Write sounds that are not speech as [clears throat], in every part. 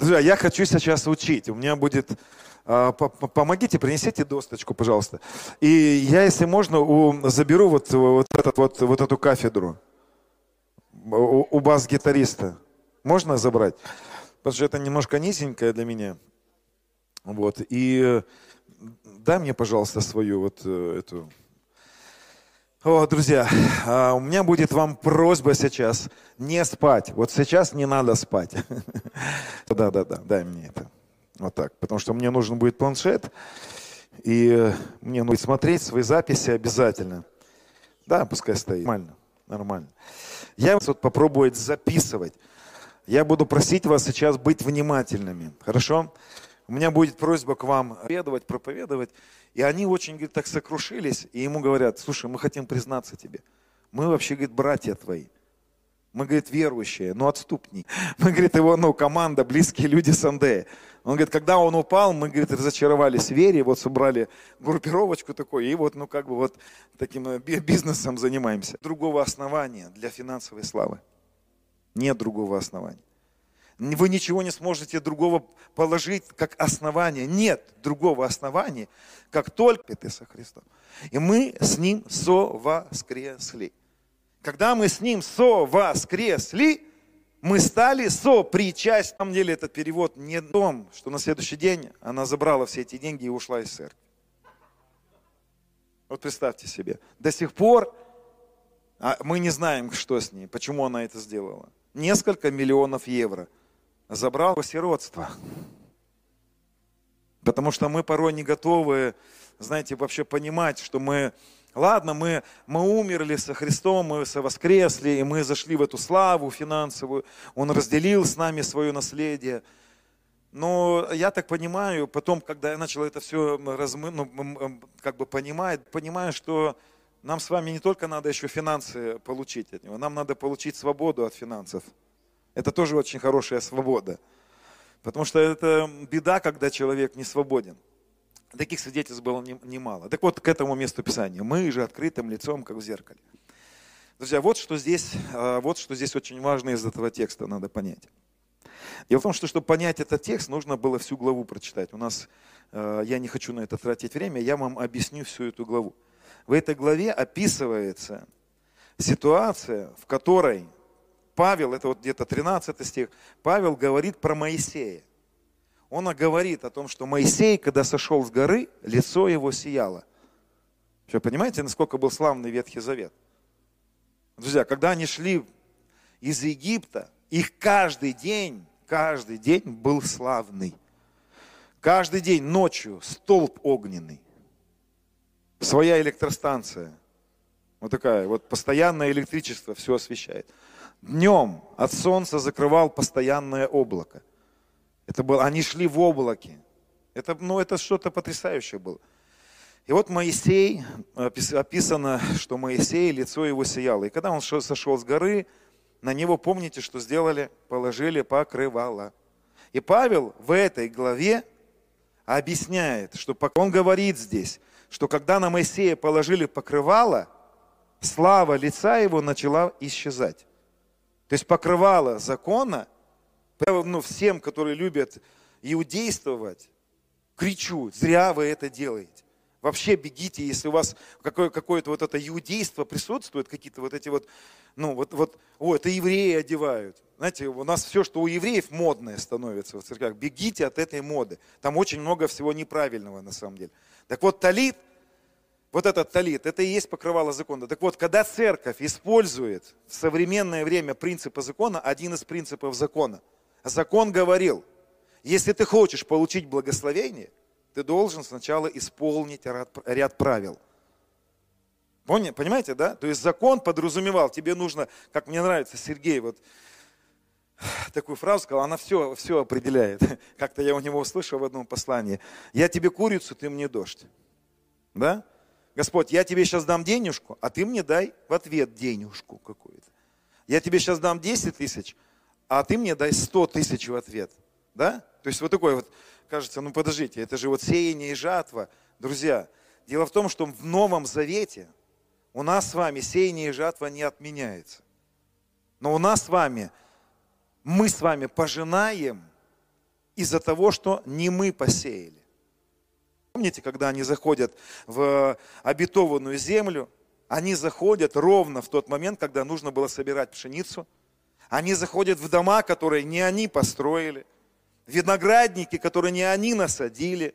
Друзья, я хочу сейчас учить. У меня будет... а, по- по- Помогите, принесите досточку, пожалуйста. И я, если можно, заберу вот, вот, этот, вот, вот эту кафедру у, у бас-гитариста. Можно забрать? Потому что это немножко низенькое для меня. Вот. И дай мне, пожалуйста, свою вот э, эту... О, друзья, а, у меня будет вам просьба сейчас не спать. Вот сейчас не надо спать. [laughs] Да-да-да, дай мне это. Вот так. Потому что мне нужен будет планшет. И мне нужно смотреть свои записи обязательно. Да, пускай стоит. Нормально, нормально. Я вот попробовать записывать. Я буду просить вас сейчас быть внимательными. Хорошо? У меня будет просьба к вам проповедовать, проповедовать. И они очень, говорит, так сокрушились. И ему говорят, слушай, мы хотим признаться тебе. Мы вообще, говорит, братья твои. Мы, говорит, верующие, но отступники. [laughs] Мы, говорит, его, ну, команда, близкие люди с Андея. Он говорит, когда он упал, мы, говорит, разочаровались в вере, вот собрали группировочку такой, и вот, ну, как бы вот таким э, би- бизнесом занимаемся. Другого основания для финансовой славы. Нет другого основания. Вы ничего не сможете другого положить как основание. Нет другого основания, как только ты со Христом. И мы с Ним совоскресли. Когда мы с Ним совоскресли, мы стали сопричастны. На самом деле этот перевод не том, что на следующий день она забрала все эти деньги и ушла из церкви. Вот представьте себе. До сих пор а, мы не знаем, что с ней, почему она это сделала. Несколько миллионов евро забрал по сиротство. Потому что мы порой не готовы, знаете, вообще понимать, что мы, ладно, мы, мы умерли со Христом, мы воскресли, и мы зашли в эту славу финансовую, Он разделил с нами свое наследие. Но я так понимаю, потом, когда я начал это все размы, ну, как бы понимать, понимаю, что нам с вами не только надо еще финансы получить от него, нам надо получить свободу от финансов. Это тоже очень хорошая свобода. Потому что это беда, когда человек не свободен. Таких свидетельств было не- немало. Так вот, к этому месту Писания. Мы же открытым лицом, как в зеркале. Друзья, вот что здесь, а, вот что здесь очень важно из этого текста надо понять. Дело в том, что чтобы понять этот текст, нужно было всю главу прочитать. У нас, э, я не хочу на это тратить время, я вам объясню всю эту главу. В этой главе описывается ситуация, в которой Павел, это вот где-то 13 стих, Павел говорит про Моисея. Он говорит о том, что Моисей, когда сошел с горы, лицо его сияло. Что, понимаете, насколько был славный Ветхий Завет? Друзья, когда они шли из Египта, их каждый день, каждый день был славный. Каждый день ночью столб огненный. Своя электростанция. Вот такая, вот постоянное электричество все освещает. Днем от солнца закрывал постоянное облако. Это было, они шли в облаке. Это, ну, это что-то потрясающее было. И вот Моисей, опис- описано, что Моисей, лицо его сияло. И когда он шел- сошел с горы, на него, помните, что сделали? Положили покрывало. И Павел в этой главе объясняет, что пока он говорит здесь, что когда на Моисея положили покрывало, слава лица его начала исчезать. То есть покрывало закона, ну, всем, которые любят иудействовать, кричу, зря вы это делаете. Вообще бегите, если у вас какое- какое-то вот это иудейство присутствует, какие-то вот эти вот, ну вот, вот, о, это евреи одевают. Знаете, у нас все, что у евреев модное становится в церквях. Бегите от этой моды. Там очень много всего неправильного на самом деле. Так вот, талит, вот этот талит, это и есть покрывало закона. Так вот, когда церковь использует в современное время принципы закона, один из принципов закона, закон говорил, если ты хочешь получить благословение, ты должен сначала исполнить ряд, ряд правил. Понимаете, да? То есть закон подразумевал, тебе нужно, как мне нравится Сергей, вот такую фразу сказал, она все, все определяет. [laughs] Как-то я у него услышал в одном послании. Я тебе курицу, ты мне дождь. Да? Господь, я тебе сейчас дам денежку, а ты мне дай в ответ денежку какую-то. Я тебе сейчас дам 10 тысяч, а ты мне дай 100 тысяч в ответ. Да? То есть вот такой вот, кажется, ну подождите, это же вот сеяние и жатва. Друзья, дело в том, что в Новом Завете у нас с вами сеяние и жатва не отменяется. Но у нас с вами, мы с вами пожинаем из-за того, что не мы посеяли. Помните, когда они заходят в обетованную землю, они заходят ровно в тот момент, когда нужно было собирать пшеницу. Они заходят в дома, которые не они построили, виноградники, которые не они насадили.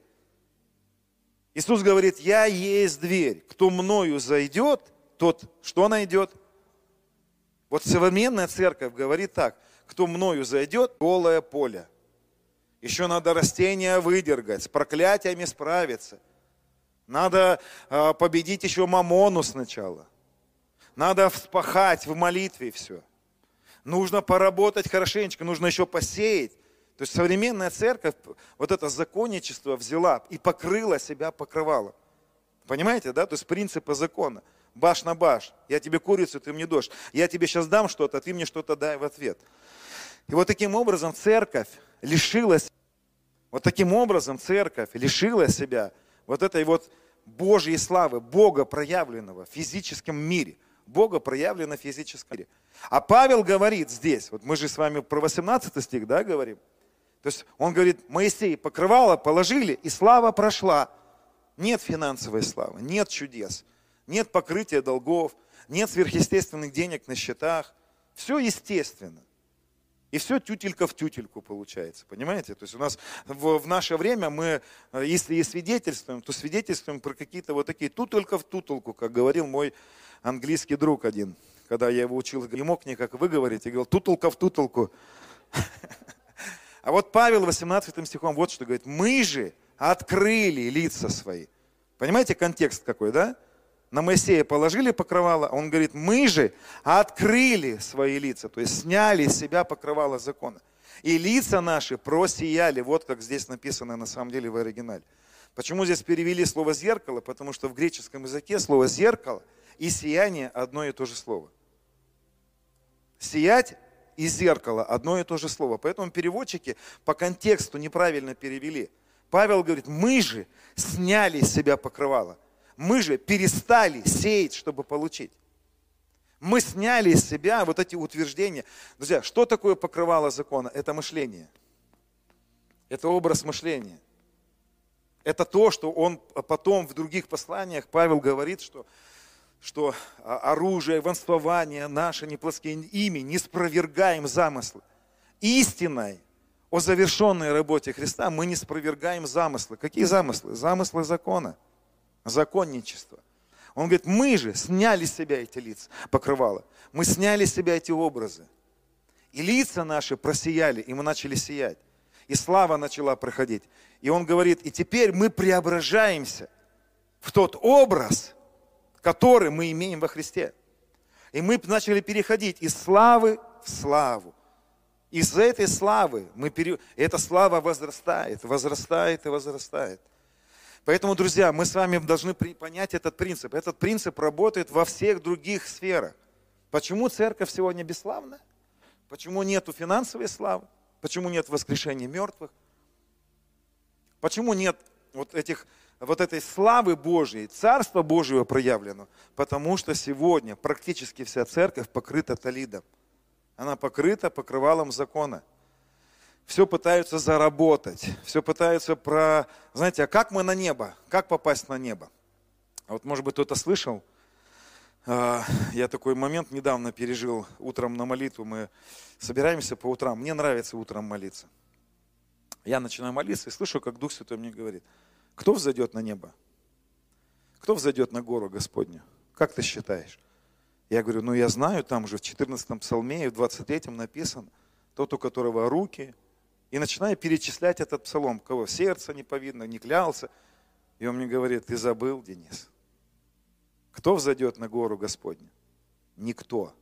Иисус говорит, я есть дверь, кто мною зайдет, тот что найдет? Вот современная церковь говорит так, кто мною зайдет, голое поле. Еще надо растения выдергать, с проклятиями справиться. Надо э, победить еще мамону сначала. Надо вспахать в молитве все. Нужно поработать хорошенечко, нужно еще посеять. То есть современная церковь вот это законничество взяла и покрыла себя покрывала. Понимаете, да? То есть принципы закона. Баш на баш. Я тебе курицу, ты мне дождь. Я тебе сейчас дам что-то, ты мне что-то дай в ответ. И вот таким образом церковь лишилась, вот таким образом церковь лишила себя вот этой вот Божьей славы, Бога проявленного в физическом мире. Бога проявлено в физическом мире. А Павел говорит здесь, вот мы же с вами про 18 стих, да, говорим? То есть он говорит, Моисей покрывало положили, и слава прошла. Нет финансовой славы, нет чудес, нет покрытия долгов, нет сверхъестественных денег на счетах. Все естественно. И все тютелька в тютельку получается, понимаете? То есть у нас в, в наше время мы, э, если и свидетельствуем, то свидетельствуем про какие-то вот такие тутелька в тутельку, как говорил мой английский друг один. Когда я его учил, не мог никак выговорить, и говорил, тутелка в тутелку. А вот Павел 18 стихом вот что говорит, мы же открыли лица свои. Понимаете контекст какой, да? На Моисея положили покрывало, он говорит, мы же открыли свои лица, то есть сняли с себя покрывало закона. И лица наши просияли, вот как здесь написано на самом деле в оригинале. Почему здесь перевели слово «зеркало»? Потому что в греческом языке слово «зеркало» и «сияние» одно и то же слово. Сиять и зеркало одно и то же слово. Поэтому переводчики по контексту неправильно перевели. Павел говорит, мы же сняли с себя покрывало. Мы же перестали сеять, чтобы получить. Мы сняли из себя вот эти утверждения. Друзья, что такое покрывало закона? Это мышление. Это образ мышления. Это то, что он потом в других посланиях, Павел говорит, что, что оружие, вонствование наше, не плоские ими, не спровергаем замыслы. Истиной о завершенной работе Христа мы не спровергаем замыслы. Какие замыслы? Замыслы закона – законничество. Он говорит, мы же сняли с себя эти лица, покрывало. Мы сняли с себя эти образы. И лица наши просияли, и мы начали сиять. И слава начала проходить. И он говорит, и теперь мы преображаемся в тот образ, который мы имеем во Христе. И мы начали переходить из славы в славу. Из этой славы мы пере... эта слава возрастает, возрастает и возрастает. Поэтому, друзья, мы с вами должны понять этот принцип. Этот принцип работает во всех других сферах. Почему церковь сегодня бесславна? Почему нету финансовой славы? Почему нет воскрешения мертвых? Почему нет вот, этих, вот этой славы Божьей, Царства Божьего проявлено? Потому что сегодня практически вся церковь покрыта талидом. Она покрыта покрывалом закона все пытаются заработать, все пытаются про, знаете, а как мы на небо, как попасть на небо? Вот, может быть, кто-то слышал, а, я такой момент недавно пережил утром на молитву, мы собираемся по утрам, мне нравится утром молиться. Я начинаю молиться и слышу, как Дух Святой мне говорит, кто взойдет на небо? Кто взойдет на гору Господню? Как ты считаешь? Я говорю, ну я знаю, там уже в 14 псалме и в 23 написано, тот, у которого руки, и начинаю перечислять этот псалом, кого сердце не повидно, не клялся. И он мне говорит, ты забыл, Денис. Кто взойдет на гору Господню? Никто.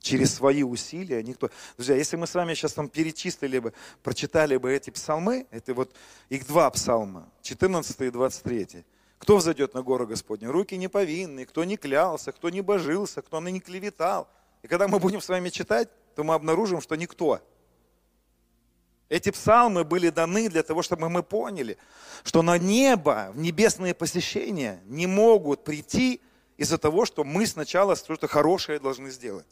Через свои усилия никто. Друзья, если мы с вами сейчас там перечислили бы, прочитали бы эти псалмы, это вот их два псалма, 14 и 23. Кто взойдет на гору Господню? Руки не повинные, кто не клялся, кто не божился, кто не клеветал. И когда мы будем с вами читать, то мы обнаружим, что никто. Эти псалмы были даны для того, чтобы мы поняли, что на небо, в небесные посещения не могут прийти из-за того, что мы сначала что-то хорошее должны сделать.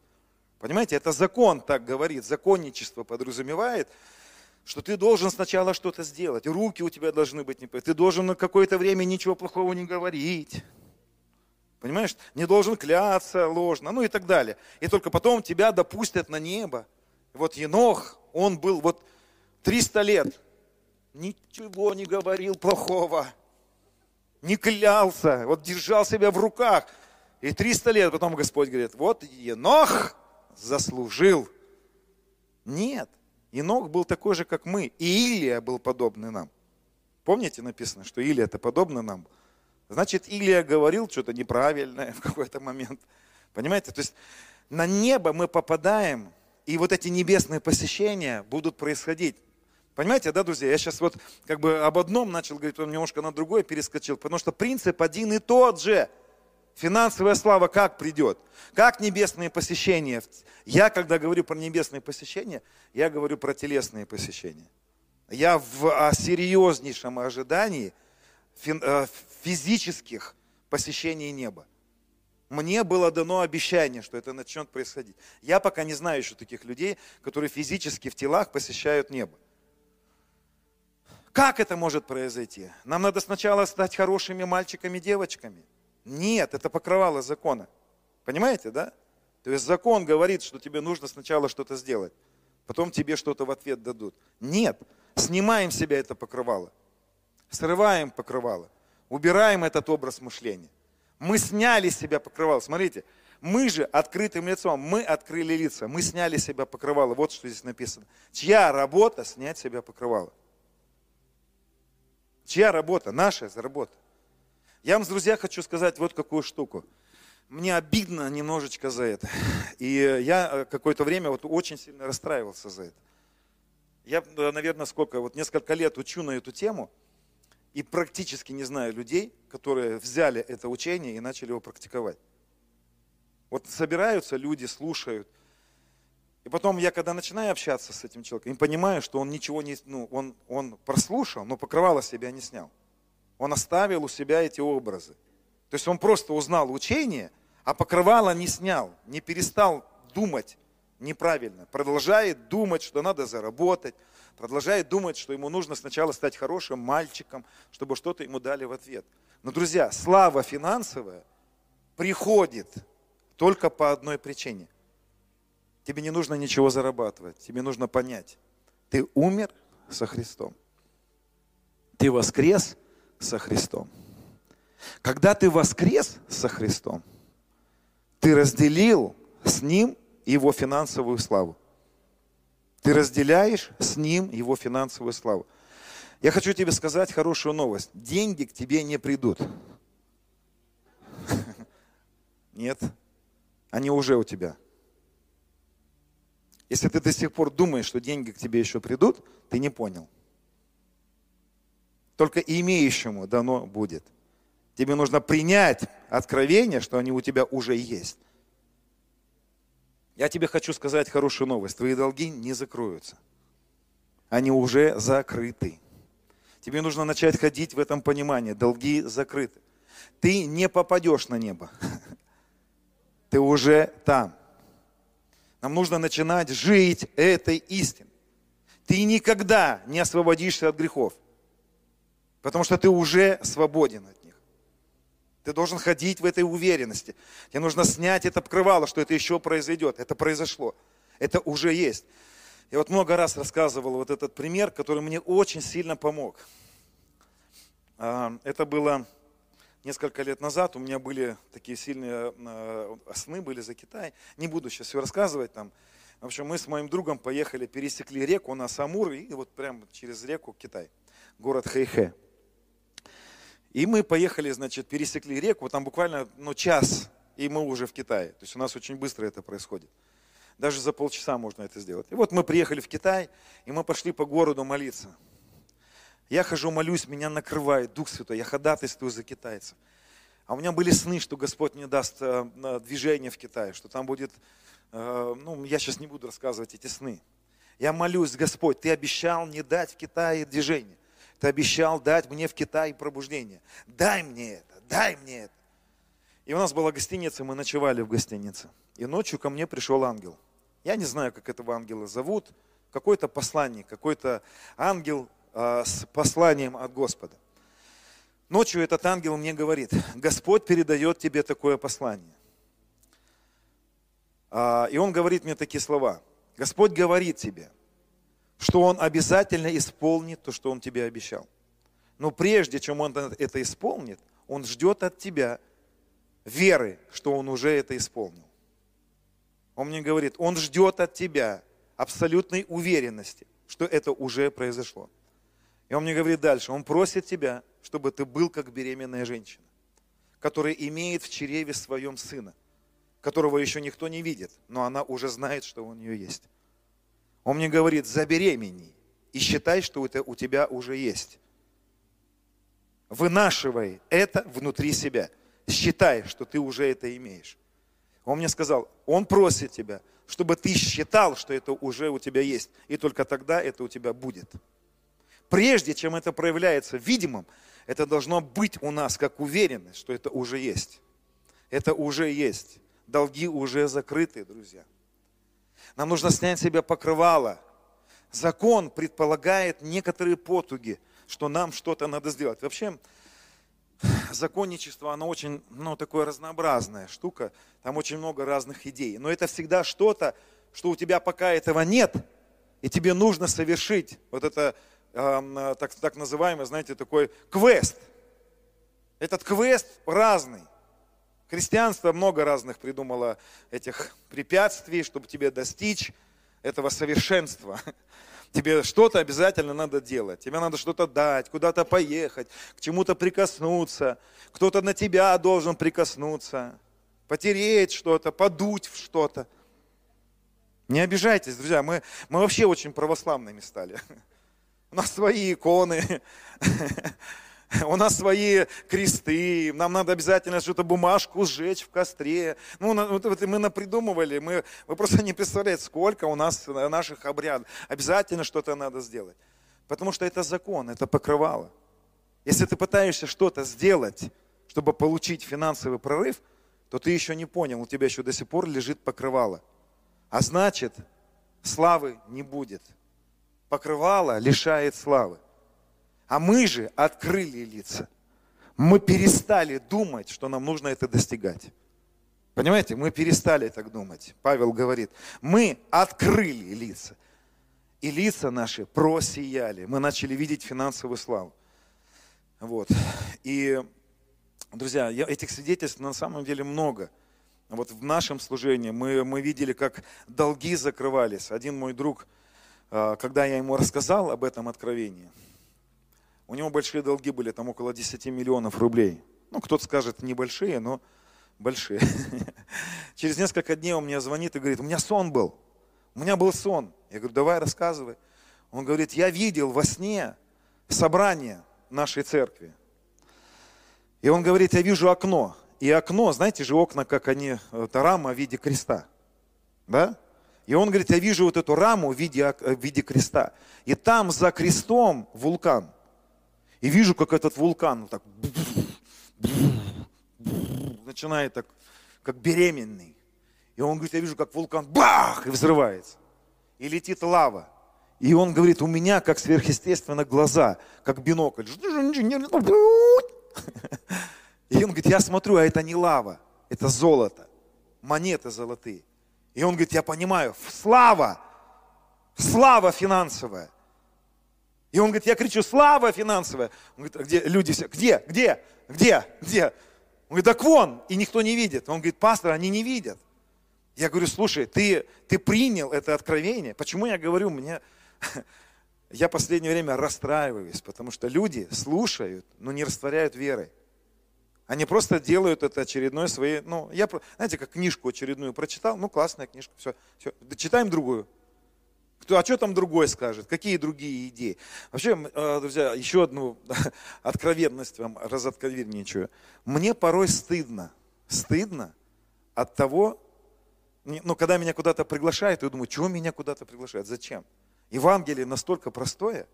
Понимаете, это закон так говорит, законничество подразумевает что ты должен сначала что-то сделать, руки у тебя должны быть не ты должен на какое-то время ничего плохого не говорить. Понимаешь? Не должен кляться ложно, ну и так далее. И только потом тебя допустят на небо. Вот Енох, он был вот 300 лет, ничего не говорил плохого, не клялся, вот держал себя в руках. И 300 лет потом Господь говорит, вот Енох заслужил. Нет, Енох был такой же, как мы. И Илия был подобный нам. Помните, написано, что Илия это подобно нам. Значит, Илия говорил что-то неправильное в какой-то момент. Понимаете? То есть на небо мы попадаем, и вот эти небесные посещения будут происходить. Понимаете, да, друзья? Я сейчас вот как бы об одном начал говорить, потом немножко на другое перескочил, потому что принцип один и тот же – Финансовая слава как придет? Как небесные посещения? Я, когда говорю про небесные посещения, я говорю про телесные посещения. Я в серьезнейшем ожидании э, физических посещений неба. Мне было дано обещание, что это начнет происходить. Я пока не знаю еще таких людей, которые физически в телах посещают небо. Как это может произойти? Нам надо сначала стать хорошими мальчиками, девочками – нет, это покрывало закона. Понимаете, да? То есть закон говорит, что тебе нужно сначала что-то сделать, потом тебе что-то в ответ дадут. Нет, снимаем себя это покрывало, срываем покрывало, убираем этот образ мышления. Мы сняли себя покрывало. Смотрите, мы же открытым лицом, мы открыли лица, мы сняли себя покрывало. Вот что здесь написано. Чья работа снять себя покрывало? Чья работа? Наша работа. Я вам, друзья, хочу сказать вот какую штуку. Мне обидно немножечко за это. И я э, какое-то время вот очень сильно расстраивался за это. Я, э, наверное, сколько, вот несколько лет учу на эту тему, и практически не знаю людей, которые взяли это учение и начали его практиковать. Вот собираются люди, слушают. И потом я, когда начинаю общаться с этим человеком, понимаю, что он ничего не, ну, он, он прослушал, но покрывало себя не снял. Он оставил у себя эти образы. То есть он просто узнал учение, а покрывало не снял, не перестал думать неправильно. Продолжает думать, что надо заработать, продолжает думать, что ему нужно сначала стать хорошим мальчиком, чтобы что-то ему дали в ответ. Но, друзья, слава финансовая приходит только по одной причине. Тебе не нужно ничего зарабатывать, тебе нужно понять, ты умер со Христом. Ты воскрес со Христом. Когда ты воскрес со Христом, ты разделил с Ним Его финансовую славу. Ты разделяешь с Ним Его финансовую славу. Я хочу тебе сказать хорошую новость. Деньги к тебе не придут. [laughs] Нет, они уже у тебя. Если ты до сих пор думаешь, что деньги к тебе еще придут, ты не понял. Только имеющему дано будет. Тебе нужно принять откровение, что они у тебя уже есть. Я тебе хочу сказать хорошую новость. Твои долги не закроются. Они уже закрыты. Тебе нужно начать ходить в этом понимании. Долги закрыты. Ты не попадешь на небо. [laughs] Ты уже там. Нам нужно начинать жить этой истиной. Ты никогда не освободишься от грехов. Потому что ты уже свободен от них. Ты должен ходить в этой уверенности. Тебе нужно снять это покрывало, что это еще произойдет. Это произошло. Это уже есть. Я вот много раз рассказывал вот этот пример, который мне очень сильно помог. А, это было несколько лет назад. У меня были такие сильные а, сны были за Китай. Не буду сейчас все рассказывать там. В общем, мы с моим другом поехали, пересекли реку, у нас и вот прямо через реку Китай, город Хэйхэ. И мы поехали, значит, пересекли реку, там буквально ну, час, и мы уже в Китае. То есть у нас очень быстро это происходит. Даже за полчаса можно это сделать. И вот мы приехали в Китай, и мы пошли по городу молиться. Я хожу, молюсь, меня накрывает Дух Святой, я ходатайствую за китайцев. А у меня были сны, что Господь мне даст э, движение в Китае, что там будет, э, ну, я сейчас не буду рассказывать эти сны. Я молюсь, Господь, Ты обещал не дать в Китае движение. Ты обещал дать мне в Китае пробуждение. Дай мне это, дай мне это. И у нас была гостиница, мы ночевали в гостинице. И ночью ко мне пришел ангел. Я не знаю, как этого ангела зовут, какой-то посланник, какой-то ангел с посланием от Господа. Ночью этот ангел мне говорит, Господь передает тебе такое послание. А, и он говорит мне такие слова. Господь говорит тебе, что Он обязательно исполнит то, что Он тебе обещал. Но прежде чем Он это исполнит, Он ждет от тебя веры, что Он уже это исполнил. Он мне говорит, Он ждет от тебя абсолютной уверенности, что это уже произошло. И он мне говорит дальше, он просит тебя, чтобы ты был как беременная женщина, которая имеет в чреве своем сына, которого еще никто не видит, но она уже знает, что у нее есть. Он мне говорит, забеременей и считай, что это у тебя уже есть. Вынашивай это внутри себя. Считай, что ты уже это имеешь. Он мне сказал, он просит тебя, чтобы ты считал, что это уже у тебя есть. И только тогда это у тебя будет. Прежде чем это проявляется видимым, это должно быть у нас как уверенность, что это уже есть. Это уже есть. Долги уже закрыты, друзья. Нам нужно снять с себя покрывало. Закон предполагает некоторые потуги, что нам что-то надо сделать. Вообще, законничество, оно очень, ну, такое разнообразная штука. Там очень много разных идей. Но это всегда что-то, что у тебя пока этого нет, и тебе нужно совершить вот это э, так, так называемый, знаете, такой квест. Этот квест разный. Христианство много разных придумало этих препятствий, чтобы тебе достичь этого совершенства. [laughs] Тебе что-то обязательно надо делать. Тебе надо что-то дать, куда-то поехать, к чему-то прикоснуться. Кто-то на тебя должен прикоснуться. Потереть что-то, подуть в что-то. Не обижайтесь, друзья, мы, мы вообще очень православными стали. [laughs] У нас свои иконы, [laughs] у нас свои кресты, нам надо обязательно что-то бумажку сжечь в костре. Ну, вот мы напридумывали, мы, вы просто не представляете, сколько у нас наших обрядов. Обязательно что-то надо сделать. Потому что это закон, это покрывало. Если ты пытаешься что-то сделать, чтобы получить финансовый прорыв, то ты еще не понял, у тебя еще до сих пор лежит покрывало. А значит, славы не будет покрывало лишает славы. А мы же открыли лица. Мы перестали думать, что нам нужно это достигать. Понимаете, мы перестали так думать. Павел говорит, мы открыли лица. И лица наши просияли. Мы начали видеть финансовую славу. Вот. И, друзья, этих свидетельств на самом деле много. Вот в нашем служении мы, мы видели, как долги закрывались. Один мой друг, когда я ему рассказал об этом откровении, у него большие долги были, там около 10 миллионов рублей. Ну, кто-то скажет, небольшие, но большие. [laughs] Через несколько дней он мне звонит и говорит, у меня сон был, у меня был сон. Я говорю, давай рассказывай. Он говорит, я видел во сне собрание нашей церкви. И он говорит, я вижу окно. И окно, знаете же, окна, как они, это рама в виде креста. Да? И он говорит, я вижу вот эту раму в виде, в виде креста. И там за крестом вулкан. И вижу, как этот вулкан вот так начинает так, как беременный. И он говорит, я вижу, как вулкан бах, и взрывается. И летит лава. И он говорит, у меня как сверхъестественно глаза, как бинокль. [laughs] И он говорит, я смотрю, а это не лава, это золото, монеты золотые. И он говорит, я понимаю, слава, слава финансовая. И он говорит, я кричу, слава финансовая. Он говорит, а где люди все, где, где, где, где? Он говорит, так вон, и никто не видит. Он говорит, пастор, они не видят. Я говорю, слушай, ты, ты принял это откровение. Почему я говорю, мне, [laughs] я последнее время расстраиваюсь, потому что люди слушают, но не растворяют верой. Они просто делают это очередной своей, ну, я, знаете, как книжку очередную прочитал, ну, классная книжка, все, все, читаем другую. Кто, а что там другой скажет? Какие другие идеи? Вообще, э, друзья, еще одну [laughs] откровенность вам разоткровенничаю. Мне порой стыдно, стыдно от того, ну, когда меня куда-то приглашают, я думаю, чего меня куда-то приглашают, зачем? Евангелие настолько простое,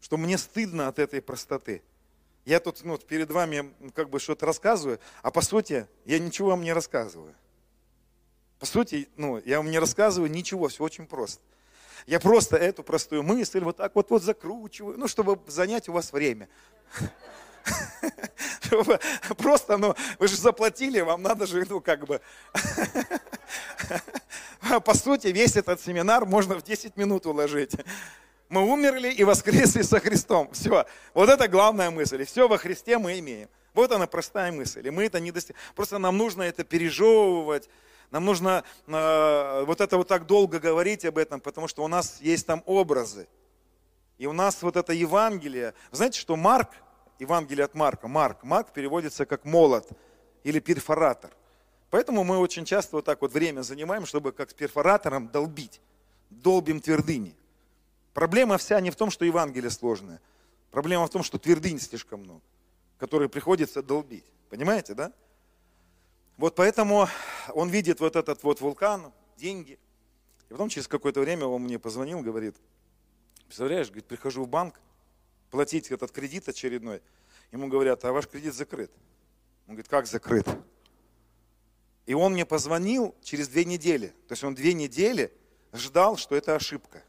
что мне стыдно от этой простоты. Я тут ну, перед вами как бы что-то рассказываю, а по сути я ничего вам не рассказываю. По сути, ну, я вам не рассказываю ничего, все очень просто. Я просто эту простую мысль вот так вот, вот закручиваю, ну, чтобы занять у вас время. [laughs] Просто, ну, вы же заплатили, вам надо же, ну, как бы... [laughs] По сути, весь этот семинар можно в 10 минут уложить. Мы умерли и воскресли со Христом. Все. Вот это главная мысль. И все во Христе мы имеем. Вот она простая мысль. И мы это не достигаем. Просто нам нужно это пережевывать. Нам нужно э, вот это вот так долго говорить об этом, потому что у нас есть там образы. И у нас вот это Евангелие. Знаете, что Марк, Евангелие от Марка, Марк, Марк переводится как молот или перфоратор. Поэтому мы очень часто вот так вот время занимаем, чтобы как с перфоратором долбить. Долбим твердыни. Проблема вся не в том, что Евангелие сложное. Проблема в том, что твердынь слишком много, которые приходится долбить. Понимаете, да? Вот поэтому он видит вот этот вот вулкан, деньги. И потом через какое-то время он мне позвонил, говорит, представляешь, говорит, прихожу в банк, платить этот кредит очередной. Ему говорят, а ваш кредит закрыт. Он говорит, как закрыт? И он мне позвонил через две недели. То есть он две недели ждал, что это ошибка.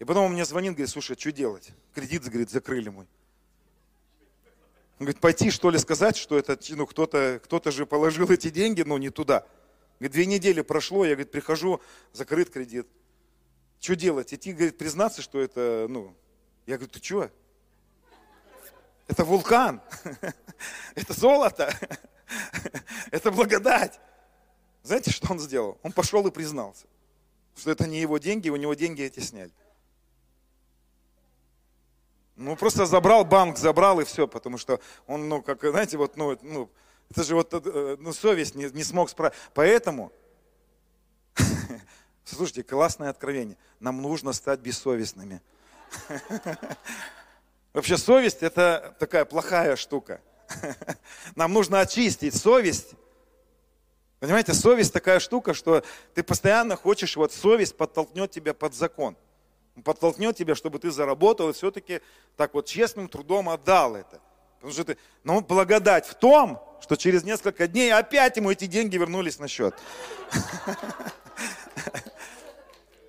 И потом он мне звонит, говорит, слушай, а что делать? Кредит, говорит, закрыли мой. Он говорит, пойти что ли сказать, что это, ну, кто-то кто же положил эти деньги, но не туда. Говорит, две недели прошло, я, говорит, прихожу, закрыт кредит. Что делать? Идти, говорит, признаться, что это, ну, я говорю, ты что? Это вулкан, [laughs] это золото, [laughs] это благодать. Знаете, что он сделал? Он пошел и признался, что это не его деньги, у него деньги эти сняли. Ну, просто забрал банк, забрал и все, потому что он, ну, как, знаете, вот, ну, ну это же вот, э, ну, совесть не, не смог справиться. Поэтому, [laughs] слушайте, классное откровение. Нам нужно стать бессовестными. [laughs] Вообще совесть это такая плохая штука. [laughs] Нам нужно очистить совесть. Понимаете, совесть такая штука, что ты постоянно хочешь, вот совесть подтолкнет тебя под закон. Подтолкнет тебя, чтобы ты заработал и все-таки так вот честным трудом отдал это. Потому что ты, ну, благодать в том, что через несколько дней опять ему эти деньги вернулись на счет. [laughs]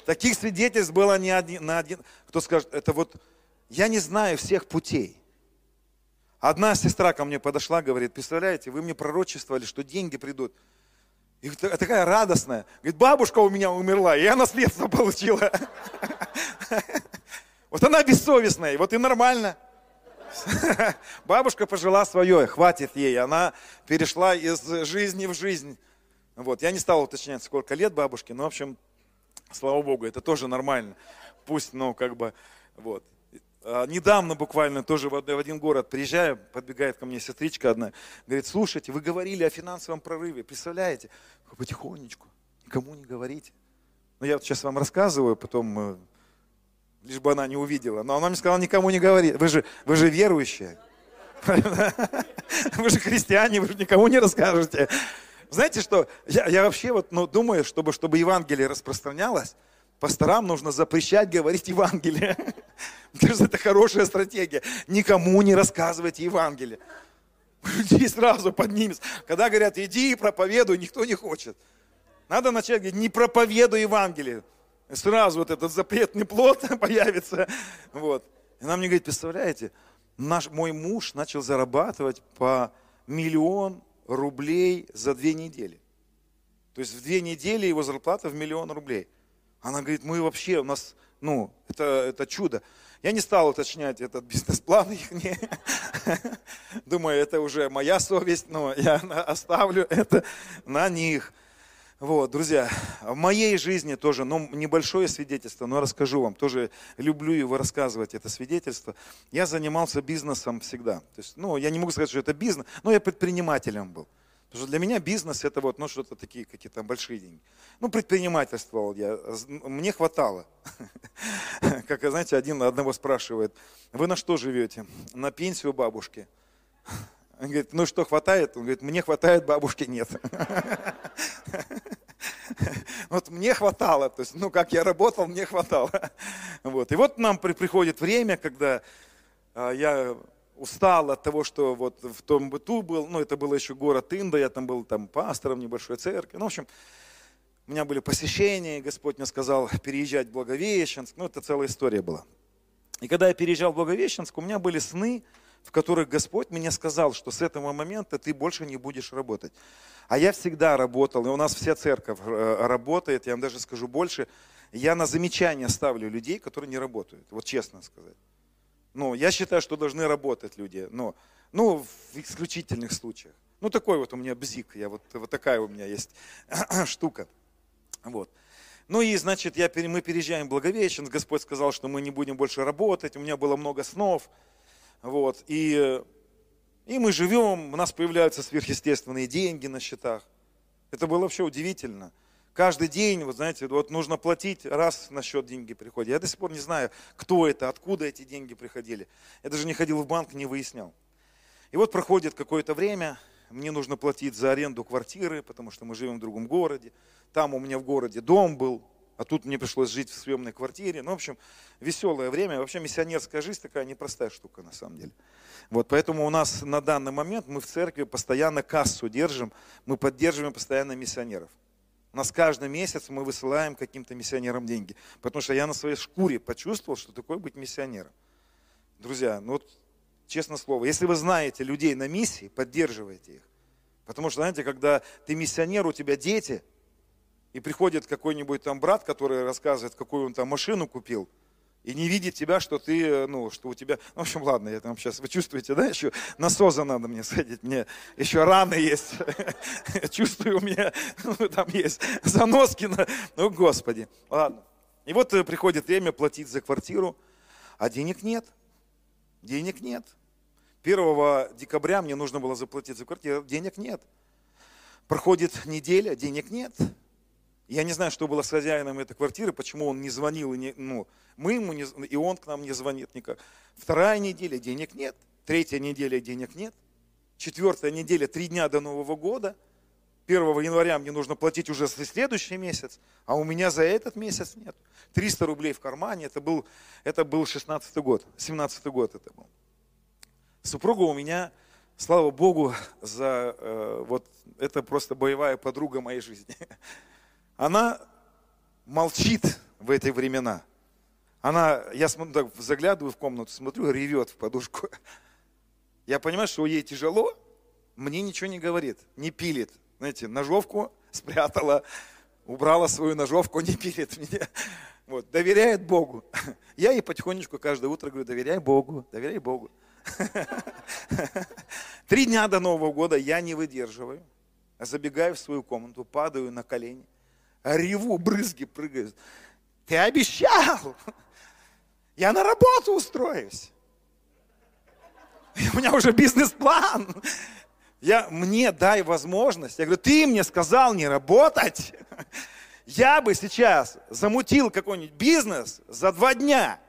Таких свидетельств было не один, на один. Кто скажет, это вот, я не знаю всех путей. Одна сестра ко мне подошла, говорит, представляете, вы мне пророчествовали, что деньги придут. И такая радостная. Говорит, бабушка у меня умерла, и я наследство получила. [laughs] Вот она бессовестная, вот и нормально. [laughs] Бабушка пожила свое, хватит ей. Она перешла из жизни в жизнь. Вот. Я не стал уточнять, сколько лет бабушке, но, в общем, Слава Богу, это тоже нормально. Пусть, ну, как бы, вот. А, недавно буквально тоже в один город приезжаю, подбегает ко мне сестричка одна, говорит, слушайте, вы говорили о финансовом прорыве, представляете? Потихонечку, никому не говорите. Ну, я вот сейчас вам рассказываю, потом, э, лишь бы она не увидела. Но она мне сказала, никому не говори. Вы же, вы же верующие. [laughs] Вы же христиане, вы же никому не расскажете. Знаете что, я, я вообще вот, ну, думаю, чтобы, чтобы Евангелие распространялось, пасторам нужно запрещать говорить Евангелие. [laughs] Потому что это хорошая стратегия. Никому не рассказывайте Евангелие. Людей сразу поднимется. Когда говорят, иди и проповедуй, никто не хочет. Надо начать говорить, не проповедуй Евангелие. Сразу вот этот запретный плод [laughs] появится. Вот. И нам мне говорит, представляете, наш, мой муж начал зарабатывать по миллион рублей за две недели. То есть в две недели его зарплата в миллион рублей. Она говорит, мы вообще, у нас, ну, это, это чудо. Я не стал уточнять этот бизнес-план [laughs] их. Не. Думаю, это уже моя совесть, но я [laughs] оставлю это на них. Вот, друзья, в моей жизни тоже, ну, небольшое свидетельство, но расскажу вам, тоже люблю его рассказывать, это свидетельство. Я занимался бизнесом всегда. То есть, ну, я не могу сказать, что это бизнес, но я предпринимателем был. Потому что для меня бизнес это вот, ну, что-то такие какие-то большие деньги. Ну, предпринимательствовал я, мне хватало. [laughs] Как, знаете, один одного спрашивает, вы на что живете? На пенсию бабушки. Он говорит, ну что, хватает? Он говорит, мне хватает, бабушки нет. Вот мне хватало, то есть, ну, как я работал, мне хватало. Вот. И вот нам приходит время, когда а, я устал от того, что вот в том быту был, ну, это было еще город Инда, я там был там пастором небольшой церкви. Ну, в общем, у меня были посещения, и Господь мне сказал переезжать в Благовещенск. Ну, это целая история была. И когда я переезжал в Благовещенск, у меня были сны, в которых Господь мне сказал, что с этого момента ты больше не будешь работать. А я всегда работал, и у нас вся церковь э, работает, я вам даже скажу больше, я на замечания ставлю людей, которые не работают, вот честно сказать. Ну, я считаю, что должны работать люди, но, ну, в исключительных случаях. Ну, такой вот у меня бзик, я вот, вот такая у меня есть [clears throat] штука. Вот. Ну и, значит, я, мы переезжаем в Благовещенск, Господь сказал, что мы не будем больше работать, у меня было много снов, вот, и, и мы живем, у нас появляются сверхъестественные деньги на счетах. Это было вообще удивительно. Каждый день, вот знаете, вот нужно платить, раз на счет деньги приходят. Я до сих пор не знаю, кто это, откуда эти деньги приходили. Я даже не ходил в банк, не выяснял. И вот проходит какое-то время, мне нужно платить за аренду квартиры, потому что мы живем в другом городе. Там у меня в городе дом был, а тут мне пришлось жить в съемной квартире. Ну, в общем, веселое время. Вообще миссионерская жизнь такая непростая штука на самом деле. Вот, поэтому у нас на данный момент мы в церкви постоянно кассу держим, мы поддерживаем постоянно миссионеров. У нас каждый месяц мы высылаем каким-то миссионерам деньги. Потому что я на своей шкуре почувствовал, что такое быть миссионером. Друзья, ну вот честное слово, если вы знаете людей на миссии, поддерживайте их. Потому что, знаете, когда ты миссионер, у тебя дети, и приходит какой-нибудь там брат, который рассказывает, какую он там машину купил, и не видит тебя, что ты, ну, что у тебя, ну, в общем, ладно, я там сейчас, вы чувствуете, да, еще насоза надо мне сходить, мне еще раны есть, [laughs] чувствую, у меня ну, там есть заноски, на... ну, господи, ладно. И вот э, приходит время платить за квартиру, а денег нет, денег нет. 1 декабря мне нужно было заплатить за квартиру, денег нет. Проходит неделя, денег нет. Я не знаю, что было с хозяином этой квартиры, почему он не звонил, и не, ну, мы ему не, и он к нам не звонит никак. Вторая неделя, денег нет. Третья неделя, денег нет. Четвертая неделя, три дня до Нового года. 1 января мне нужно платить уже за следующий месяц, а у меня за этот месяц нет. 300 рублей в кармане, это был, это был 16 год, 17 год это был. Супруга у меня, слава Богу, за э, вот это просто боевая подруга моей жизни. [laughs] Она молчит в эти времена. Она, я смотрю, так, заглядываю в комнату, смотрю, ревет в подушку. [laughs] Я понимаю, что ей тяжело, мне ничего не говорит, не пилит. Знаете, ножовку [laughs] спрятала, убрала свою ножовку, не пилит меня. [laughs] Вот, доверяет Богу. Я ей потихонечку каждое утро говорю, доверяй Богу, доверяй Богу. Три дня до Нового года я не выдерживаю. Забегаю в свою комнату, падаю на колени, реву, брызги прыгают. Ты обещал! Я на работу устроюсь. У меня уже бизнес-план. Я, мне дай возможность. Я говорю, ты мне сказал не работать. Я бы сейчас замутил какой-нибудь бизнес за два дня.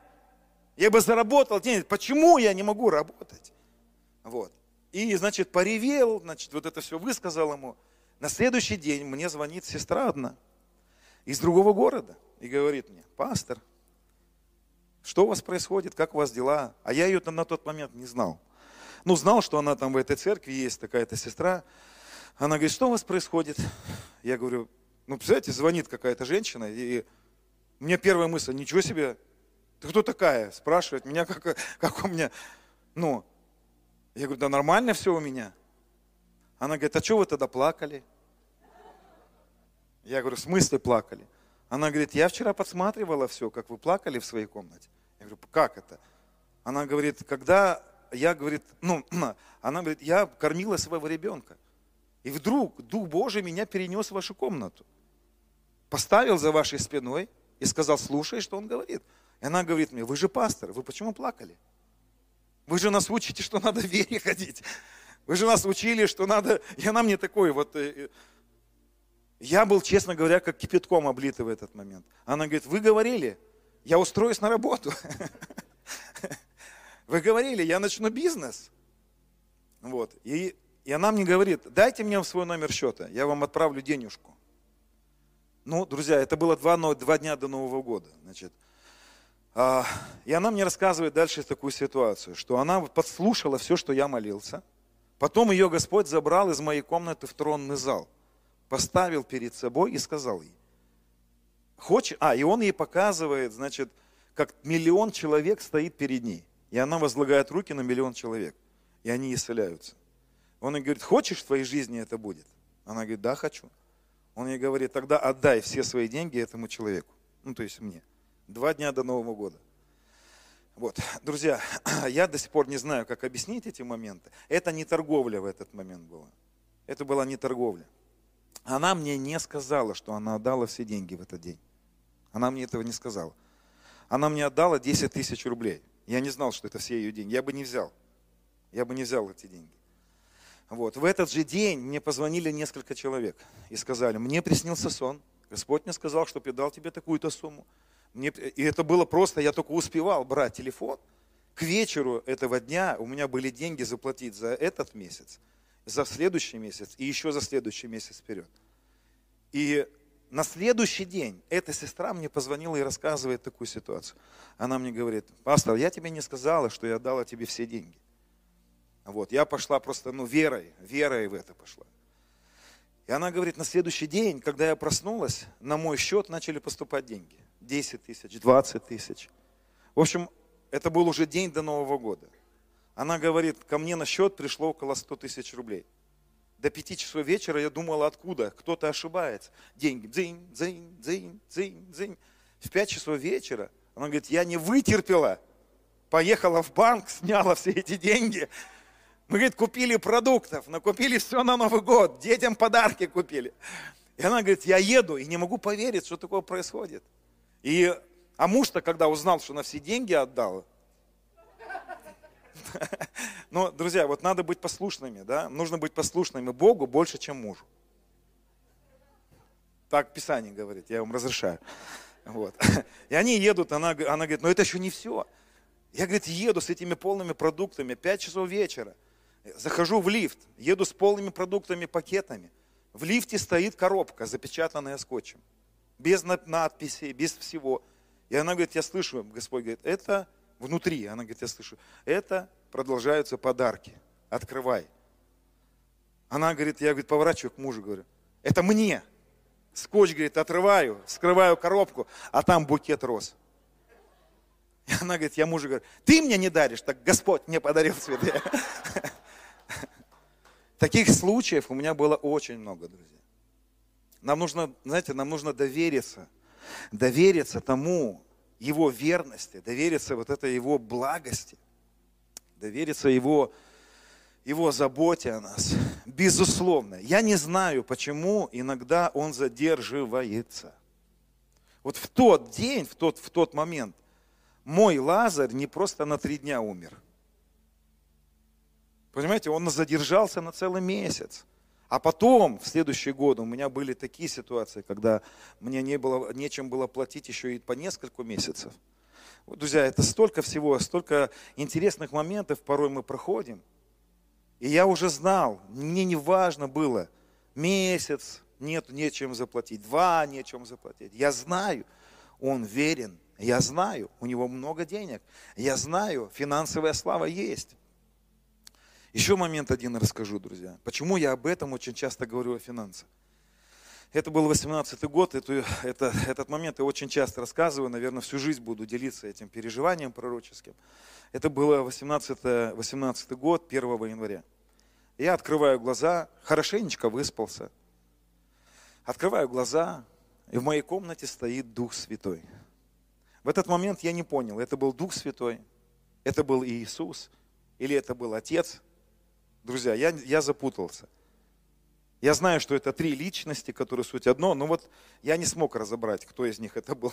Я бы заработал денег. Почему я не могу работать? Вот. И, значит, поревел, значит, вот это все высказал ему. На следующий день мне звонит сестра одна из другого города и говорит мне, пастор, что у вас происходит, как у вас дела? А я ее на тот момент не знал. Ну, знал, что она там в этой церкви есть, такая-то сестра. Она говорит, что у вас происходит? Я говорю, ну, представляете, звонит какая-то женщина, и мне первая мысль, ничего себе, ты кто такая? Спрашивает меня, как, как у меня, ну, я говорю, да нормально все у меня. Она говорит, а что вы тогда плакали? Я говорю, в смысле плакали? Она говорит, я вчера подсматривала все, как вы плакали в своей комнате. Я говорю, как это? Она говорит, когда я, говорит, ну, [clears throat] она говорит, я кормила своего ребенка. И вдруг Дух Божий меня перенес в вашу комнату. Поставил за вашей спиной и сказал, слушай, что он говорит. И она говорит мне, вы же пастор, вы почему плакали? Вы же нас учите, что надо в вере ходить. Вы же нас учили, что надо... И она мне такой вот... Я был, честно говоря, как кипятком облитый в этот момент. Она говорит, вы говорили, я устроюсь на работу. [laughs] Вы говорили, я начну бизнес. Вот. И, и она мне говорит, дайте мне свой номер счета, я вам отправлю денежку. Ну, друзья, это было два, два дня до Нового года. Значит, а, и она мне рассказывает дальше такую ситуацию, что она подслушала все, что я молился. Потом ее Господь забрал из моей комнаты в тронный зал, поставил перед собой и сказал ей, хочешь... А, и он ей показывает, значит, как миллион человек стоит перед ней. И она возлагает руки на миллион человек. И они исцеляются. Он ей говорит, хочешь в твоей жизни это будет? Она говорит, да, хочу. Он ей говорит, тогда отдай все свои деньги этому человеку. Ну, то есть мне. Два дня до Нового года. Вот, друзья, [clears throat] я до сих пор не знаю, как объяснить эти моменты. Это не торговля в этот момент была. Это была не торговля. Она мне не сказала, что она отдала все деньги в этот день. Она мне этого не сказала. Она мне отдала 10 тысяч рублей. Я не знал, что это все ее деньги. Я бы не взял. Я бы не взял эти деньги. Вот. В этот же день мне позвонили несколько человек и сказали, мне приснился сон. Господь мне сказал, что я тебе такую-то сумму. Мне, и это было просто, я только успевал брать телефон. К вечеру этого дня у меня были деньги заплатить за этот месяц, за следующий месяц и еще за следующий месяц вперед. И на следующий день эта сестра мне позвонила и рассказывает такую ситуацию. Она мне говорит, пастор, я тебе не сказала, что я дала тебе все деньги. Вот, я пошла просто, ну, верой, верой в это пошла. И она говорит, на следующий день, когда я проснулась, на мой счет начали поступать деньги. 10 тысяч, 20 тысяч. В общем, это был уже день до Нового года. Она говорит, ко мне на счет пришло около 100 тысяч рублей. До 5 часов вечера я думала, откуда? Кто-то ошибается. Деньги. Дзинь, дзинь, дзинь, дзинь, дзинь. В 5 часов вечера она говорит, я не вытерпела. Поехала в банк, сняла все эти деньги. Мы, говорит, купили продуктов, накупили все на Новый год, детям подарки купили. И она говорит, я еду и не могу поверить, что такое происходит. И, а муж-то, когда узнал, что на все деньги отдал, [laughs] но, друзья, вот надо быть послушными, да? Нужно быть послушными Богу больше, чем мужу. Так Писание говорит, я вам разрешаю. Вот. [laughs] И они едут, она, она говорит, но это еще не все. Я, говорит, еду с этими полными продуктами, 5 часов вечера. Захожу в лифт, еду с полными продуктами, пакетами. В лифте стоит коробка, запечатанная скотчем без надписей, без всего. И она говорит, я слышу, Господь говорит, это внутри, она говорит, я слышу, это продолжаются подарки, открывай. Она говорит, я говорит, поворачиваю к мужу, говорю, это мне. Скотч, говорит, отрываю, скрываю коробку, а там букет роз. И она говорит, я мужу говорю, ты мне не даришь, так Господь мне подарил цветы. [laughs] Таких случаев у меня было очень много, друзья. Нам нужно, знаете, нам нужно довериться, довериться тому, его верности, довериться вот этой его благости, довериться его, его заботе о нас. Безусловно. Я не знаю, почему иногда он задерживается. Вот в тот день, в тот, в тот момент, мой Лазарь не просто на три дня умер. Понимаете, он задержался на целый месяц. А потом, в следующие годы, у меня были такие ситуации, когда мне не было, нечем было платить еще и по несколько месяцев. Друзья, это столько всего, столько интересных моментов порой мы проходим. И я уже знал, мне не важно было, месяц, нет, нечем заплатить, два, нечем заплатить. Я знаю, он верен, я знаю, у него много денег, я знаю, финансовая слава есть. Еще момент один расскажу, друзья. Почему я об этом очень часто говорю о финансах? Это был 18 год, это, это, этот момент я очень часто рассказываю, наверное, всю жизнь буду делиться этим переживанием пророческим. Это было 18, 18 год, 1 января. Я открываю глаза, хорошенечко выспался. Открываю глаза, и в моей комнате стоит Дух Святой. В этот момент я не понял, это был Дух Святой, это был Иисус, или это был Отец, Друзья, я, я запутался. Я знаю, что это три личности, которые суть одно, но вот я не смог разобрать, кто из них это был.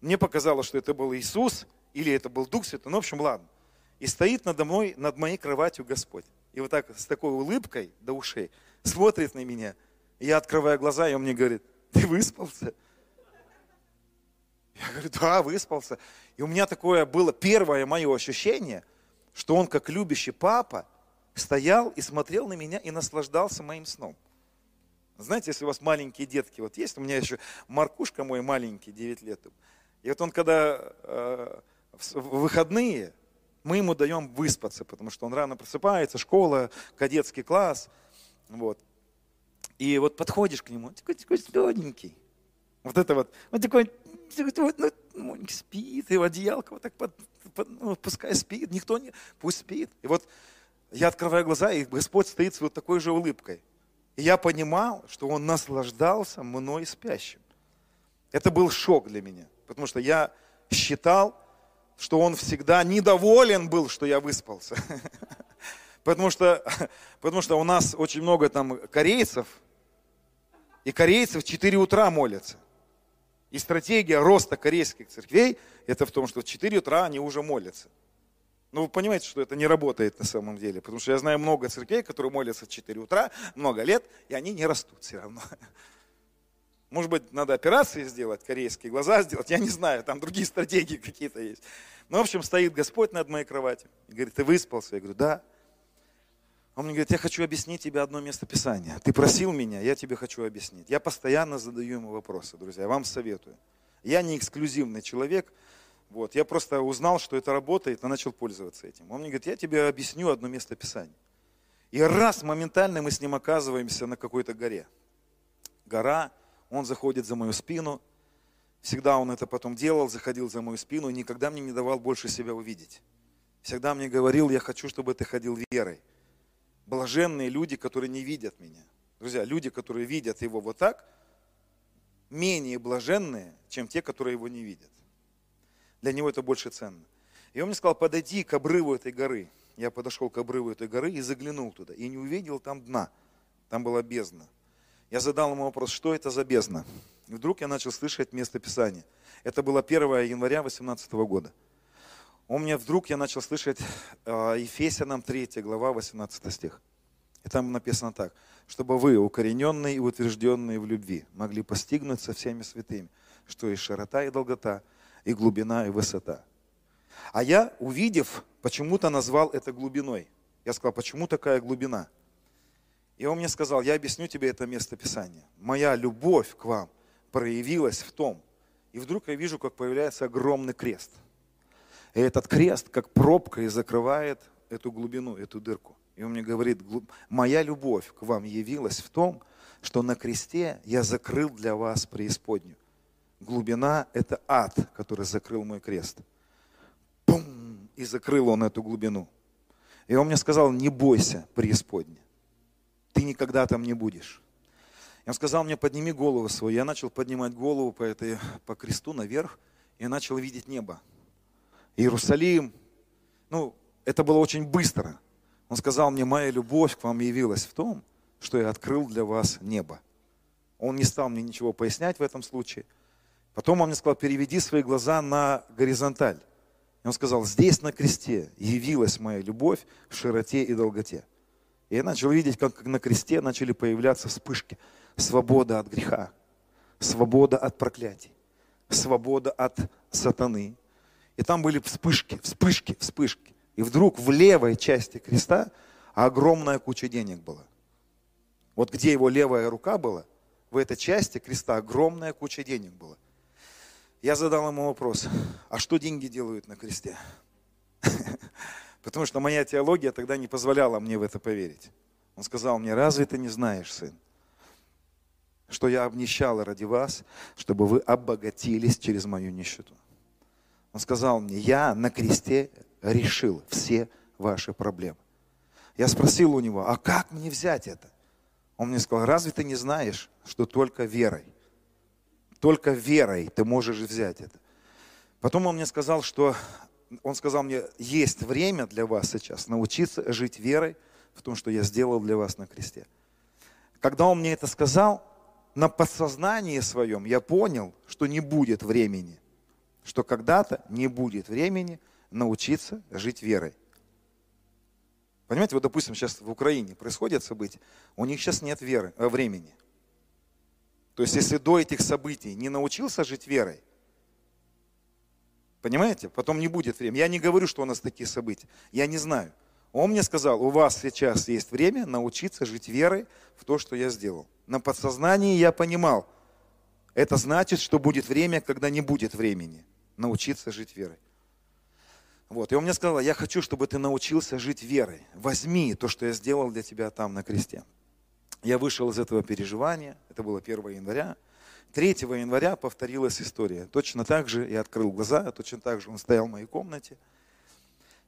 Мне показалось, что это был Иисус или это был Дух Святой. Ну, в общем, ладно. И стоит надо мной, над моей кроватью Господь. И вот так с такой улыбкой до ушей смотрит на меня. И я открываю глаза, и он мне говорит, ты выспался? Я говорю, да, выспался. И у меня такое было первое мое ощущение, что он как любящий папа – стоял и смотрел на меня и наслаждался моим сном. Знаете, если у вас маленькие детки, вот есть, у меня еще Маркушка мой маленький, 9 лет. И вот он, когда э, в выходные, мы ему даем выспаться, потому что он рано просыпается, школа, кадетский класс. Вот. И вот подходишь к нему, такой, такой сладенький. Вот это вот. Вот такой, ну, Монька спит, и одеялко вот так под, под, ну, пускай спит, никто не, пусть спит. И вот я открываю глаза, и Господь стоит с вот такой же улыбкой. И я понимал, что Он наслаждался мной спящим. Это был шок для меня, потому что я считал, что Он всегда недоволен был, что я выспался. [laughs] Потому что, [laughs] потому что у нас очень много там корейцев, и корейцы в 4 утра молятся. И стратегия роста корейских церквей, это в том, что в 4 утра они уже молятся. Ну, вы понимаете, что это не работает на самом деле, потому что я знаю много церквей, которые молятся в 4 утра, много лет, и они не растут все равно. [laughs] Может быть, надо операции сделать, корейские глаза сделать, я не знаю, там другие стратегии какие-то есть. Ну, в общем, стоит Господь над моей кроватью и говорит, ты выспался? Я говорю, да. Он мне говорит, я хочу объяснить тебе одно место Писания. Ты просил меня, я тебе хочу объяснить. Я постоянно задаю ему вопросы, друзья, я вам советую. Я не эксклюзивный человек, вот, я просто узнал, что это работает, и начал пользоваться этим. Он мне говорит, я тебе объясню одно место Писания. И раз моментально мы с ним оказываемся на какой-то горе. Гора, он заходит за мою спину. Всегда он это потом делал, заходил за мою спину и никогда мне не давал больше себя увидеть. Всегда мне говорил, я хочу, чтобы ты ходил верой блаженные люди, которые не видят меня. Друзья, люди, которые видят его вот так, менее блаженные, чем те, которые его не видят. Для него это больше ценно. И он мне сказал, подойди к обрыву этой горы. Я подошел к обрыву этой горы и заглянул туда. И не увидел там дна. Там была бездна. Я задал ему вопрос, что это за бездна? И вдруг я начал слышать место Писания. Это было 1 января 2018 года. У меня вдруг я начал слышать а, Ефесянам 3 глава 18 стих. И там написано так, чтобы вы, укорененные и утвержденные в любви, могли постигнуть со всеми святыми, что и широта, и долгота, и глубина, и высота. А я, увидев, почему-то назвал это глубиной. Я сказал, почему такая глубина? И он мне сказал, я объясню тебе это место Писания. Моя любовь к вам проявилась в том. И вдруг я вижу, как появляется огромный крест – и этот крест, как пробка, и закрывает эту глубину, эту дырку. И он мне говорит, моя любовь к вам явилась в том, что на кресте я закрыл для вас преисподнюю. Глубина – это ад, который закрыл мой крест. Пум! И закрыл он эту глубину. И он мне сказал, не бойся преисподня. Ты никогда там не будешь. И он сказал мне, подними голову свою. Я начал поднимать голову по, этой, по кресту наверх и начал видеть небо. Иерусалим. Ну, это было очень быстро. Он сказал мне, моя любовь к вам явилась в том, что я открыл для вас небо. Он не стал мне ничего пояснять в этом случае. Потом он мне сказал, переведи свои глаза на горизонталь. И он сказал, здесь на кресте явилась моя любовь в широте и долготе. И я начал видеть, как на кресте начали появляться вспышки. Свобода от греха, свобода от проклятий, свобода от сатаны, и там были вспышки, вспышки, вспышки. И вдруг в левой части креста огромная куча денег была. Вот где его левая рука была, в этой части креста огромная куча денег была. Я задал ему вопрос, а что деньги делают на кресте? [laughs] Потому что моя теология тогда не позволяла мне в это поверить. Он сказал мне, разве ты не знаешь, сын, что я обнищал ради вас, чтобы вы обогатились через мою нищету? Он сказал мне, я на кресте решил все ваши проблемы. Я спросил у него, а как мне взять это? Он мне сказал, разве ты не знаешь, что только верой, только верой ты можешь взять это? Потом он мне сказал, что он сказал мне, есть время для вас сейчас научиться жить верой в том, что я сделал для вас на кресте. Когда он мне это сказал, на подсознании своем я понял, что не будет времени – что когда-то не будет времени научиться жить верой. Понимаете, вот, допустим, сейчас в Украине происходят события, у них сейчас нет веры, э, времени. То есть, если до этих событий не научился жить верой, понимаете, потом не будет времени. Я не говорю, что у нас такие события, я не знаю. Он мне сказал, у вас сейчас есть время научиться жить верой в то, что я сделал. На подсознании я понимал, это значит, что будет время, когда не будет времени научиться жить верой. Вот. И он мне сказал, я хочу, чтобы ты научился жить верой. Возьми то, что я сделал для тебя там на кресте. Я вышел из этого переживания, это было 1 января. 3 января повторилась история. Точно так же я открыл глаза, точно так же он стоял в моей комнате.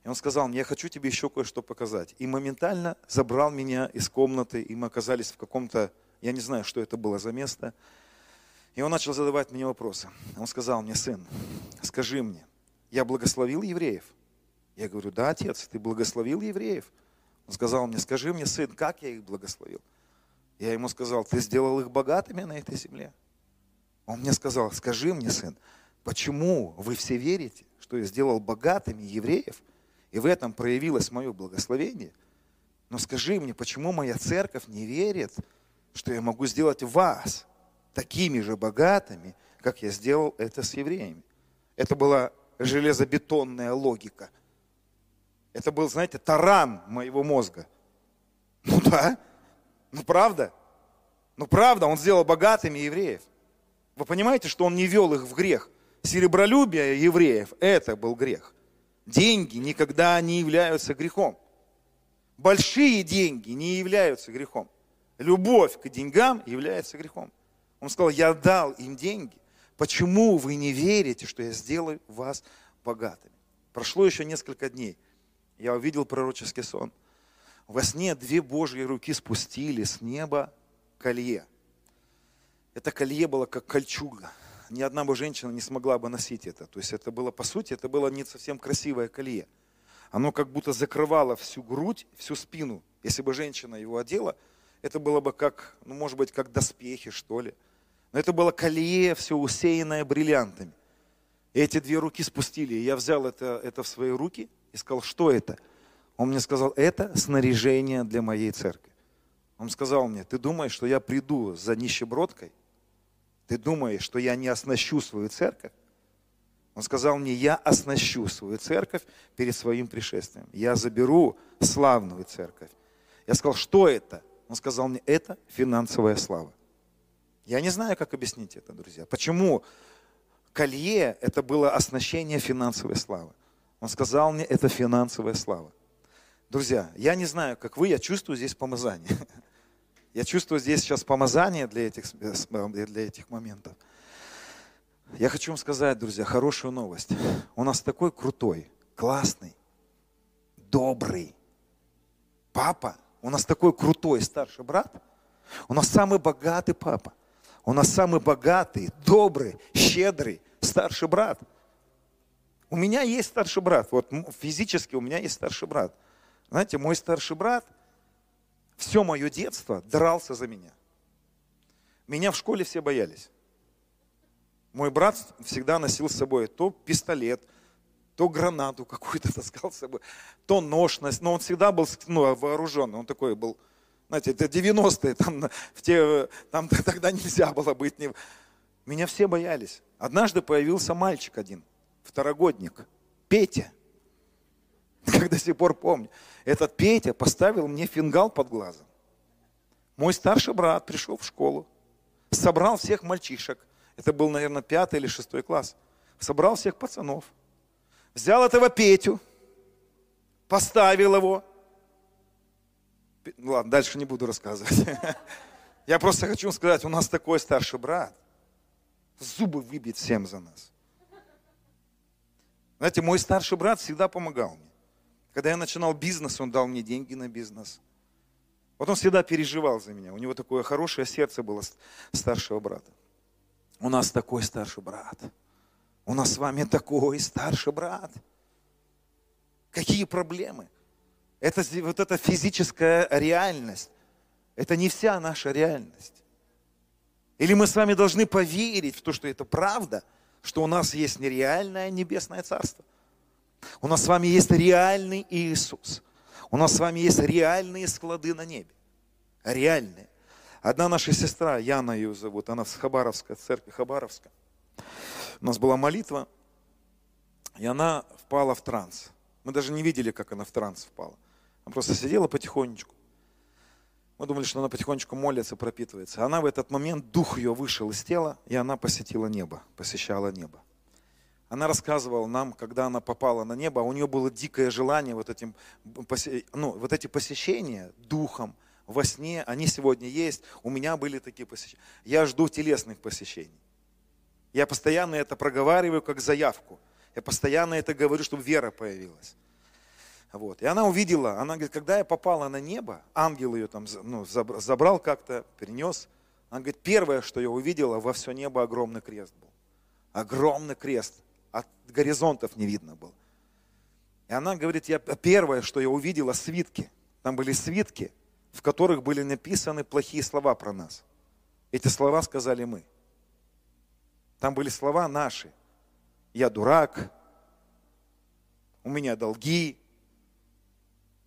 И он сказал мне, я хочу тебе еще кое-что показать. И моментально забрал меня из комнаты, и мы оказались в каком-то, я не знаю, что это было за место. И он начал задавать мне вопросы. Он сказал мне, сын, скажи мне, я благословил евреев? Я говорю, да, отец, ты благословил евреев. Он сказал мне, скажи мне, сын, как я их благословил? Я ему сказал, ты сделал их богатыми на этой земле. Он мне сказал, скажи мне, сын, почему вы все верите, что я сделал богатыми евреев, и в этом проявилось мое благословение? Но скажи мне, почему моя церковь не верит, что я могу сделать вас такими же богатыми, как я сделал это с евреями? Это была железобетонная логика. Это был, знаете, таран моего мозга. Ну да, ну правда. Ну правда, он сделал богатыми евреев. Вы понимаете, что он не вел их в грех? Серебролюбие евреев – это был грех. Деньги никогда не являются грехом. Большие деньги не являются грехом. Любовь к деньгам является грехом. Он сказал, я дал им деньги. Почему вы не верите, что я сделаю вас богатыми? Прошло еще несколько дней. Я увидел пророческий сон. Во сне две Божьи руки спустили с неба колье – это колье было как кольчуга. Ни одна бы женщина не смогла бы носить это. То есть это было, по сути, это было не совсем красивое колье. Оно как будто закрывало всю грудь, всю спину. Если бы женщина его одела, это было бы как, ну, может быть, как доспехи, что ли. Но это было колье, все усеянное бриллиантами. И эти две руки спустили. И я взял это, это в свои руки и сказал, что это? Он мне сказал, это снаряжение для моей церкви. Он сказал мне, ты думаешь, что я приду за нищебродкой ты думаешь, что я не оснащу свою церковь? Он сказал мне, я оснащу свою церковь перед своим пришествием. Я заберу славную церковь. Я сказал, что это? Он сказал мне, это финансовая слава. Я не знаю, как объяснить это, друзья. Почему колье – это было оснащение финансовой славы? Он сказал мне, это финансовая слава. Друзья, я не знаю, как вы, я чувствую здесь помазание. [laughs] Я чувствую здесь сейчас помазание для этих, э, для этих моментов. Я хочу вам сказать, друзья, хорошую новость. У нас такой крутой, классный, добрый папа. У нас такой крутой старший брат. У нас самый богатый папа. У нас самый богатый, добрый, щедрый старший брат. У меня есть старший брат. Вот физически у меня есть старший брат. Знаете, мой старший брат – все мое детство дрался за меня. Меня в школе все боялись. Мой брат всегда носил с собой то пистолет, то гранату какую-то [laughs] таскал с собой, то нож, но он всегда был ну, вооруженный, он такой был, знаете, это 90-е, там, в те, там [laughs] тогда нельзя было быть. Не... Меня все боялись. Однажды появился мальчик один, второгодник, Петя, [laughs] как до сих пор помню. Этот Петя поставил мне фингал под глазом. Мой старший брат пришел в школу, собрал всех мальчишек. Это был, наверное, пятый или шестой класс. Собрал всех пацанов. Взял этого Петю, поставил его. Ладно, дальше не буду рассказывать. [laughs] Я просто хочу сказать, у нас такой старший брат. Зубы выбить всем за нас. Знаете, мой старший брат всегда помогал мне. Когда я начинал бизнес, он дал мне деньги на бизнес. Вот он всегда переживал за меня. У него такое хорошее сердце было старшего брата. У нас такой старший брат. У нас с вами такой старший брат. Какие проблемы? Это вот эта физическая реальность. Это не вся наша реальность. Или мы с вами должны поверить в то, что это правда, что у нас есть нереальное небесное царство – у нас с вами есть реальный Иисус. У нас с вами есть реальные склады на небе. Реальные. Одна наша сестра, Яна ее зовут, она с Хабаровска, церкви Хабаровска. У нас была молитва, и она впала в транс. Мы даже не видели, как она в транс впала. Она просто сидела потихонечку. Мы думали, что она потихонечку молится, пропитывается. Она в этот момент, дух ее вышел из тела, и она посетила небо, посещала небо. Она рассказывала нам, когда она попала на небо, у нее было дикое желание вот, этим, ну, вот эти посещения духом, во сне, они сегодня есть, у меня были такие посещения. Я жду телесных посещений. Я постоянно это проговариваю как заявку. Я постоянно это говорю, чтобы вера появилась. Вот. И она увидела, она говорит, когда я попала на небо, ангел ее там ну, забрал как-то, перенес. Она говорит, первое, что я увидела, во все небо огромный крест был. Огромный крест. От горизонтов не видно было. И она говорит, я, первое, что я увидела, свитки. Там были свитки, в которых были написаны плохие слова про нас. Эти слова сказали мы. Там были слова наши. Я дурак, у меня долги,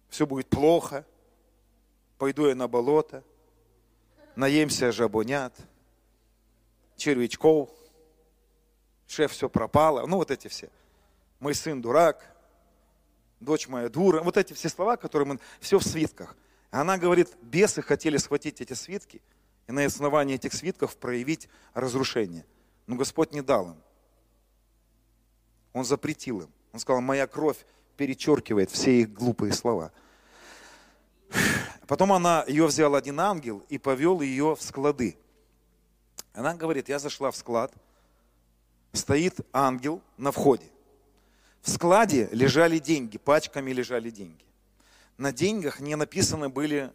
все будет плохо, пойду я на болото, наемся жабонят, червячков, шеф все пропало, ну вот эти все. Мой сын дурак, дочь моя дура, вот эти все слова, которые мы, все в свитках. Она говорит, бесы хотели схватить эти свитки и на основании этих свитков проявить разрушение. Но Господь не дал им. Он запретил им. Он сказал, моя кровь перечеркивает все их глупые слова. Потом она, ее взял один ангел и повел ее в склады. Она говорит, я зашла в склад, стоит ангел на входе. В складе лежали деньги, пачками лежали деньги. На деньгах не написаны были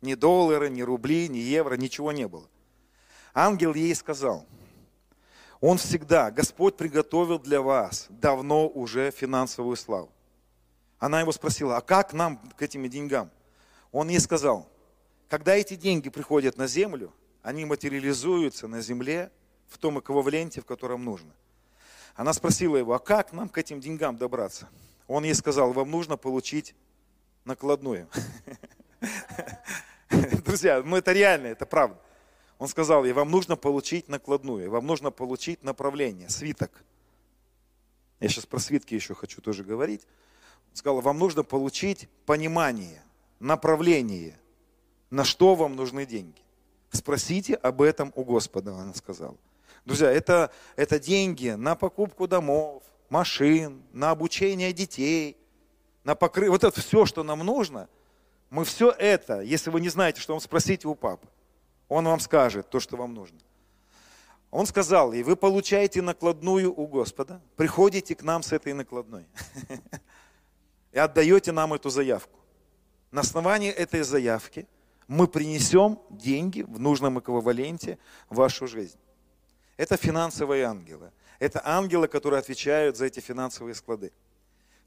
ни доллары, ни рубли, ни евро, ничего не было. Ангел ей сказал, он всегда, Господь приготовил для вас давно уже финансовую славу. Она его спросила, а как нам к этим деньгам? Он ей сказал, когда эти деньги приходят на землю, они материализуются на земле в том эквиваленте, в котором нужно. Она спросила его, а как нам к этим деньгам добраться? Он ей сказал, вам нужно получить накладную. [laughs] Друзья, ну это реально, это правда. Он сказал ей, вам нужно получить накладную, вам нужно получить направление, свиток. Я сейчас про свитки еще хочу тоже говорить. Он сказал, вам нужно получить понимание, направление, на что вам нужны деньги. Спросите об этом у Господа, она сказала. Друзья, это, это деньги на покупку домов, машин, на обучение детей, на покры... Вот это все, что нам нужно, мы все это, если вы не знаете, что вам спросите у папы. Он вам скажет то, что вам нужно. Он сказал, и вы получаете накладную у Господа, приходите к нам с этой накладной [laughs] и отдаете нам эту заявку. На основании этой заявки мы принесем деньги в нужном эквиваленте в вашу жизнь. Это финансовые ангелы. Это ангелы, которые отвечают за эти финансовые склады.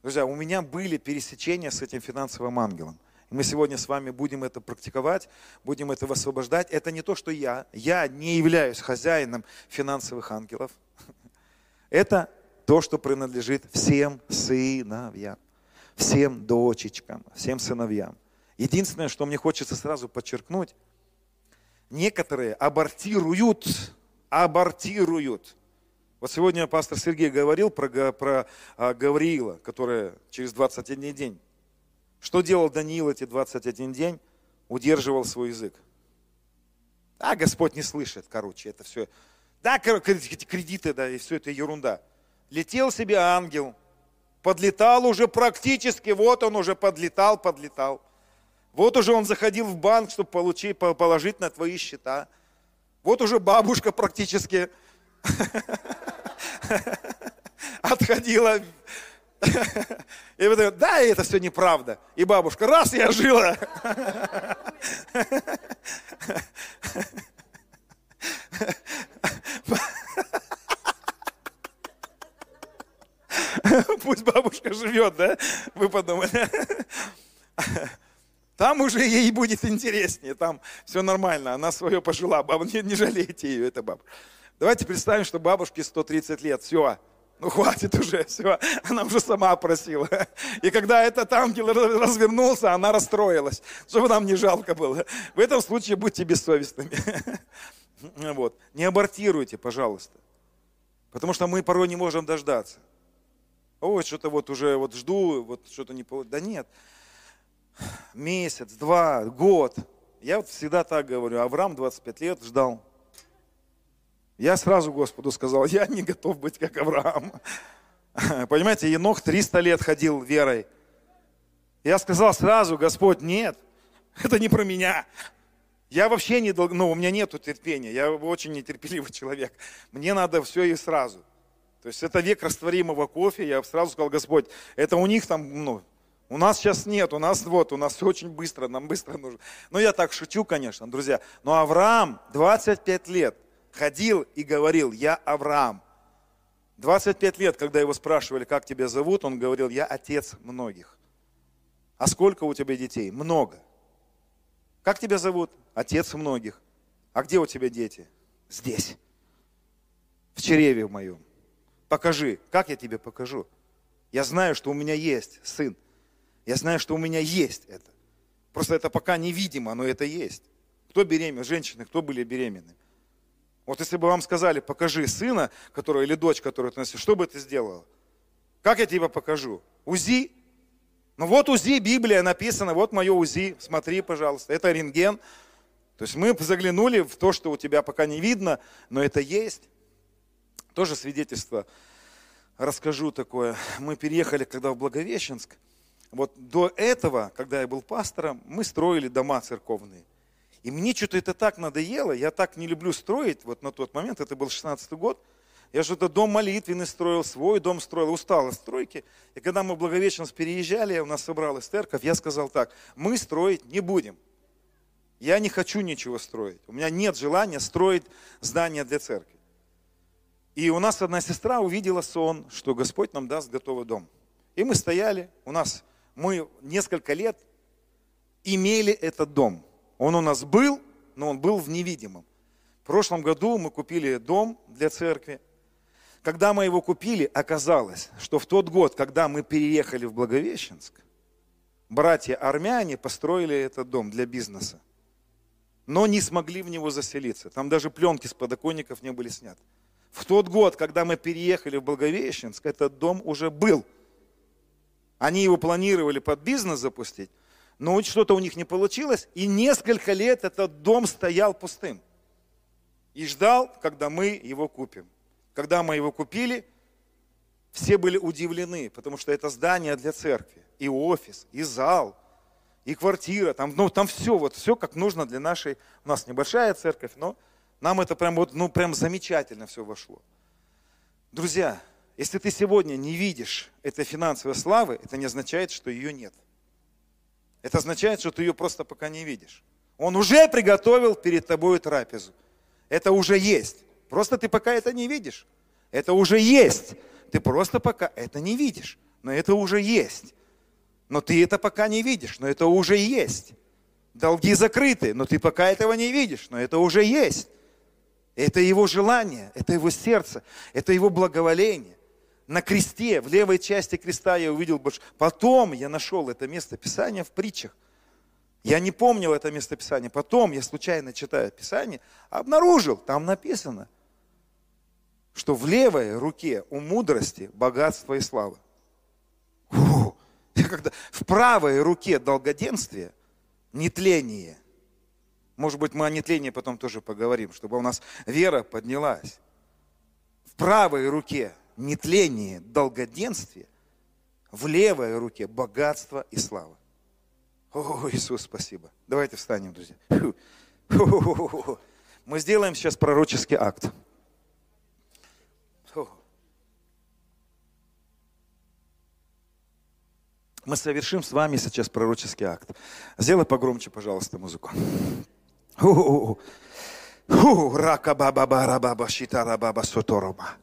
Друзья, у меня были пересечения с этим финансовым ангелом. Мы сегодня с вами будем это практиковать, будем это высвобождать. Это не то, что я. Я не являюсь хозяином финансовых ангелов. [laughs] Это то, что принадлежит всем сыновьям, всем дочечкам, всем сыновьям. Единственное, что мне хочется сразу подчеркнуть, некоторые абортируют абортируют. Вот сегодня пастор Сергей говорил про, про а, Гавриила, который через 21 день. Что делал Даниил эти 21 день? Удерживал свой язык. А Господь не слышит, короче, это все. Да, кредиты, да, и все это ерунда. Летел себе ангел, подлетал уже практически, вот он уже подлетал, подлетал. Вот уже он заходил в банк, чтобы получить, положить на твои счета. Вот уже бабушка практически [laughs] отходила. [laughs] И вы думаете, да, это все неправда. И бабушка, раз я жила. [laughs] Пусть бабушка живет, да? Вы подумали. Уже ей будет интереснее, там все нормально, она свое пожила, баба, не, не жалейте ее, это баба. Давайте представим, что бабушке 130 лет, все, ну хватит уже, все, она уже сама просила. И когда этот ангел развернулся, она расстроилась, чтобы нам не жалко было. В этом случае будьте бессовестными. [laughs] Вот. Не абортируйте, пожалуйста. Потому что мы порой не можем дождаться. Ой, что-то вот уже вот жду, вот что-то не получилось. Да нет, месяц, два, год. Я вот всегда так говорю. Авраам 25 лет ждал. Я сразу Господу сказал, [laughs] я не готов быть как Авраам. [laughs] Понимаете, Енох 300 лет ходил верой. Я сказал сразу, Господь, нет, [laughs] Это не про меня. Я вообще не, ну, у меня нету терпения, я очень нетерпеливый человек. Мне надо все и сразу. То есть это век растворимого кофе, я сразу сказал, Господь, это у них там, ну, у нас сейчас нет, у нас вот, у нас очень быстро, нам быстро нужно. Ну, я так шучу, конечно, друзья. Но Авраам 25 лет ходил и говорил, я Авраам. 25 лет, когда его спрашивали, как тебя зовут, он говорил, я отец многих. А сколько у тебя детей? Много. Как тебя зовут? Отец многих. А где у тебя дети? Здесь. В чреве в моем. Покажи. Как я тебе покажу? Я знаю, что у меня есть сын. Я знаю, что у меня есть это. Просто это пока невидимо, но это есть. Кто беременен? Женщины, кто были беременны? Вот если бы вам сказали, покажи сына, который, или дочь, которую ты носишь, что бы ты сделала? Как я тебе покажу? УЗИ? Ну вот УЗИ, Библия написана, вот мое УЗИ, смотри, пожалуйста, это рентген. То есть мы заглянули в то, что у тебя пока не видно, но это есть. Тоже свидетельство расскажу такое. Мы переехали когда в Благовещенск. Вот до этого, когда я был пастором, мы строили дома церковные. И мне что-то это так надоело, я так не люблю строить, вот на тот момент, это был 16 год, я что-то дом молитвенный строил, свой дом строил, устал от стройки. И когда мы в Благовещенск переезжали, у нас собралась церковь, я сказал так, мы строить не будем. Я не хочу ничего строить. У меня нет желания строить здание для церкви. И у нас одна сестра увидела сон, что Господь нам даст готовый дом. И мы стояли, у нас, мы несколько лет имели этот дом. Он у нас был, но он был в невидимом. В прошлом году мы купили дом для церкви. Когда мы его купили, оказалось, что в тот год, когда мы переехали в Благовещенск, братья-армяне построили этот дом для бизнеса, но не смогли в него заселиться. Там даже пленки с подоконников не были сняты. В тот год, когда мы переехали в Благовещенск, этот дом уже был. Они его планировали под бизнес запустить, но что-то у них не получилось, и несколько лет этот дом стоял пустым. И ждал, когда мы его купим. Когда мы его купили, все были удивлены, потому что это здание для церкви, и офис, и зал, и квартира, там, ну, там все, вот все как нужно для нашей, у нас небольшая церковь, но нам это прям вот, ну, прям замечательно все вошло. Друзья, если ты сегодня не видишь этой финансовой славы, это не означает, что ее нет. Это означает, что ты ее просто пока не видишь. Он уже приготовил перед тобой трапезу. Это уже есть. Просто ты пока это не видишь. Это уже есть. Ты просто пока это не видишь. Но это уже есть. Но ты это пока не видишь. Но это уже есть. Долги закрыты, но ты пока этого не видишь. Но это уже есть. Это его желание, это его сердце, это его благоволение на кресте, в левой части креста я увидел больше. Потом я нашел это место Писания в притчах. Я не помнил это место Писания. Потом я случайно читаю Писание, обнаружил, там написано, что в левой руке у мудрости богатство и слава. Когда в правой руке долгоденствие, нетление. Может быть, мы о нетлении потом тоже поговорим, чтобы у нас вера поднялась. В правой руке нетление, долгоденствие, в левой руке богатство и слава. О, Иисус, спасибо. Давайте встанем, друзья. Мы сделаем сейчас пророческий акт. Мы совершим с вами сейчас пророческий акт. Сделай погромче, пожалуйста, музыку. Рака баба баба шитара баба сотороба.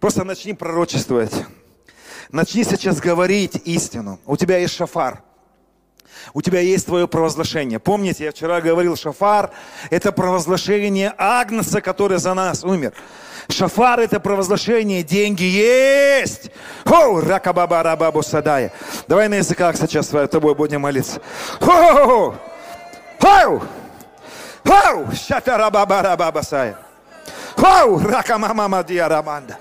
Просто начни пророчествовать. Начни сейчас говорить истину. У тебя есть шафар. У тебя есть твое провозглашение. Помните, я вчера говорил, шафар – это провозглашение Агнца, который за нас умер. Шафар – это провозглашение, деньги есть. Хоу, ракабаба рабабу садая. Давай на языках сейчас с тобой будем молиться. Хоу, хоу, хоу, шатарабаба рабаба сая. Оу, рака мама диараманда.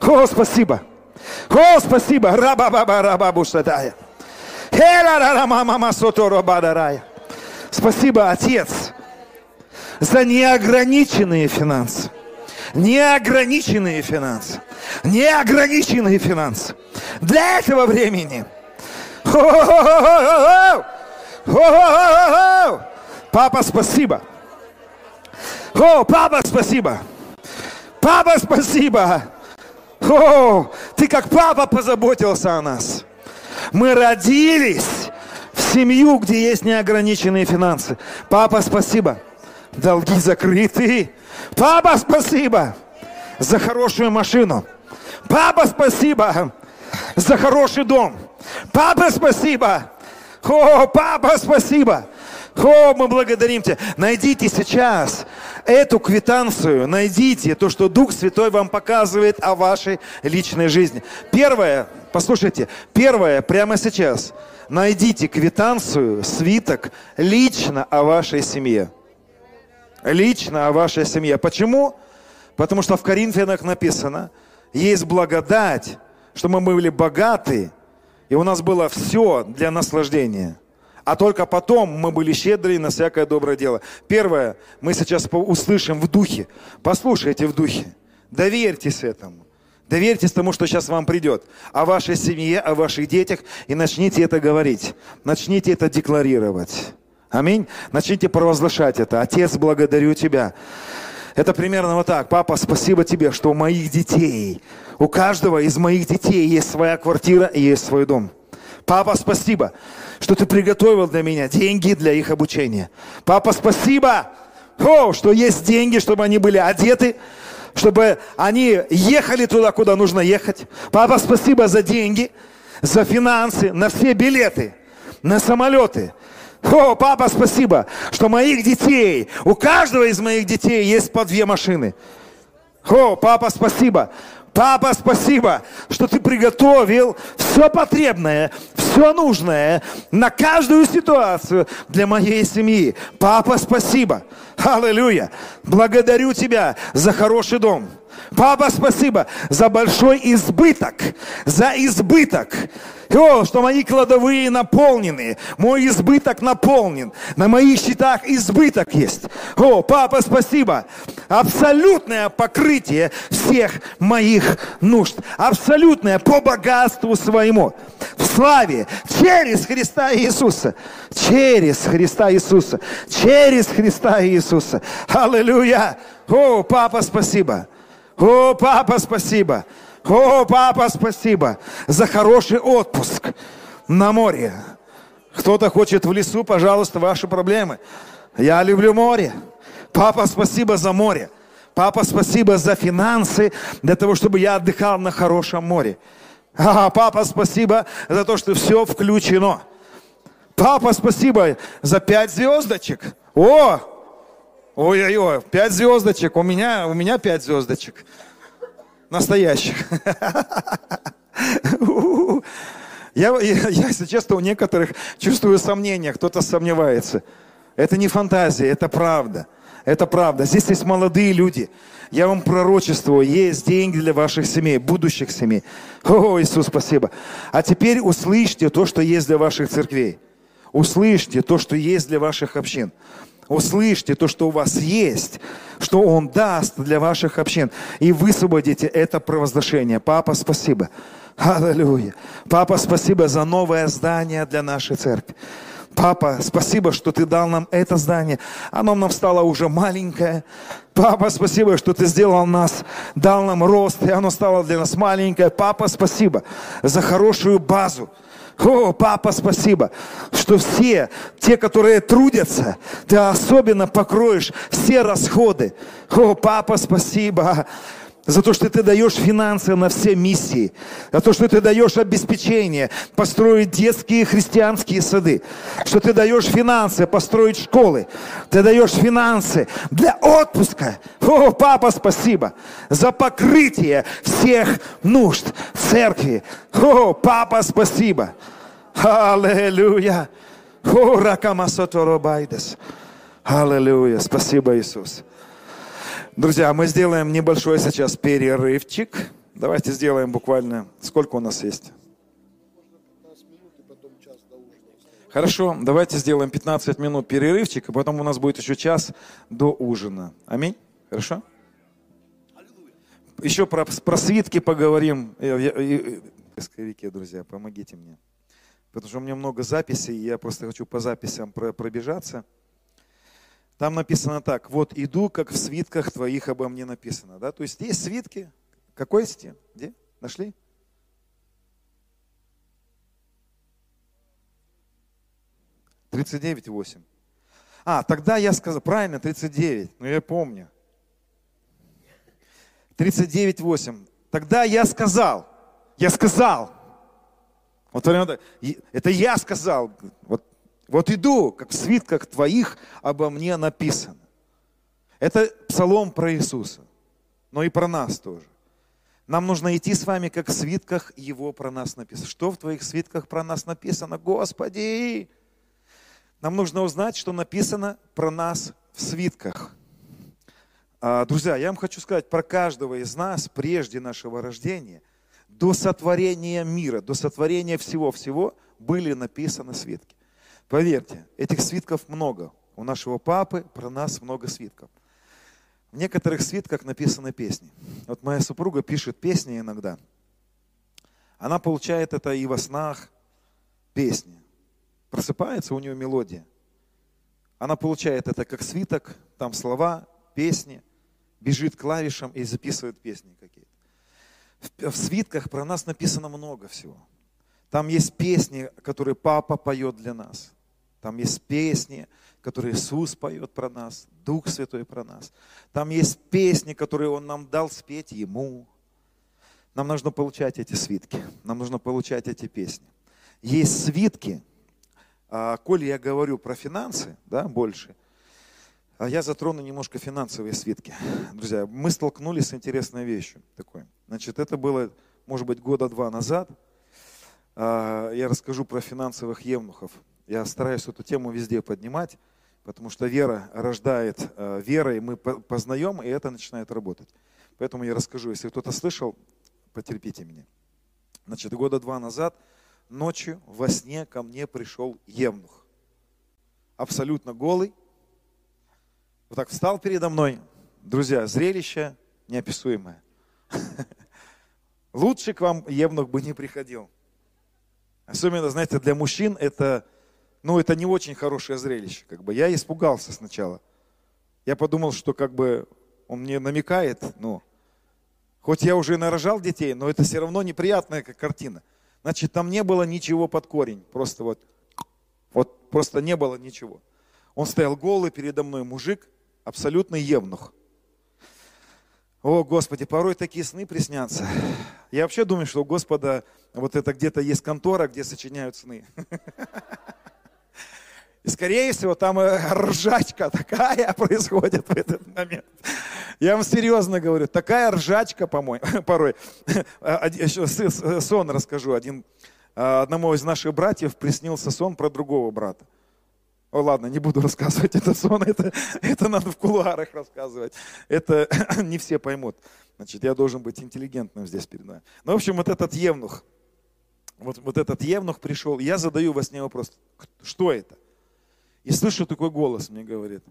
О, спасибо. О, спасибо. Раба баба раба бушатая. Спасибо, Отец, за неограниченные финансы. Неограниченные финансы. Неограниченные финансы. Для этого времени. Папа, спасибо. О, папа, спасибо. Папа, спасибо. О, ты как папа позаботился о нас. Мы родились в семью, где есть неограниченные финансы. Папа, спасибо. Долги закрыты. Папа, спасибо за хорошую машину. Папа, спасибо за хороший дом. Папа, спасибо. О, папа, спасибо. О, мы благодарим Тебя. Найдите сейчас эту квитанцию, найдите то, что Дух Святой вам показывает о вашей личной жизни. Первое, послушайте, первое прямо сейчас. Найдите квитанцию, свиток лично о вашей семье. Лично о вашей семье. Почему? Потому что в Коринфянах написано, есть благодать, что мы были богаты, и у нас было все для наслаждения. А только потом мы были щедры на всякое доброе дело. Первое, мы сейчас услышим в духе. Послушайте в духе. Доверьтесь этому. Доверьтесь тому, что сейчас вам придет. О вашей семье, о ваших детях. И начните это говорить. Начните это декларировать. Аминь. Начните провозглашать это. Отец, благодарю Тебя. Это примерно вот так. Папа, спасибо тебе, что у моих детей, у каждого из моих детей есть своя квартира и есть свой дом. Папа, спасибо, что ты приготовил для меня деньги для их обучения. Папа, спасибо, о, что есть деньги, чтобы они были одеты, чтобы они ехали туда, куда нужно ехать. Папа, спасибо за деньги, за финансы, на все билеты, на самолеты, о, папа, спасибо, что моих детей, у каждого из моих детей есть по две машины. О, папа, спасибо. Папа, спасибо, что ты приготовил все потребное, все нужное на каждую ситуацию для моей семьи. Папа, спасибо. Аллилуйя. Благодарю тебя за хороший дом. Папа, спасибо за большой избыток, за избыток. О, что мои кладовые наполнены, мой избыток наполнен, на моих счетах избыток есть. О, папа, спасибо. Абсолютное покрытие всех моих нужд. Абсолютное по богатству своему. В славе через Христа Иисуса. Через Христа Иисуса. Через Христа Иисуса. Аллилуйя. О, папа, спасибо. О, папа, спасибо. О, папа, спасибо за хороший отпуск на море. Кто-то хочет в лесу, пожалуйста, ваши проблемы. Я люблю море. Папа, спасибо за море. Папа, спасибо за финансы, для того, чтобы я отдыхал на хорошем море. А, папа, спасибо за то, что все включено. Папа, спасибо за пять звездочек. О, ой-ой-ой, пять звездочек. У меня, у меня пять звездочек. Настоящих. Я, я, если честно, у некоторых чувствую сомнения, кто-то сомневается. Это не фантазия, это правда. Это правда. Здесь есть молодые люди. Я вам пророчествую, есть деньги для ваших семей, будущих семей. О, Иисус, спасибо. А теперь услышьте то, что есть для ваших церквей. Услышьте то, что есть для ваших общин. Услышьте то, что у вас есть, что Он даст для ваших общин. И высвободите это провозглашение. Папа, спасибо. Аллилуйя. Папа, спасибо за новое здание для нашей церкви. Папа, спасибо, что ты дал нам это здание. Оно нам стало уже маленькое. Папа, спасибо, что ты сделал нас, дал нам рост, и оно стало для нас маленькое. Папа, спасибо за хорошую базу. О, папа, спасибо, что все те, которые трудятся, ты особенно покроешь все расходы. О, папа, спасибо за то, что ты даешь финансы на все миссии, за то, что ты даешь обеспечение построить детские христианские сады, что ты даешь финансы построить школы, ты даешь финансы для отпуска. О, папа, спасибо за покрытие всех нужд церкви. О, папа, спасибо. Аллилуйя. О, ракамасоторобайдес. Аллилуйя. Спасибо, Иисус. Друзья, мы сделаем небольшой сейчас перерывчик. Давайте сделаем буквально... Сколько у нас есть? Хорошо, давайте сделаем 15 минут перерывчик, и потом у нас будет еще час до ужина. Аминь? Хорошо? Еще про, про свитки поговорим. Поисковики, друзья, помогите мне. потому что у меня много записей, и я просто хочу по записям пробежаться. Там написано так, вот иду, как в свитках твоих обо мне написано. Да? То есть есть свитки. Какой стих? Где? Нашли? Тридцать девять восемь. А, тогда я сказал, правильно, 39, ну я помню. 39, 8. Тогда я сказал, я сказал. Вот это я сказал. Вот вот иду, как в свитках твоих обо мне написано. Это псалом про Иисуса, но и про нас тоже. Нам нужно идти с вами, как в свитках Его про нас написано. Что в твоих свитках про нас написано? Господи! Нам нужно узнать, что написано про нас в свитках. А, друзья, я вам хочу сказать, про каждого из нас прежде нашего рождения, до сотворения мира, до сотворения всего-всего были написаны свитки. Поверьте, этих свитков много. У нашего папы про нас много свитков. В некоторых свитках написаны песни. Вот моя супруга пишет песни иногда. Она получает это и во снах, песни. Просыпается у нее мелодия. Она получает это как свиток, там слова, песни, бежит к клавишам и записывает песни какие-то. В свитках про нас написано много всего. Там есть песни, которые папа поет для нас. Там есть песни, которые Иисус поет про нас, Дух Святой про нас. Там есть песни, которые Он нам дал спеть Ему. Нам нужно получать эти свитки, нам нужно получать эти песни. Есть свитки, а, коли я говорю про финансы, да, больше, а я затрону немножко финансовые свитки. Друзья, мы столкнулись с интересной вещью такой. Значит, это было, может быть, года два назад – а, я расскажу про финансовых евнухов. Я стараюсь эту тему везде поднимать, потому что вера рождает а, верой, мы познаем, и это начинает работать. Поэтому я расскажу. Если кто-то слышал, потерпите меня. Значит, года два назад ночью во сне ко мне пришел евнух. Абсолютно голый. Вот так встал передо мной. Друзья, зрелище неописуемое. [laughs] Лучше к вам евнух бы не приходил. Особенно, знаете, для мужчин это, ну, это не очень хорошее зрелище. Как бы. Я испугался сначала. Я подумал, что как бы он мне намекает, ну, хоть я уже и нарожал детей, но это все равно неприятная картина. Значит, там не было ничего под корень. Просто вот, вот просто не было ничего. Он стоял голый передо мной, мужик, абсолютно евнух. О, Господи, порой такие сны приснятся. Я вообще думаю, что у Господа вот это где-то есть контора, где сочиняют сны. [laughs] И скорее всего там э, [laughs] ржачка такая [laughs] происходит в этот момент. Я вам серьезно говорю, такая ржачка по-моему, [laughs] порой. Сон расскажу. Один, э, одному из наших братьев приснился сон про другого брата. О, ладно, не буду рассказывать этот сон, это, это надо в кулуарах рассказывать. Это [coughs] не все поймут. Значит, я должен быть интеллигентным здесь перед вами. Ну, в общем, вот этот евнух, вот, вот этот евнух пришел, я задаю во сне вопрос, что это? И слышу такой голос, мне говорит,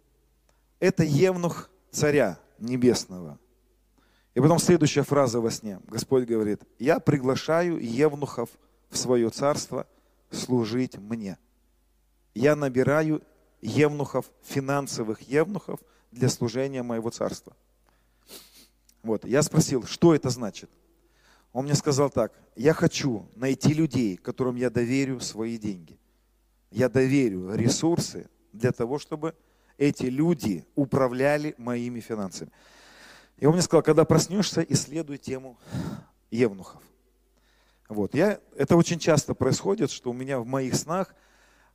это евнух царя небесного. И потом следующая фраза во сне. Господь говорит, я приглашаю евнухов в свое царство служить мне я набираю евнухов, финансовых евнухов для служения моего царства. Вот, я спросил, что это значит? Он мне сказал так, я хочу найти людей, которым я доверю свои деньги. Я доверю ресурсы для того, чтобы эти люди управляли моими финансами. И он мне сказал, когда проснешься, исследуй тему евнухов. Вот. Я, это очень часто происходит, что у меня в моих снах –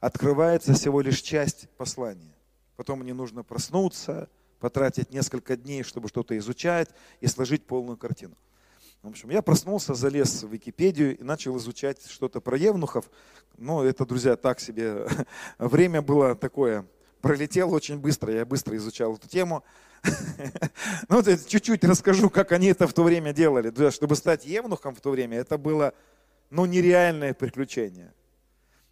открывается всего лишь часть послания. Потом мне нужно проснуться, потратить несколько дней, чтобы что-то изучать и сложить полную картину. В общем, я проснулся, залез в Википедию и начал изучать что-то про евнухов. Ну, это, друзья, так себе. [laughs] Время было такое, пролетело очень быстро, я быстро изучал эту тему. [laughs] Ну, чуть-чуть расскажу, как они это в то время делали. Чтобы стать евнухом в то время, это было, ну, нереальное приключение.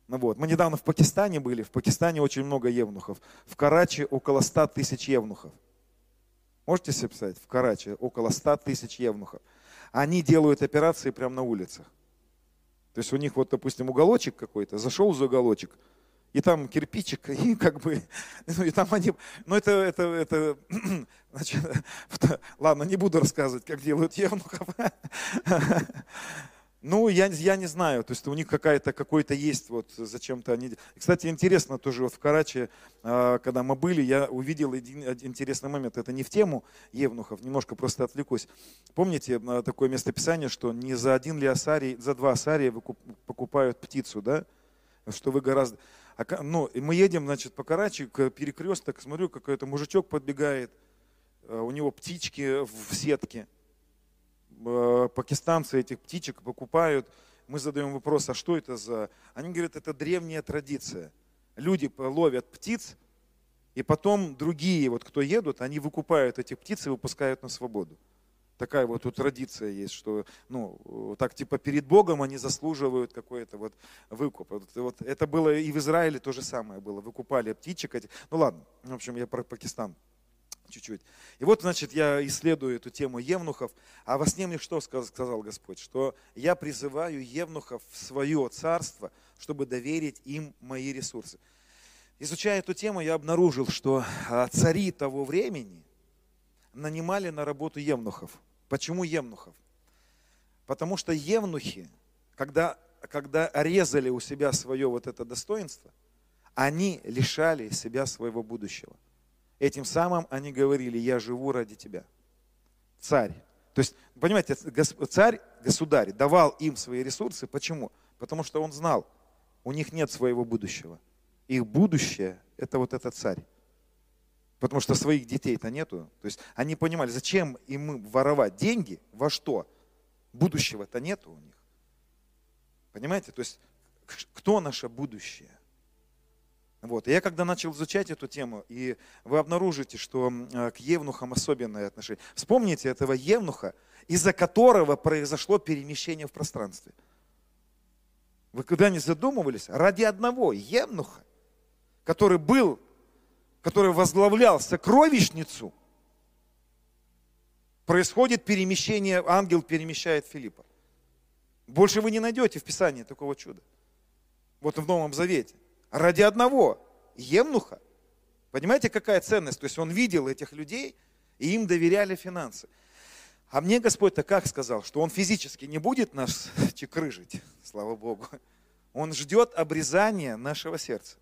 Ну вот. Мы недавно в Пакистане были, в Пакистане очень много евнухов. В Карачи около 100 тысяч евнухов. Можете себе представить? В Карачи около 100 тысяч евнухов. Они делают операции прямо на улицах. То есть у них вот, допустим, уголочек какой-то, зашел за уголочек, и там кирпичик, [laughs] и как бы, [laughs] ну и там они, ну это, это, это, [clears throat] значит, [laughs] ладно, не буду рассказывать, как делают евнухов. Ну, я, я не знаю, то есть у них какая-то, какой-то есть, вот зачем-то они... Кстати, интересно тоже, вот в Караче, а, когда мы были, я увидел один, один интересный момент, это не в тему Евнухов, немножко просто отвлекусь. Помните а, такое местописание, что не за один ли асарий, за два асария покупают птицу, да? Что вы гораздо... А, ну, и мы едем, значит, по Карачи, к перекресток, смотрю, какой-то мужичок подбегает, у него птички в сетке, пакистанцы этих птичек покупают. Мы задаем вопрос, а что это за... Они говорят, это древняя традиция. Люди ловят птиц, и потом другие, вот кто едут, они выкупают этих птиц и выпускают на свободу. Такая вот тут традиция есть, что, ну, так типа перед Богом они заслуживают какой-то вот выкуп. Вот, вот это было и в Израиле то же самое было. Выкупали птичек. Ну ладно, в общем, я про Пакистан чуть-чуть. И вот, значит, я исследую эту тему евнухов, а во сне мне что сказал Господь? Что я призываю евнухов в свое царство, чтобы доверить им мои ресурсы. Изучая эту тему, я обнаружил, что а, цари того времени нанимали на работу евнухов. Почему евнухов? Потому что евнухи, когда, когда резали у себя свое вот это достоинство, они лишали себя своего будущего. Этим самым они говорили, я живу ради тебя. Царь. То есть, понимаете, царь, государь давал им свои ресурсы. Почему? Потому что он знал, у них нет своего будущего. Их будущее – это вот этот царь. Потому что своих детей-то нету. То есть они понимали, зачем им воровать деньги, во что? Будущего-то нету у них. Понимаете? То есть кто наше будущее? Вот. Я когда начал изучать эту тему, и вы обнаружите, что э, к евнухам особенное отношение. Вспомните этого евнуха, из-за которого произошло перемещение в пространстве. Вы когда-нибудь задумывались? Ради одного евнуха, который был, который возглавлял сокровищницу, происходит перемещение, ангел перемещает Филиппа. Больше вы не найдете в Писании такого чуда. Вот в Новом Завете. Ради одного Емнуха. Понимаете, какая ценность? То есть он видел этих людей, и им доверяли финансы. А мне Господь-то как сказал, что Он физически не будет нас [laughs] чекрыжить, слава Богу. Он ждет обрезания нашего сердца.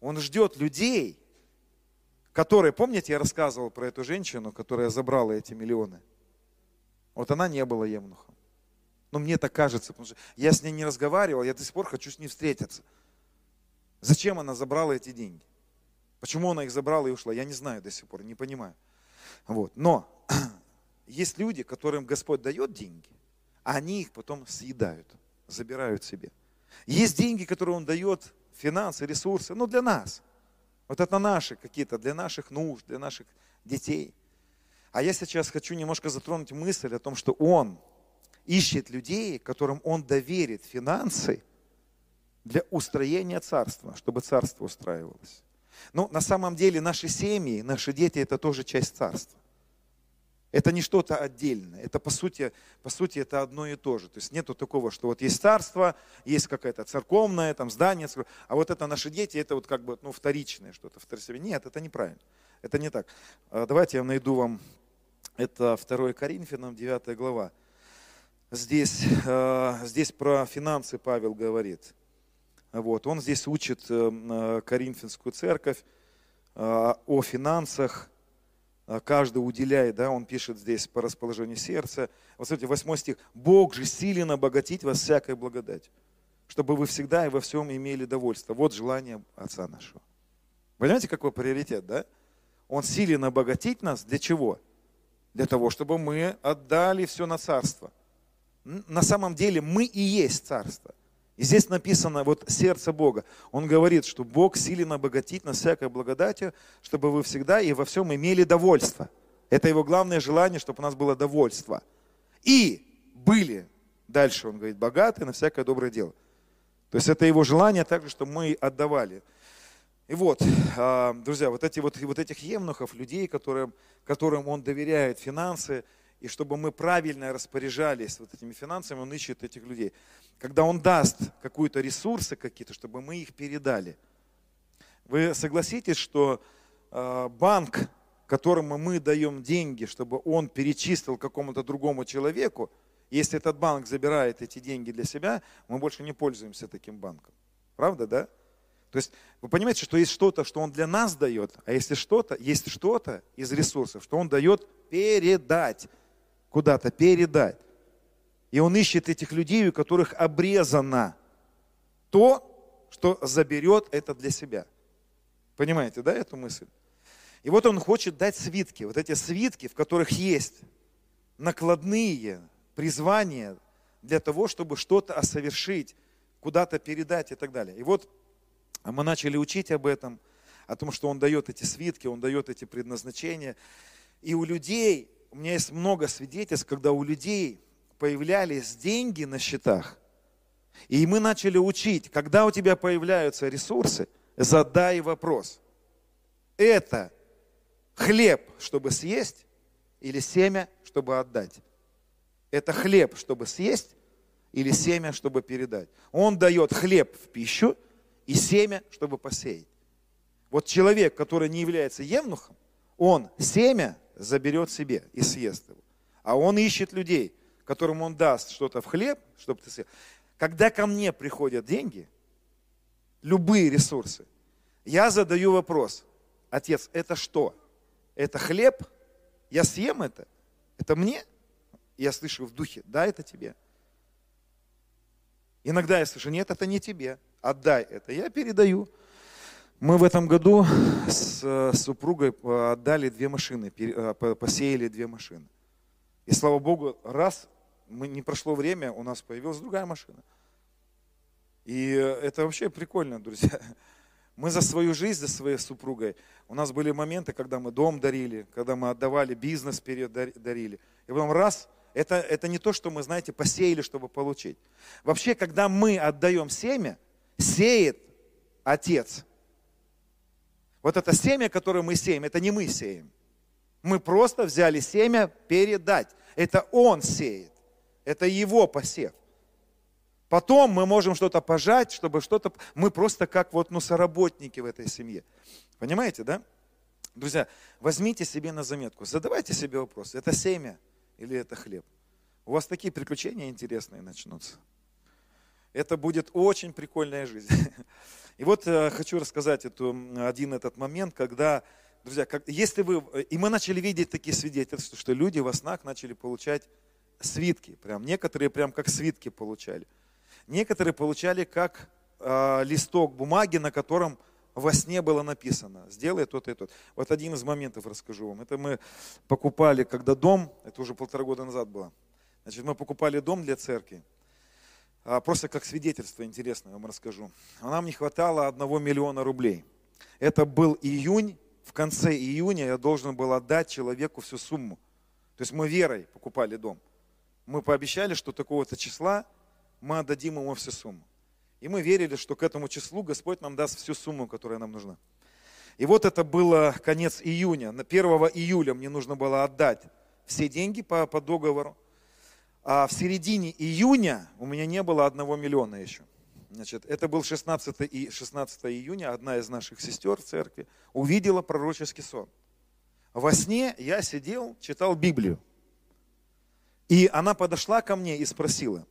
Он ждет людей, которые, помните, я рассказывал про эту женщину, которая забрала эти миллионы. Вот она не была емнухом. Но мне так кажется, потому что я с ней не разговаривал, я до сих пор хочу с ней встретиться. Зачем она забрала эти деньги? Почему она их забрала и ушла? Я не знаю до сих пор, не понимаю. Вот. Но [clears throat] есть люди, которым Господь дает деньги, а они их потом съедают, забирают себе. Есть деньги, которые Он дает, финансы, ресурсы, ну для нас. Вот это наши какие-то, для наших нужд, для наших детей. А я сейчас хочу немножко затронуть мысль о том, что Он ищет людей, которым Он доверит финансы, для устроения царства, чтобы царство устраивалось. Но на самом деле наши семьи, наши дети – это тоже часть царства. Это не что-то отдельное. Это по сути, по сути это одно и то же. То есть нету такого, что вот есть царство, есть какая-то церковное там здание, а вот это наши дети, это вот как бы ну, вторичное что-то. Второстепенное. Нет, это неправильно. Это не так. А, давайте я найду вам, это 2 Коринфянам, 9 глава. Здесь, а, здесь про финансы Павел говорит. Вот. Он здесь учит э, э, Коринфянскую церковь э, о финансах, каждый уделяет, да, он пишет здесь по расположению сердца. Вот смотрите, 8 стих. «Бог же силен обогатить вас всякой благодать, чтобы вы всегда и во всем имели довольство». Вот желание Отца нашего. Понимаете, какой приоритет, да? Он силен обогатить нас для чего? Для того, чтобы мы отдали все на царство. На самом деле мы и есть царство. И здесь написано вот сердце Бога. Он говорит, что Бог силен обогатить нас всякой благодатью, чтобы вы всегда и во всем имели довольство. Это его главное желание, чтобы у нас было довольство. И были, дальше он говорит, богаты на всякое доброе дело. То есть это его желание также, чтобы мы отдавали. И вот, а, друзья, вот, эти, вот, вот этих емнухов, людей, которым, которым он доверяет финансы, и чтобы мы правильно распоряжались вот этими финансами, он ищет этих людей. Когда Он даст какие-то ресурсы какие-то, чтобы мы их передали. Вы согласитесь, что э, банк, которому мы даем деньги, чтобы он перечислил какому-то другому человеку, если этот банк забирает эти деньги для себя, мы больше не пользуемся таким банком. Правда, да? То есть вы понимаете, что есть что-то, что он для нас дает, а если что-то, есть что-то из ресурсов, что он дает передать, куда-то передать. И он ищет этих людей, у которых обрезано то, что заберет это для себя. Понимаете, да, эту мысль? И вот он хочет дать свитки, вот эти свитки, в которых есть накладные призвания для того, чтобы что-то осовершить, куда-то передать и так далее. И вот мы начали учить об этом, о том, что он дает эти свитки, он дает эти предназначения. И у людей, у меня есть много свидетельств, когда у людей появлялись деньги на счетах, и мы начали учить, когда у тебя появляются ресурсы, задай вопрос. Это хлеб, чтобы съесть, или семя, чтобы отдать? Это хлеб, чтобы съесть, или семя, чтобы передать? Он дает хлеб в пищу и семя, чтобы посеять. Вот человек, который не является евнухом, он семя заберет себе и съест его. А он ищет людей, которым он даст что-то в хлеб, чтобы ты съел. Когда ко мне приходят деньги, любые ресурсы, я задаю вопрос, отец, это что? Это хлеб? Я съем это? Это мне? Я слышу в духе, да, это тебе. Иногда я слышу, нет, это не тебе, отдай это. Я передаю. Мы в этом году с э, супругой э, отдали две машины, э, посеяли две машины. И слава Богу, раз мы, не прошло время, у нас появилась другая машина. И это вообще прикольно, друзья. Мы за свою жизнь, за своей супругой, у нас были моменты, когда мы дом дарили, когда мы отдавали бизнес вперед дарили. И потом раз, это, это не то, что мы, знаете, посеяли, чтобы получить. Вообще, когда мы отдаем семя, сеет Отец. Вот это семя, которое мы сеем, это не мы сеем. Мы просто взяли семя передать. Это Он сеет. Это Его посев. Потом мы можем что-то пожать, чтобы что-то... Мы просто как вот, ну, соработники в этой семье. Понимаете, да? Друзья, возьмите себе на заметку, задавайте себе вопрос, это семя или это хлеб? У вас такие приключения интересные начнутся. Это будет очень прикольная жизнь. [laughs] И вот э, хочу рассказать эту, один этот момент, когда, друзья, как, если вы, и мы начали видеть такие свидетельства, что люди во снах начали получать свитки, прям некоторые прям как свитки получали. Некоторые получали как э, листок бумаги, на котором во сне было написано, сделай то-то и то. Вот один из моментов расскажу вам. Это мы покупали, когда дом, это уже полтора года назад было, значит, мы покупали дом для церкви, а, просто как свидетельство интересное вам расскажу. Нам не хватало одного миллиона рублей. Это был июнь, в конце июня я должен был отдать человеку всю сумму. То есть мы верой покупали дом. Мы пообещали, что такого-то числа мы отдадим ему всю сумму. И мы верили, что к этому числу Господь нам даст всю сумму, которая нам нужна. И вот это было конец июня. На 1 июля мне нужно было отдать все деньги по, по договору. А в середине июня у меня не было одного миллиона еще. Значит, это был 16, и 16 июня, одна из наших сестер в церкви увидела пророческий сон. Во сне я сидел, читал Библию. И она подошла ко мне и спросила,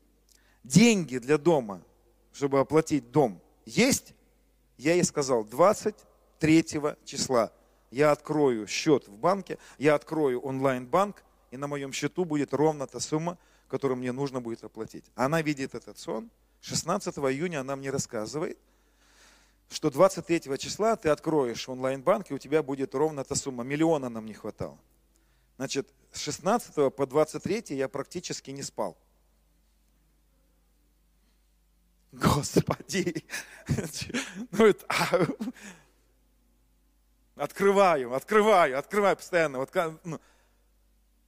деньги для дома, чтобы оплатить дом, есть? Я ей сказал, 23 числа я открою счет в банке, я открою онлайн-банк, и на моем счету будет ровно та сумма, которую мне нужно будет оплатить. Она видит этот сон. 16 июня она мне рассказывает, что 23 числа ты откроешь онлайн-банк, и у тебя будет ровно та сумма. Миллиона нам не хватало. Значит, с 16 по 23 я практически не спал. Господи! [laughs] Ну, это, а, открываю, открываю, открываю постоянно. Вот, ну,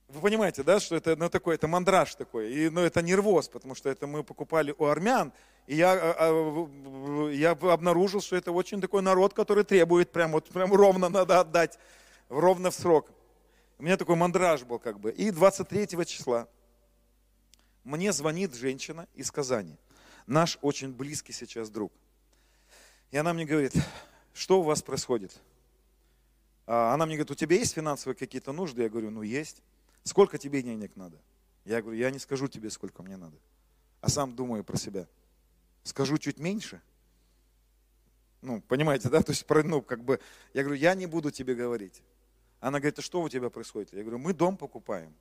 вы понимаете, да, что это ну, такой, это мандраж такой, и, ну, это нервоз, потому что это мы покупали у армян, и я, а, а, я обнаружил, что это очень такой народ, который требует прям, вот, прям ровно надо отдать, ровно в срок. У меня такой мандраж был как бы. И 23 числа мне звонит женщина из Казани. наш очень близкий сейчас друг. И она мне говорит, что у вас происходит? А она мне говорит, у тебя есть финансовые какие-то нужды? Я говорю, ну есть. Сколько тебе денег надо? Я говорю, я не скажу тебе, сколько мне надо. А сам думаю про себя. Скажу чуть меньше. Ну, понимаете, да? То есть, ну, как бы, я говорю, я не буду тебе говорить. Она говорит, а что у тебя происходит? Я говорю, мы дом покупаем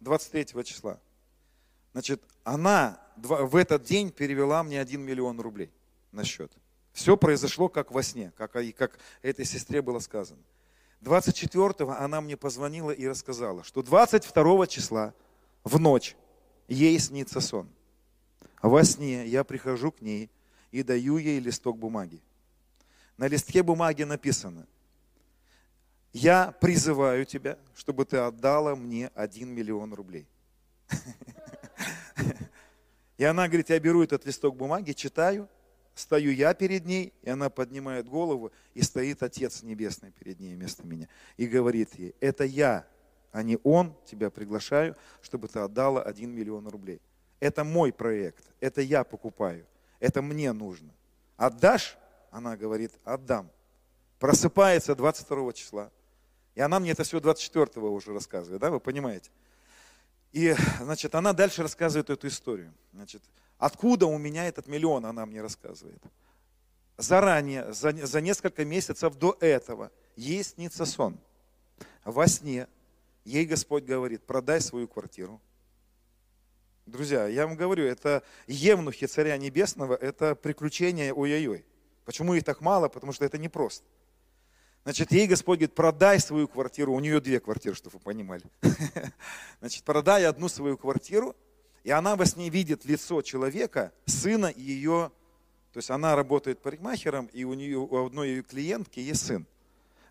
23 числа. Значит, она в этот день перевела мне 1 миллион рублей на счет. Все произошло как во сне, как, как этой сестре было сказано. 24-го она мне позвонила и рассказала, что 22 числа в ночь ей снится сон. Во сне я прихожу к ней и даю ей листок бумаги. На листке бумаги написано, я призываю тебя, чтобы ты отдала мне 1 миллион рублей. И она говорит, я беру этот листок бумаги, читаю, стою я перед ней, и она поднимает голову, и стоит Отец Небесный перед ней вместо меня. И говорит ей, это я, а не он, тебя приглашаю, чтобы ты отдала 1 миллион рублей. Это мой проект, это я покупаю, это мне нужно. Отдашь? Она говорит, отдам. Просыпается 22 числа. И она мне это все 24 уже рассказывает, да, вы понимаете? И, значит, она дальше рассказывает эту историю. Значит, откуда у меня этот миллион, она мне рассказывает. Заранее, за, за несколько месяцев до этого, ей снится сон. Во сне ей Господь говорит, продай свою квартиру. Друзья, я вам говорю, это евнухи Царя Небесного, это приключение ой-ой-ой. Почему их так мало? Потому что это непросто. Значит, ей Господь говорит, продай свою квартиру. У нее две квартиры, чтобы вы понимали. [laughs] Значит, продай одну свою квартиру, и она во сне видит лицо человека, сына ее, то есть она работает парикмахером, и у нее у одной ее клиентки есть сын.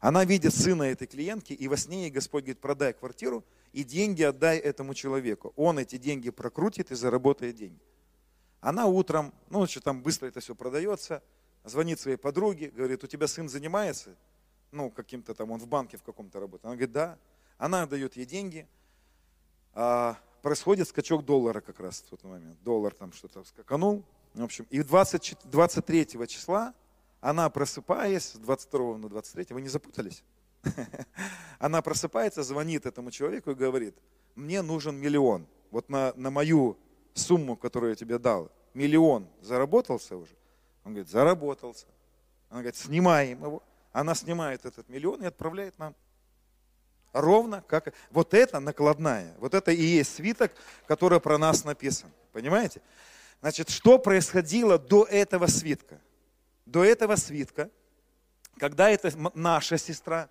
Она видит сына этой клиентки, и во сне ей Господь говорит, продай квартиру, и деньги отдай этому человеку. Он эти деньги прокрутит и заработает деньги. Она утром, ну, что там быстро это все продается, звонит своей подруге, говорит, у тебя сын занимается? Ну, каким-то там, он в банке в каком-то работает. Она говорит, да. Она дает ей деньги. А, происходит скачок доллара как раз в тот момент. Доллар там что-то скаканул. В общем, и 20, 23 числа она просыпаясь, с 22 на 23, вы не запутались? [laughs] Она просыпается, звонит этому человеку и говорит, мне нужен миллион. Вот на, на мою сумму, которую я тебе дал, миллион заработался уже? Он говорит, заработался. Она говорит, снимаем его она снимает этот миллион и отправляет нам. Ровно как... Вот это накладная, вот это и есть свиток, который про нас написан. Понимаете? Значит, что происходило до этого свитка? До этого свитка, когда это наша сестра,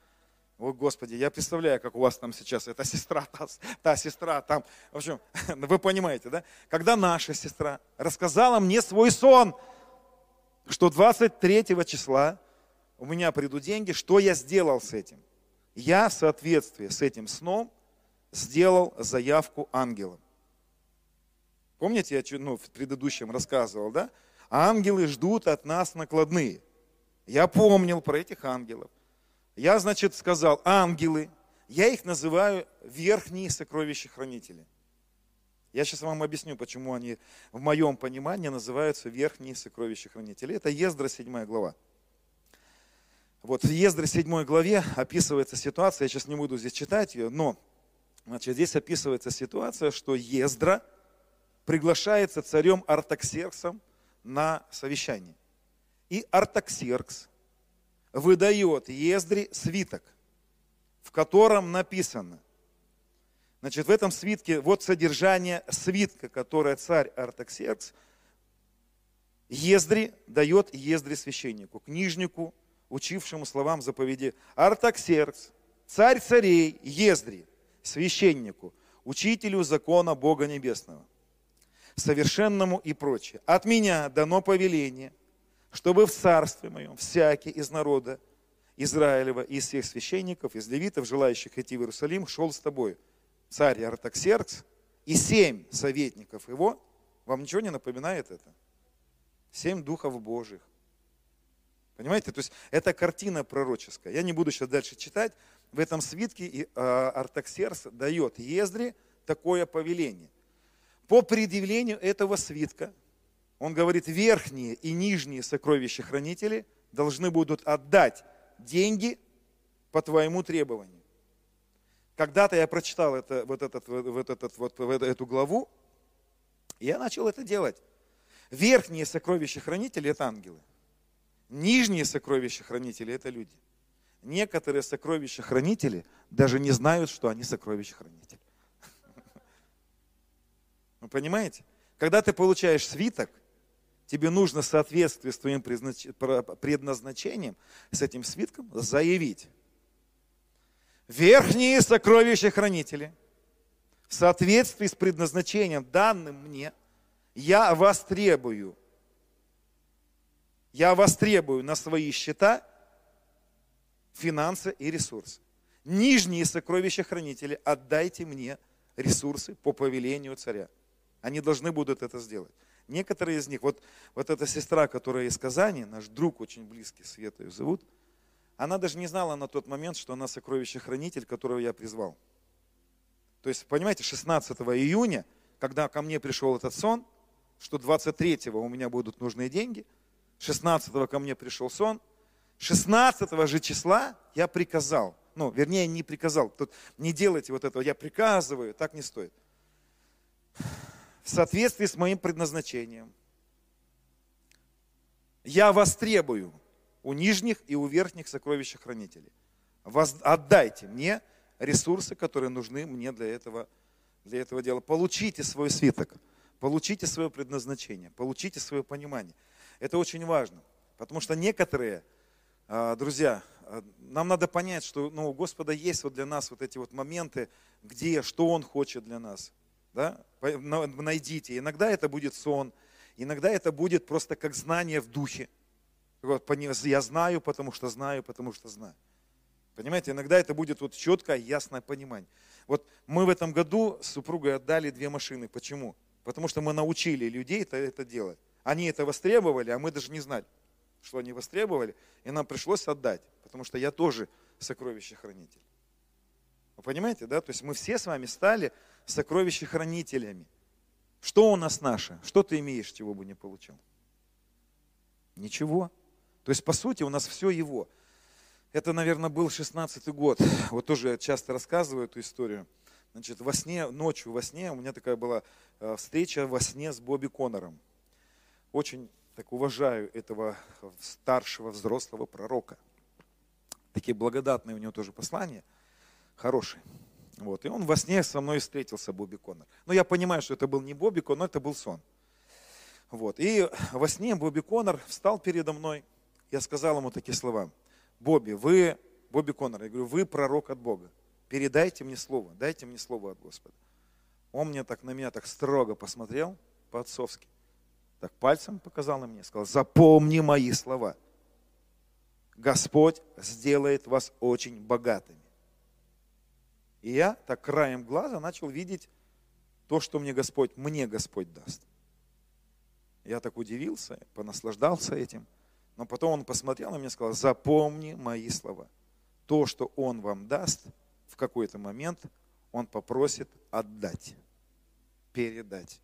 о, Господи, я представляю, как у вас там сейчас эта сестра, та, та сестра там. В общем, [laughs] вы понимаете, да? Когда наша сестра рассказала мне свой сон, что 23 числа у меня придут деньги, что я сделал с этим? Я в соответствии с этим сном сделал заявку ангелам. Помните, я ну, в предыдущем рассказывал, да? Ангелы ждут от нас накладные. Я помнил про этих ангелов. Я, значит, сказал, ангелы, я их называю верхние сокровища хранители. Я сейчас вам объясню, почему они в моем понимании называются верхние сокровища хранители. Это Ездра 7 глава. Вот в Ездре 7 главе описывается ситуация, я сейчас не буду здесь читать ее, но значит, здесь описывается ситуация, что Ездра приглашается царем Артаксерксом на совещание. И Артаксеркс выдает Ездре свиток, в котором написано, значит, в этом свитке, вот содержание свитка, которое царь Артаксеркс Ездре дает Ездре священнику, книжнику, учившему словам заповеди Артаксеркс, царь царей Ездри, священнику, учителю закона Бога Небесного, совершенному и прочее. От меня дано повеление, чтобы в царстве моем всякий из народа Израилева, из всех священников, из левитов, желающих идти в Иерусалим, шел с тобой. Царь Артаксеркс и семь советников его. Вам ничего не напоминает это? Семь духов Божьих Понимаете? То есть это картина пророческая. Я не буду сейчас дальше читать. В этом свитке а, Артаксерс дает Ездре такое повеление. По предъявлению этого свитка Он говорит, верхние и нижние сокровища хранители должны будут отдать деньги по твоему требованию. Когда-то я прочитал это, вот, этот, вот, этот, вот, эту главу, и я начал это делать. Верхние сокровища хранители – это ангелы. Нижние сокровища хранители – это люди. Некоторые сокровища хранители даже не знают, что они сокровища хранители. [laughs] Вы понимаете? Когда ты получаешь свиток, тебе нужно в соответствии с твоим предназначением, с этим свитком заявить. Верхние сокровища хранители, в соответствии с предназначением, данным мне, я вас требую. Я вас требую на свои счета финансы и ресурсы. Нижние сокровища хранители отдайте мне ресурсы по повелению царя. Они должны будут это сделать. Некоторые из них, вот, вот эта сестра, которая из Казани, наш друг очень близкий, Света ее зовут, она даже не знала на тот момент, что она сокровище-хранитель, которого я призвал. То есть, понимаете, 16 июня, когда ко мне пришел этот сон, что 23-го у меня будут нужные деньги, 16-го ко мне пришел сон, 16 же числа я приказал, ну, вернее, не приказал, тут не делайте вот этого, я приказываю, так не стоит в соответствии с моим предназначением. Я вас требую у нижних и у верхних сокровищехранителей. Воз, отдайте мне ресурсы, которые нужны мне для этого, для этого дела. Получите свой свиток, получите свое предназначение, получите свое понимание. Это очень важно, потому что некоторые, а, друзья, а, нам надо понять, что ну, у Господа есть вот для нас вот эти вот моменты, где, что Он хочет для нас – да? найдите. Иногда это будет сон, иногда это будет просто как знание в духе. Вот, я знаю, потому что знаю, потому что знаю. Понимаете, иногда это будет вот четкое, ясное понимание. Вот мы в этом году с супругой отдали две машины. Почему? Потому что мы научили людей это, это делать. Они это востребовали, а мы даже не знали, что они востребовали. И нам пришлось отдать, потому что я тоже сокровище хранитель. Вы понимаете, да? То есть мы все с вами стали сокровищехранителями. Что у нас наше? Что ты имеешь, чего бы не получил? Ничего. То есть, по сути, у нас все его. Это, наверное, был 16-й год. Вот тоже я часто рассказываю эту историю. Значит, во сне, ночью во сне, у меня такая была э, встреча во сне с Бобби Коннором. Очень так уважаю этого старшего взрослого пророка. Такие благодатные у него тоже послания, хорошие. Вот. И он во сне со мной встретился, Бобби Коннор. Но я понимаю, что это был не Бобби Коннор, это был сон. Вот. И во сне Бобби Коннор встал передо мной. Я сказал ему такие слова. Бобби, вы, Бобби Коннор, я говорю, вы пророк от Бога. Передайте мне слово, дайте мне слово от Господа. Он мне так на меня так строго посмотрел, по-отцовски. Так пальцем показал на меня, сказал, запомни мои слова. Господь сделает вас очень богатыми. И я так краем глаза начал видеть то, что мне Господь, мне Господь даст. Я так удивился, понаслаждался этим. Но потом он посмотрел на меня и сказал, запомни мои слова. То, что он вам даст, в какой-то момент он попросит отдать, передать.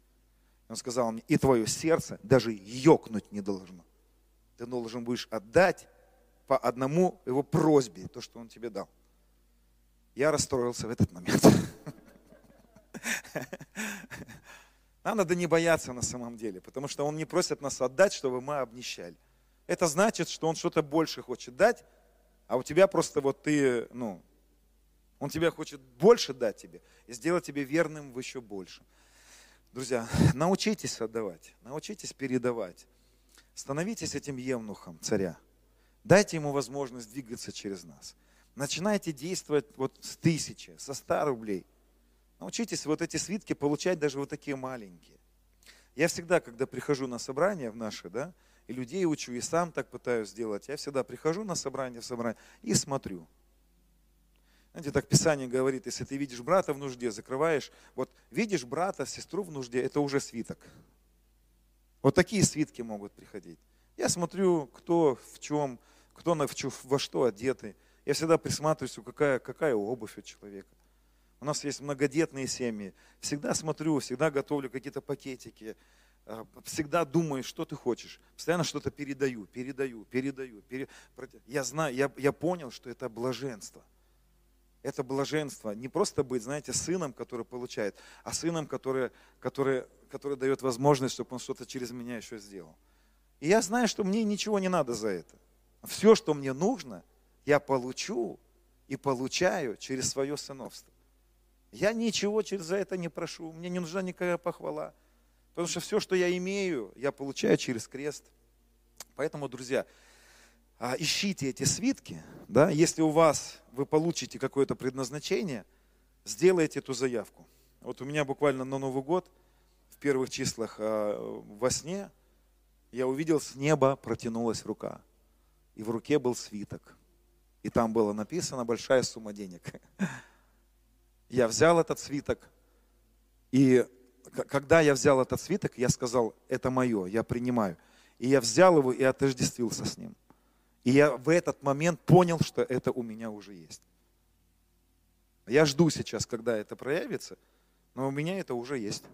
Он сказал мне, и твое сердце даже ёкнуть не должно. Ты должен будешь отдать по одному его просьбе, то, что он тебе дал. Я расстроился в этот момент. Нам надо не бояться на самом деле, потому что Он не просит нас отдать, чтобы мы обнищали. Это значит, что Он что-то больше хочет дать, а у тебя просто вот ты, ну, Он тебя хочет больше дать тебе и сделать тебе верным в еще больше. Друзья, научитесь отдавать, научитесь передавать. Становитесь этим евнухом царя. Дайте ему возможность двигаться через нас. Начинайте действовать вот с тысячи, со ста рублей. Научитесь вот эти свитки получать даже вот такие маленькие. Я всегда, когда прихожу на собрание в наши, да, и людей учу, и сам так пытаюсь сделать, я всегда прихожу на собрание, в собрание и смотрю. Знаете, так Писание говорит, если ты видишь брата в нужде, закрываешь, вот видишь брата, сестру в нужде, это уже свиток. Вот такие свитки могут приходить. Я смотрю, кто в чем, кто на, во что одетый. Я всегда присматриваюсь, какая, какая обувь у человека. У нас есть многодетные семьи. Всегда смотрю, всегда готовлю какие-то пакетики. э, всегда думаю, что ты хочешь. Постоянно что-то передаю, передаю, передаю. пере- Я знаю, я, я понял, что это блаженство. Это блаженство. Не просто быть, знаете, сыном, который получает, а сыном, который, который, который дает возможность, чтобы он что-то через меня еще сделал. И я знаю, что мне ничего не надо за это. Все, что мне нужно, я получу и получаю через свое сыновство. Я ничего через за это не прошу, мне не нужна никакая похвала. Потому что все, что я имею, я получаю через крест. Поэтому, друзья, а, ищите эти свитки, да, если у вас, вы получите какое-то предназначение, сделайте эту заявку. Вот у меня буквально на Новый год, в первых числах а, во сне, я увидел с неба протянулась рука. И в руке был свиток. И там было написано большая сумма денег. [laughs] Я взял этот свиток, и когда я взял этот свиток, я сказал, это мое, я принимаю. И я взял его и отождествился с ним. И я в этот момент понял, что это у меня уже есть. Я жду сейчас, когда это проявится, но у меня это уже есть.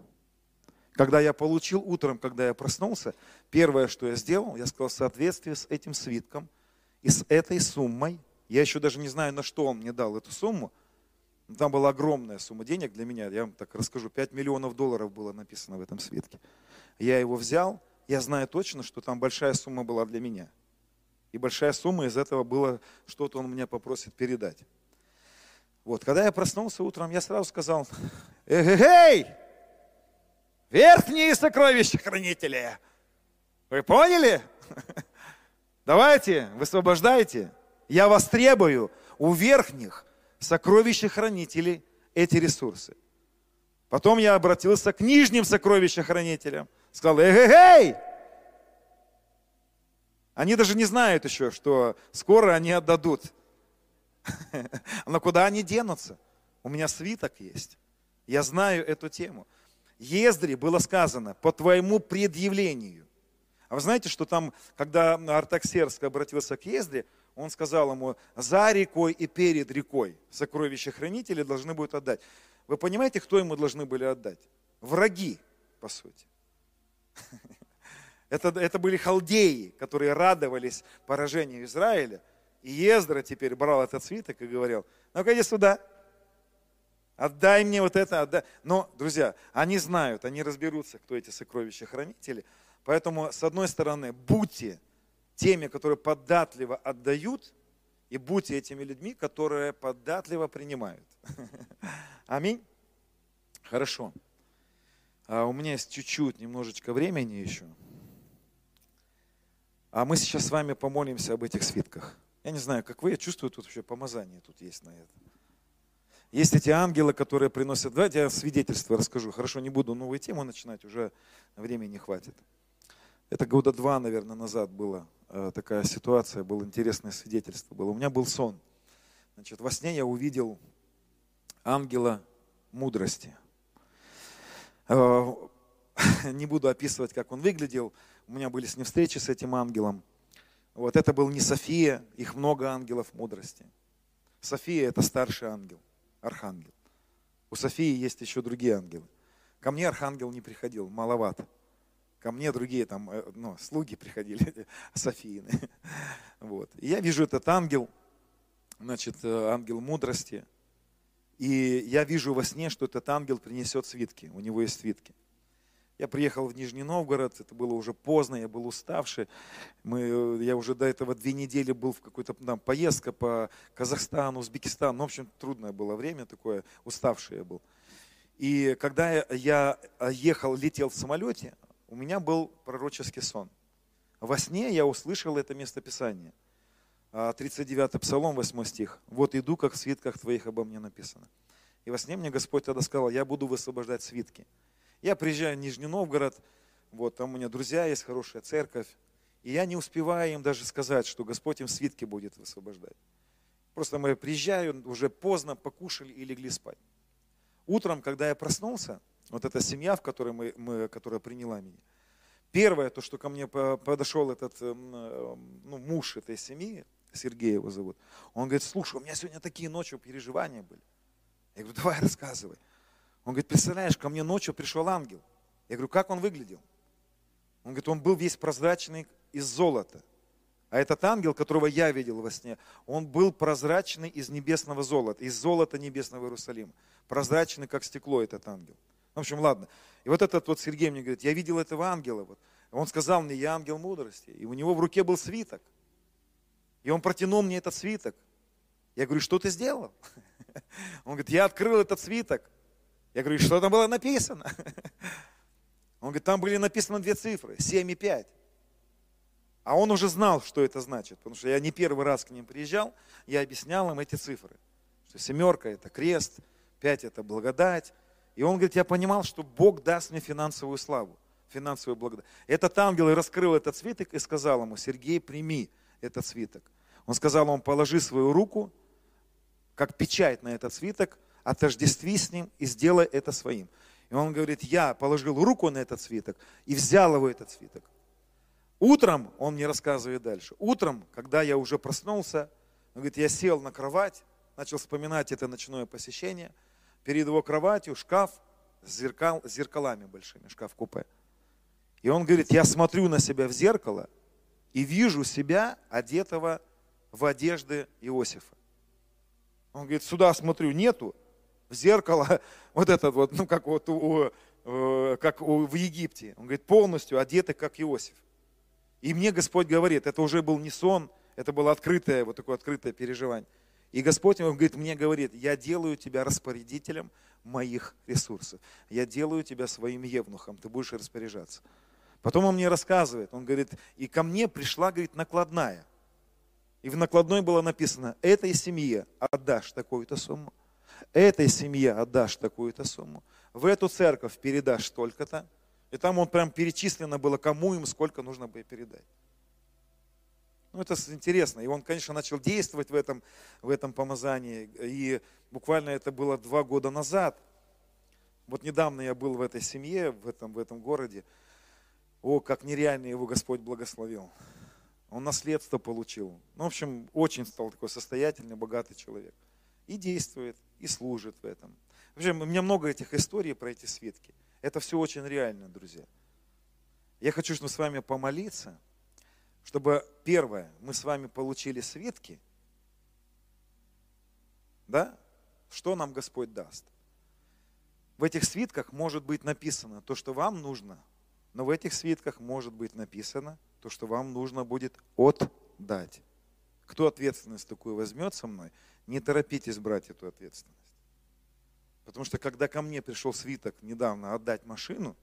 Когда я получил утром, когда я проснулся, первое, что я сделал, я сказал, в соответствии с этим свитком и с этой суммой, я еще даже не знаю, на что он мне дал эту сумму, там была огромная сумма денег для меня, я вам так расскажу, 5 миллионов долларов было написано в этом свитке. Я его взял, я знаю точно, что там большая сумма была для меня. И большая сумма из этого было, что-то он меня попросит передать. Вот, когда я проснулся утром, я сразу сказал, эй, верхние сокровища хранители, вы поняли? Давайте, высвобождайте. Я вас требую у верхних сокровищехранителей эти ресурсы. Потом я обратился к нижним сокровищехранителям. Сказал, эй, Они даже не знают еще, что скоро они отдадут. [laughs] Но куда они денутся? У меня свиток есть. Я знаю эту тему. Ездре было сказано, по твоему предъявлению. А вы знаете, что там, когда Артаксерск обратился к Ездре, он сказал ему, за рекой и перед рекой сокровища хранители должны будут отдать. Вы понимаете, кто ему должны были отдать? Враги, по сути. [laughs] Это, это были халдеи, которые радовались поражению Израиля. И Ездра теперь брал этот свиток и говорил, ну-ка иди сюда, отдай мне вот это, отдай. Но, друзья, они знают, они разберутся, кто эти сокровища хранители. Поэтому, с одной стороны, будьте теми, которые податливо отдают, и будьте этими людьми, которые податливо принимают. [laughs] Аминь. Хорошо. А у меня есть чуть-чуть, немножечко времени еще. А мы сейчас с вами помолимся об этих свитках. Я не знаю, как вы, я чувствую, тут вообще помазание тут есть на это. Есть эти ангелы, которые приносят... Давайте я свидетельство расскажу. Хорошо, не буду новую тему начинать, уже времени не хватит. Это года два, наверное, назад была э, такая ситуация, было интересное свидетельство. Было. У меня был сон. Значит, во сне я увидел ангела мудрости. Э, [laughs] не буду описывать, как он выглядел. У меня были с ним встречи с этим ангелом. Вот это был не София, их много ангелов мудрости. София – это старший ангел, архангел. У Софии есть еще другие ангелы. Ко мне архангел не приходил, маловато. Ко мне другие там, ну, слуги приходили, [laughs] Софиины. [laughs] Вот. И я вижу этот ангел, значит, ангел мудрости. И я вижу во сне, что этот ангел принесет свитки. У него есть свитки. Я приехал в Нижний Новгород, это было уже поздно, я был уставший. Мы, я уже до этого две недели был в какой-то там поездка по Казахстану, Узбекистану. Ну, в общем, трудное было время такое, уставший я был. И когда я ехал, летел в самолете, у меня был пророческий сон. Во сне я услышал это местописание. 39 Псалом, 8 стих. «Вот иду, как в свитках твоих обо мне написано». И во сне мне Господь тогда сказал, я буду высвобождать свитки. Я приезжаю в Нижний Новгород, вот там у меня друзья есть, хорошая церковь, и я не успеваю им даже сказать, что Господь им свитки будет высвобождать. Просто мы приезжаю, уже поздно, покушали и легли спать. Утром, когда я проснулся, вот эта семья, в которой мы, мы, которая приняла меня, первое, то, что ко мне подошел этот ну, муж этой семьи, Сергей его зовут, он говорит, слушай, у меня сегодня такие ночью переживания были. Я говорю, давай рассказывай. Он говорит, представляешь, ко мне ночью пришел ангел. Я говорю, как он выглядел? Он говорит, он был весь прозрачный из золота. А этот ангел, которого я видел во сне, он был прозрачный из небесного золота, из золота небесного Иерусалима. Прозрачный, как стекло этот ангел. В общем, ладно. И вот этот вот Сергей мне говорит, я видел этого ангела. Вот. Он сказал мне, я ангел мудрости. И у него в руке был свиток. И он протянул мне этот свиток. Я говорю, что ты сделал? [laughs] Он говорит, я открыл этот свиток. Я говорю, что там было написано? [laughs] Он говорит, там были написаны две цифры, 7 и 5. А он уже знал, что это значит, потому что я не первый раз к ним приезжал, я объяснял им эти цифры. Что семерка – это крест, пять – это благодать. И он говорит, я понимал, что Бог даст мне финансовую славу, финансовую благодать. Этот ангел раскрыл этот свиток и сказал ему, Сергей, прими этот свиток. Он сказал, он положи свою руку, как печать на этот свиток, отождестви с ним и сделай это своим. И он говорит, я положил руку на этот свиток и взял его этот свиток. Утром, он мне рассказывает дальше, утром, когда я уже проснулся, он говорит, я сел на кровать, начал вспоминать это ночное посещение. Перед его кроватью шкаф с зеркал, зеркалами большими, шкаф-купе. И он говорит, я смотрю на себя в зеркало и вижу себя одетого в одежды Иосифа. Он говорит, сюда смотрю, нету, в зеркало, [laughs] вот этот вот, ну как вот у, э, как у, в Египте. Он говорит, полностью одетый, как Иосиф. И мне Господь говорит, это уже был не сон, это было открытое, вот такое открытое переживание. И Господь он говорит, мне говорит, я делаю тебя распорядителем моих ресурсов. Я делаю тебя своим евнухом, ты будешь распоряжаться. Потом он мне рассказывает, он говорит, и ко мне пришла, говорит, накладная. И в накладной было написано, этой семье отдашь такую-то сумму, этой семье отдашь такую-то сумму, в эту церковь передашь столько-то, и там он прям перечислено было, кому им сколько нужно было передать. Ну, это интересно. И он, конечно, начал действовать в этом, в этом помазании. И буквально это было два года назад. Вот недавно я был в этой семье, в этом, в этом городе. О, как нереально его Господь благословил. Он наследство получил. Ну, в общем, очень стал такой состоятельный, богатый человек. И действует, и служит в этом. В общем, у меня много этих историй про эти свитки. Это все очень реально, друзья. Я хочу, чтобы с вами помолиться, чтобы, первое, мы с вами получили свитки, да, что нам Господь даст. В этих свитках может быть написано то, что вам нужно, но в этих свитках может быть написано то, что вам нужно будет отдать. Кто ответственность такую возьмет со мной, не торопитесь брать эту ответственность. Потому что когда ко мне пришел свиток недавно отдать машину,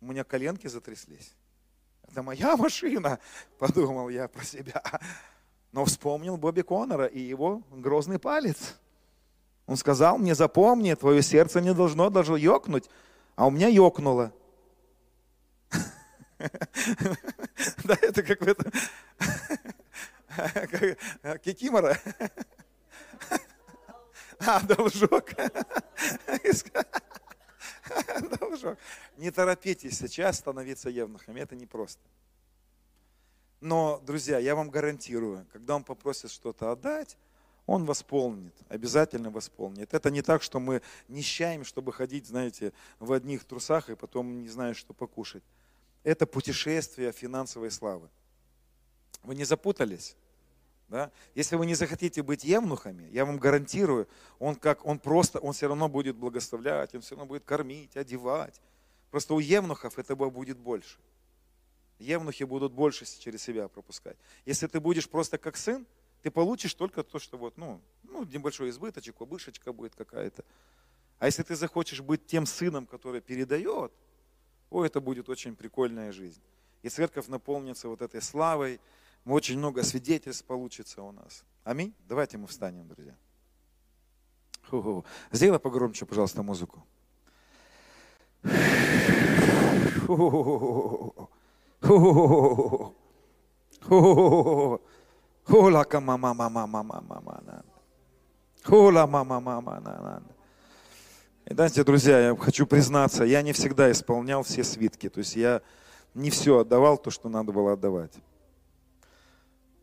у меня коленки затряслись. Это моя [laughs] машина, [laughs] подумал я про себя. Но вспомнил Бобби Коннора и его грозный палец. Он сказал мне, запомни, твое сердце не должно даже ёкнуть, а у меня ёкнуло. [laughs] Да, это как в этом... Кикимора. А, должок. Должок. Не торопитесь сейчас становиться евнухами, это непросто. Но, друзья, я вам гарантирую, когда он попросит что-то отдать, он восполнит, обязательно восполнит. Это не так, что мы нищаем, чтобы ходить, знаете, в одних трусах и потом не знаешь, что покушать. Это путешествие финансовой славы. Вы не запутались? Да? Если вы не захотите быть евнухами, я вам гарантирую, он, как, он просто, он все равно будет благословлять, он все равно будет кормить, одевать. Просто у евнухов этого будет больше. Евнухи будут больше через себя пропускать. Если ты будешь просто как сын, ты получишь только то, что вот, ну, ну небольшой избыточек, обышечка будет какая-то. А если ты захочешь быть тем сыном, который передает, о, это будет очень прикольная жизнь. И церковь наполнится вот этой славой, очень много свидетельств получится у нас. Аминь. Давайте мы встанем, друзья. Ху-ху. Сделай погромче, пожалуйста, музыку. Хула мама мама мама мама Хула мама мама И знаете, друзья, я хочу признаться, я не всегда исполнял все свитки. То есть я не все отдавал то, что надо было отдавать.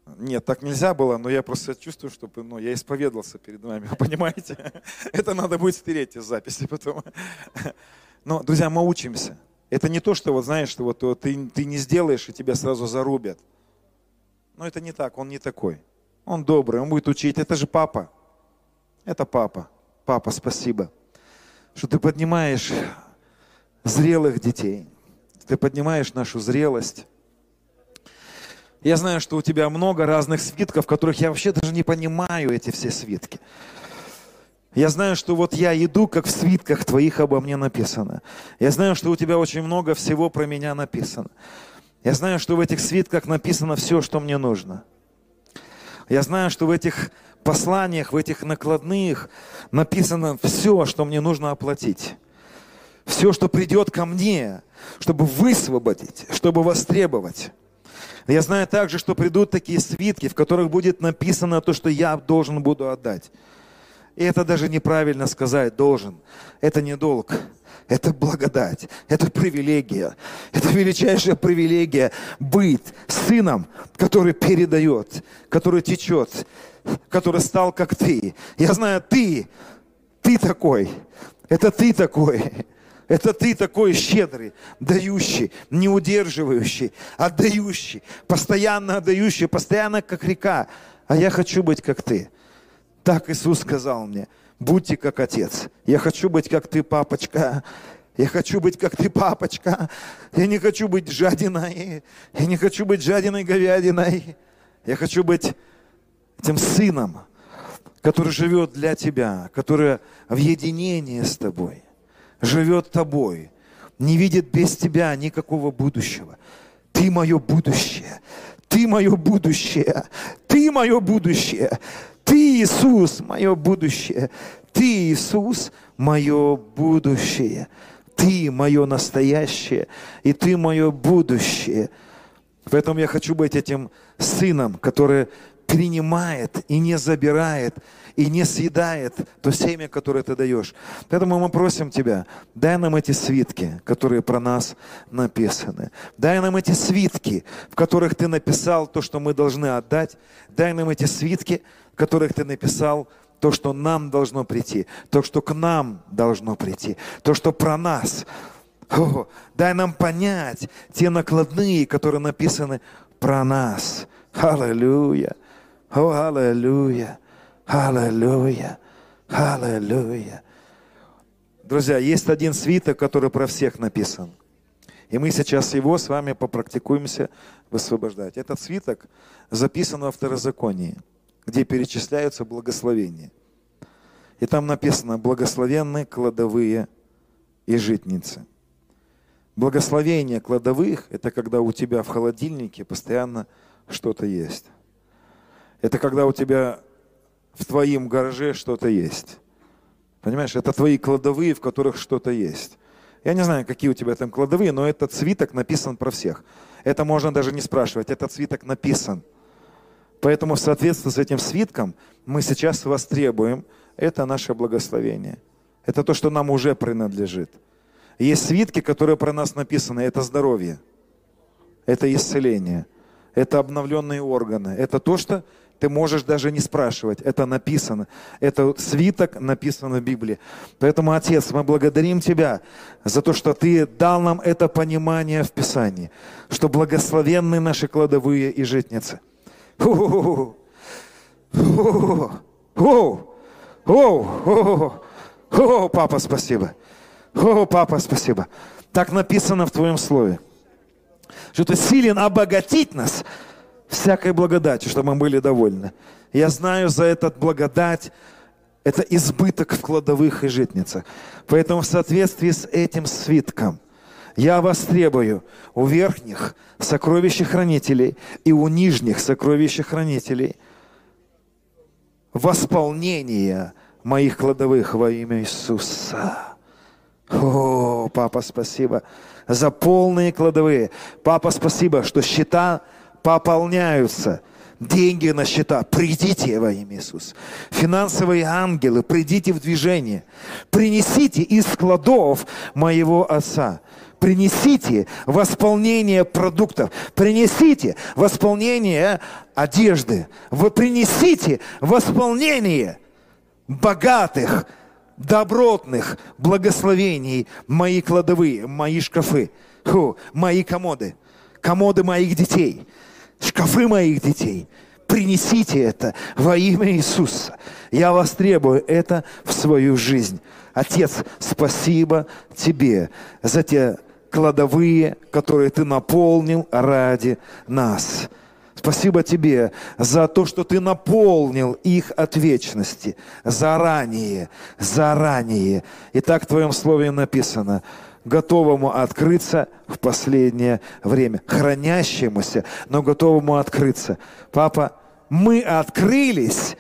Нет, так нельзя было, но я просто чувствую, что ну, я исповедовался перед вами, понимаете? [laughs] Это надо будет стереть из записи потом. [laughs] Но, друзья, мы учимся. Это не то, что вот знаешь, что вот, вот ты, ты не сделаешь, и тебя сразу зарубят. Но это не так, он не такой. Он добрый, он будет учить. Это же папа. Это папа. Папа, спасибо, что ты поднимаешь зрелых детей. Ты поднимаешь нашу зрелость. Я знаю, что у тебя много разных свитков, которых я вообще даже не понимаю, эти все свитки. Я знаю, что вот я иду, как в свитках твоих обо мне написано. Я знаю, что у тебя очень много всего про меня написано. Я знаю, что в этих свитках написано все, что мне нужно. Я знаю, что в этих посланиях, в этих накладных написано все, что мне нужно оплатить. Все, что придет ко мне, чтобы высвободить, чтобы востребовать. Я знаю также, что придут такие свитки, в которых будет написано то, что я должен буду отдать. И это даже неправильно сказать должен. Это не долг. Это благодать, это привилегия. Это величайшая привилегия быть сыном, который передает, который течет, который стал как ты. Я знаю, ты, ты такой. Это ты такой. Это ты такой щедрый, дающий, не удерживающий, отдающий, постоянно отдающий, постоянно как река. А я хочу быть как ты. Так Иисус сказал мне, будьте как отец. Я хочу быть как ты, папочка. Я хочу быть как ты, папочка. Я не хочу быть жадиной. Я не хочу быть жадиной говядиной. Я хочу быть этим сыном, который живет для тебя, который в единении с тобой, живет тобой, не видит без тебя никакого будущего. Ты мое будущее. Ты мое будущее. Ты мое будущее. Ты, Иисус, мое будущее. Ты, Иисус, мое будущее. Ты мое настоящее, и ты мое будущее. Поэтому я хочу быть этим сыном, который принимает и не забирает, и не съедает то семя, которое ты даешь. Поэтому мы просим Тебя, дай нам эти свитки, которые про нас написаны. Дай нам эти свитки, в которых Ты написал то, что мы должны отдать. Дай нам эти свитки, в которых Ты написал то, что нам должно прийти, то, что к нам должно прийти, то, что про нас. О, дай нам понять те накладные, которые написаны про нас. Аллилуйя. О, аллилуйя, аллилуйя, аллилуйя. Друзья, есть один свиток, который про всех написан. И мы сейчас его с вами попрактикуемся высвобождать. Этот свиток записан во второзаконии, где перечисляются благословения. И там написано «благословенные кладовые и житницы». Благословение кладовых – это когда у тебя в холодильнике постоянно что-то есть. Это когда у тебя в твоем гараже что-то есть. Понимаешь, это твои кладовые, в которых что-то есть. Я не знаю, какие у тебя там кладовые, но этот свиток написан про всех. Это можно даже не спрашивать, этот свиток написан. Поэтому в соответствии с этим свитком мы сейчас вас требуем, это наше благословение. Это то, что нам уже принадлежит. Есть свитки, которые про нас написаны, это здоровье, это исцеление, это обновленные органы, это то, что ты можешь даже не спрашивать. Это написано. Это свиток написано в Библии. Поэтому, Отец, мы благодарим Тебя за то, что Ты дал нам это понимание в Писании, что благословенны наши кладовые и житницы. О, папа, спасибо. О, папа, спасибо. Так написано в Твоем Слове, что Ты силен обогатить нас – всякой благодати, чтобы мы были довольны. Я знаю за этот благодать, это избыток в кладовых и житницах. Поэтому в соответствии с этим свитком я вас требую у верхних сокровищехранителей и у нижних сокровищехранителей восполнения моих кладовых во имя Иисуса. О, папа, спасибо за полные кладовые. Папа, спасибо, что счета пополняются. Деньги на счета. Придите во имя Иисуса. Финансовые ангелы, придите в движение. Принесите из складов моего Отца принесите восполнение продуктов, принесите восполнение одежды, вы принесите восполнение богатых добротных благословений мои кладовые, мои шкафы, Фу, мои комоды, комоды моих детей, шкафы моих детей. Принесите это во имя Иисуса. Я вас требую это в свою жизнь. Отец, спасибо тебе за те кладовые, которые ты наполнил ради нас. Спасибо тебе за то, что ты наполнил их от вечности заранее, заранее. И так в твоем слове написано, готовому открыться в последнее время, хранящемуся, но готовому открыться. Папа, мы открылись,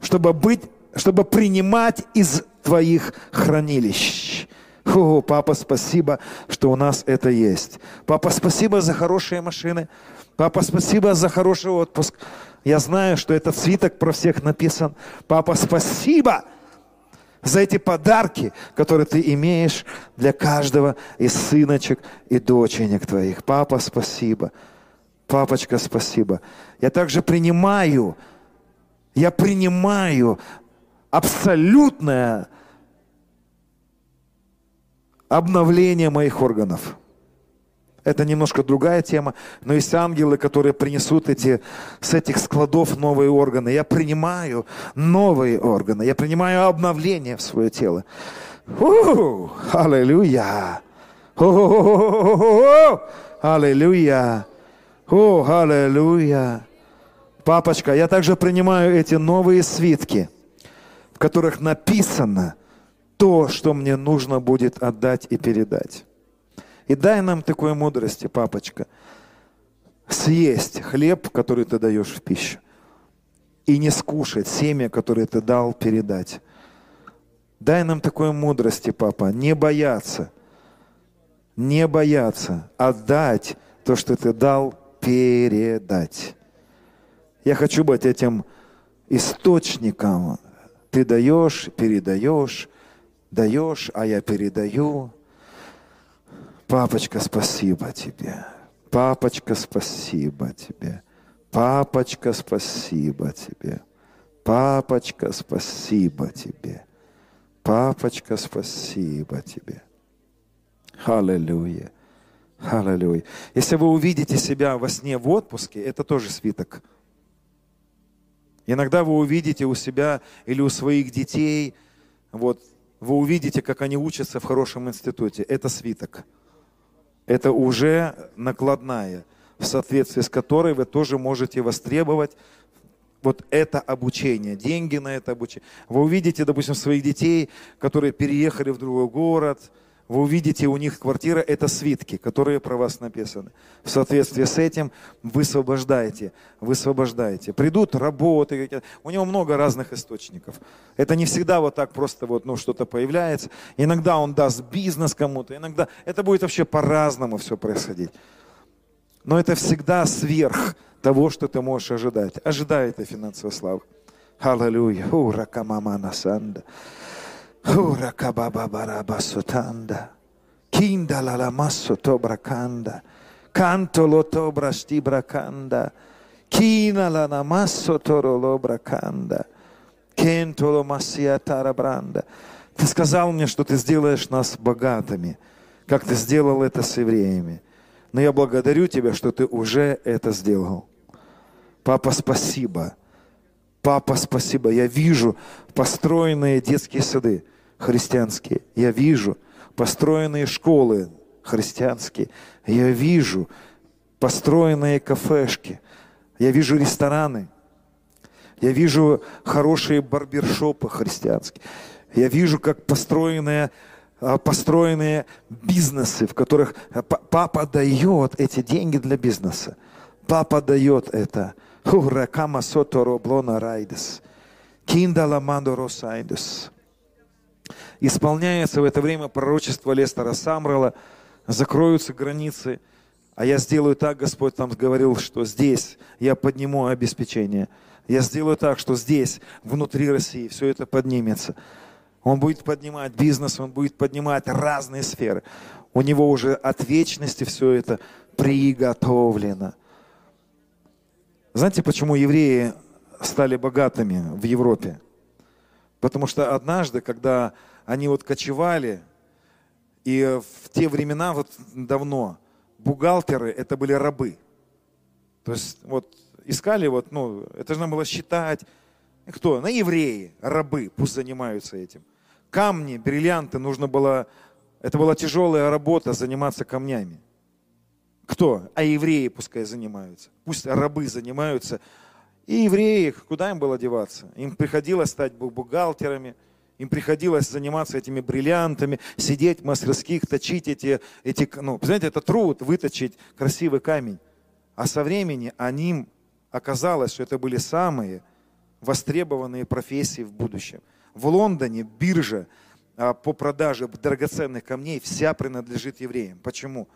чтобы быть, чтобы принимать из твоих хранилищ. О, папа, спасибо, что у нас это есть. Папа, спасибо за хорошие машины. Папа, спасибо за хороший отпуск. Я знаю, что этот свиток про всех написан. Папа, спасибо за эти подарки, которые ты имеешь для каждого из сыночек и доченек твоих. Папа, спасибо. Папочка, спасибо. Я также принимаю, я принимаю абсолютное обновление моих органов. Это немножко другая тема, но есть ангелы, которые принесут эти, с этих складов новые органы. Я принимаю новые органы, я принимаю обновление в свое тело. Аллилуйя! Аллилуйя! О, аллилуйя! Папочка, я также принимаю эти новые свитки, в которых написано – то, что мне нужно будет отдать и передать. И дай нам такой мудрости, папочка, съесть хлеб, который ты даешь в пищу, и не скушать семя, которое ты дал передать. Дай нам такой мудрости, папа, не бояться, не бояться отдать то, что ты дал, передать. Я хочу быть этим источником. Ты даешь, передаешь, даешь, а я передаю. Папочка, спасибо тебе. Папочка, спасибо тебе. Папочка, спасибо тебе. Папочка, спасибо тебе. Папочка, спасибо тебе. Аллилуйя. Аллилуйя. Если вы увидите себя во сне в отпуске, это тоже свиток. Иногда вы увидите у себя или у своих детей вот вы увидите, как они учатся в хорошем институте. Это свиток. Это уже накладная, в соответствии с которой вы тоже можете востребовать вот это обучение, деньги на это обучение. Вы увидите, допустим, своих детей, которые переехали в другой город, вы увидите, у них квартира – это свитки, которые про вас написаны. В соответствии с этим вы освобождаете, вы освобождаете. Придут работы, у него много разных источников. Это не всегда вот так просто вот, ну, что-то появляется. Иногда он даст бизнес кому-то, иногда это будет вообще по-разному все происходить. Но это всегда сверх того, что ты можешь ожидать. Ожидай этой финансовой славы. Аллилуйя. Ура, камамана санда. Toro lobrakanda. Кенто lo масsia бранда. Ты сказал мне, что ты сделаешь нас богатыми, как ты сделал это с евреями. Но я благодарю тебя, что ты уже это сделал. Папа, спасибо. Папа, спасибо. Я вижу построенные детские сады христианские. Я вижу построенные школы христианские. Я вижу построенные кафешки. Я вижу рестораны. Я вижу хорошие барбершопы христианские. Я вижу, как построенные, а, построенные бизнесы, в которых папа дает эти деньги для бизнеса. Папа дает это. Уракама соторо блона райдес. Кинда ламандо росайдес исполняется в это время пророчество Лестера Самрала, закроются границы, а я сделаю так, Господь там говорил, что здесь я подниму обеспечение. Я сделаю так, что здесь, внутри России, все это поднимется. Он будет поднимать бизнес, он будет поднимать разные сферы. У него уже от вечности все это приготовлено. Знаете, почему евреи стали богатыми в Европе? Потому что однажды, когда они вот кочевали, и в те времена, вот давно, бухгалтеры это были рабы. То есть вот искали, вот, ну, это же надо было считать. Кто? На евреи, рабы, пусть занимаются этим. Камни, бриллианты, нужно было, это была тяжелая работа заниматься камнями. Кто? А евреи пускай занимаются. Пусть рабы занимаются. И евреи, куда им было деваться? Им приходилось стать бухгалтерами, им приходилось заниматься этими бриллиантами, сидеть в мастерских, точить эти, эти ну, знаете, это труд, выточить красивый камень. А со времени они, оказалось, что это были самые востребованные профессии в будущем. В Лондоне биржа а, по продаже драгоценных камней вся принадлежит евреям. Почему?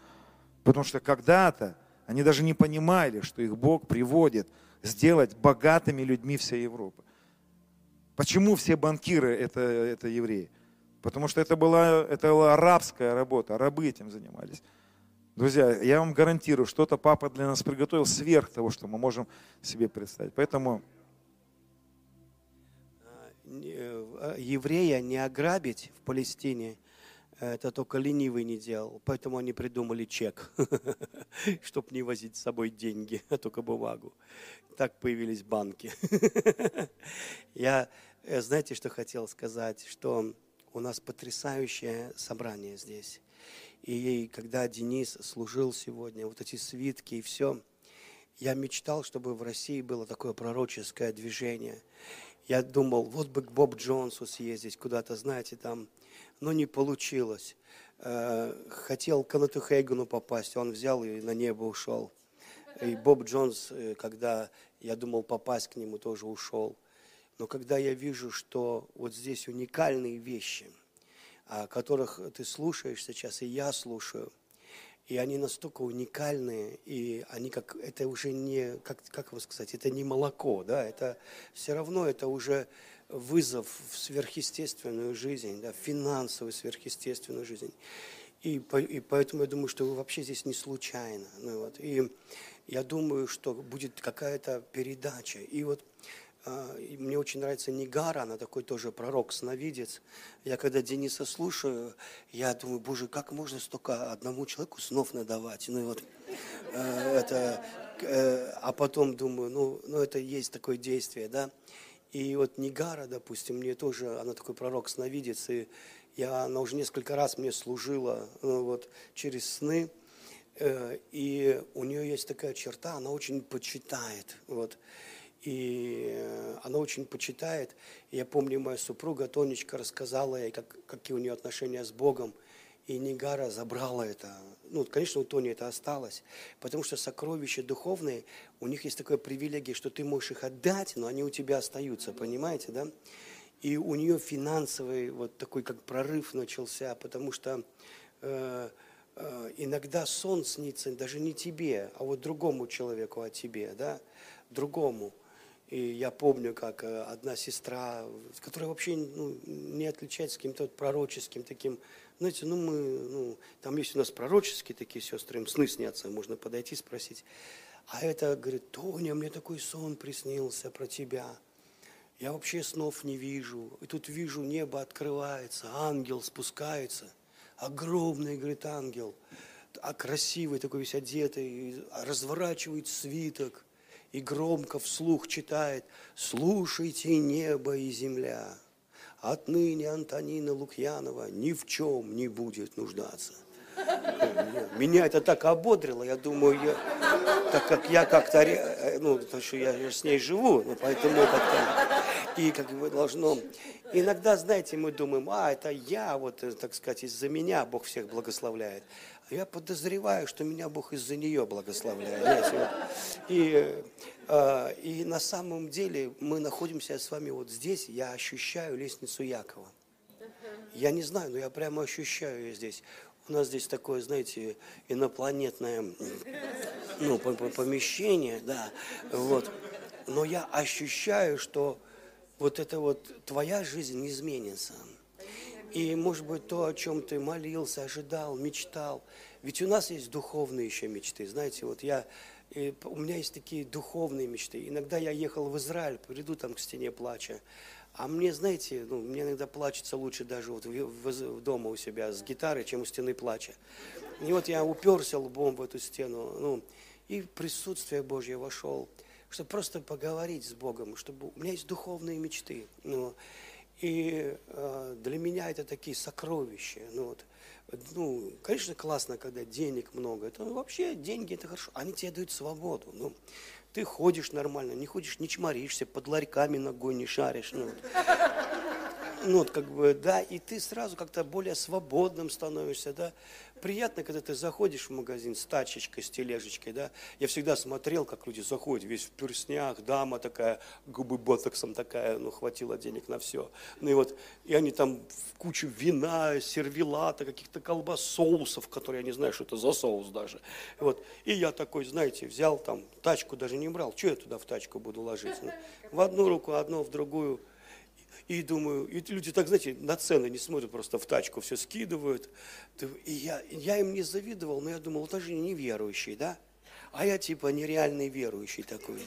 Потому что когда-то они даже не понимали, что их Бог приводит сделать богатыми людьми всей Европы. Почему все банкиры это, это евреи? Потому что это была, это была арабская работа, рабы этим занимались. Друзья, я вам гарантирую, что-то папа для нас приготовил сверх того, что мы можем себе представить. Поэтому э, еврея не ограбить в Палестине, это только ленивый не делал. Поэтому они придумали чек, [laughs] чтобы не возить с собой деньги, [laughs] а только бумагу. Так появились банки. [laughs] Я Э, знаете, что хотел сказать? Что у нас потрясающее собрание здесь. И когда Денис служил сегодня, вот эти свитки и все, я мечтал, чтобы в России было такое пророческое движение. Я думал, вот бы к Боб Джонсу съездить куда-то, знаете, там, но не получилось. Э, хотел к Канату Хейгану попасть, он взял и на небо ушел. И Боб Джонс, э, когда я думал попасть к нему, тоже ушел. Но когда я вижу, что вот здесь уникальные вещи, о которых ты слушаешь сейчас, и я слушаю, и они настолько уникальные, и они как, это уже не, как, как его сказать, это не молоко, да, это все равно это уже вызов в сверхъестественную жизнь, да, финансовую сверхъестественную жизнь. И, и поэтому я думаю, что вообще здесь не случайно. Ну, вот. И я думаю, что будет какая-то передача. И вот мне очень нравится Нигара, она такой тоже пророк, сновидец. Я когда Дениса слушаю, я думаю, боже, как можно столько одному человеку снов надавать? Ну и вот э, это, э, а потом думаю, ну, ну это есть такое действие, да. И вот Нигара, допустим, мне тоже, она такой пророк, сновидец, и я, она уже несколько раз мне служила ну, вот, через сны, э, и у нее есть такая черта, она очень почитает, вот, и э, она очень почитает. Я помню, моя супруга Тонечка рассказала ей, как, какие у нее отношения с Богом, и Нигара забрала это. Ну, конечно, у Тони это осталось, потому что сокровища духовные, у них есть такая привилегия, что ты можешь их отдать, но они у тебя остаются, понимаете, да? И у нее финансовый вот такой как прорыв начался, потому что э, э, иногда сон снится даже не тебе, а вот другому человеку о тебе, да, другому. И я помню, как э, одна сестра, которая вообще ну, не отличается каким-то пророческим таким, знаете, ну мы, ну, там есть у нас пророческие такие сестры, им сны снятся, можно подойти спросить. А это говорит, Тоня, мне такой сон приснился про тебя. Я вообще снов не вижу. И тут вижу, небо открывается, ангел спускается. Огромный, говорит, ангел. А красивый такой весь одетый, разворачивает свиток – и громко вслух читает «Слушайте небо и земля, отныне Антонина Лукьянова ни в чем не будет нуждаться». Меня это так ободрило, я думаю, я, так как я как-то, э, ну, потому что я, я с ней живу, ну, поэтому как-то, и как бы должно, иногда, знаете, мы думаем, а, это я, вот, э, так сказать, из-за меня Бог всех благословляет. Я подозреваю, что меня Бог из-за нее благословляет. И, э, и на самом деле мы находимся с вами вот здесь, я ощущаю лестницу Якова. Я не знаю, но я прямо ощущаю ее здесь. У нас здесь такое, знаете, инопланетное ну, помещение, да, вот. Но я ощущаю, что вот это вот твоя жизнь не изменится. И, может быть, то, о чем ты молился, ожидал, мечтал. Ведь у нас есть духовные еще мечты. Знаете, вот я И у меня есть такие духовные мечты. Иногда я ехал в Израиль, приду там к стене плача. А мне, знаете, ну, мне иногда плачется лучше даже вот в, в, в дома у себя с гитарой, чем у стены плача. И вот я уперся лбом в эту стену, ну, и в присутствие Божье вошел, чтобы просто поговорить с Богом, чтобы у меня есть духовные мечты. Ну, и э, для меня это такие сокровища. Ну, вот, ну, конечно, классно, когда денег много. Это ну, вообще деньги это хорошо. Они тебе дают свободу. Ну, ты ходишь нормально, не ходишь, не чморишься, под ларьками ногой не шаришь. Ну, вот ну, вот как бы, да, и ты сразу как-то более свободным становишься, да. Приятно, когда ты заходишь в магазин с тачечкой, с тележечкой, да. Я всегда смотрел, как люди заходят, весь в перснях, дама такая, губы ботоксом такая, ну, хватило денег на все. Ну и вот, и они там в кучу вина, сервелата, каких-то колбас, соусов, которые я не знаю, что это за соус даже. Вот, и я такой, знаете, взял там, тачку даже не брал, что я туда в тачку буду ложить? Ну, в одну руку, одно в другую, и думаю, и люди так, знаете, на цены не смотрят, просто в тачку все скидывают. И я, я им не завидовал, но я думал, это же неверующий, да? А я типа нереальный верующий такой.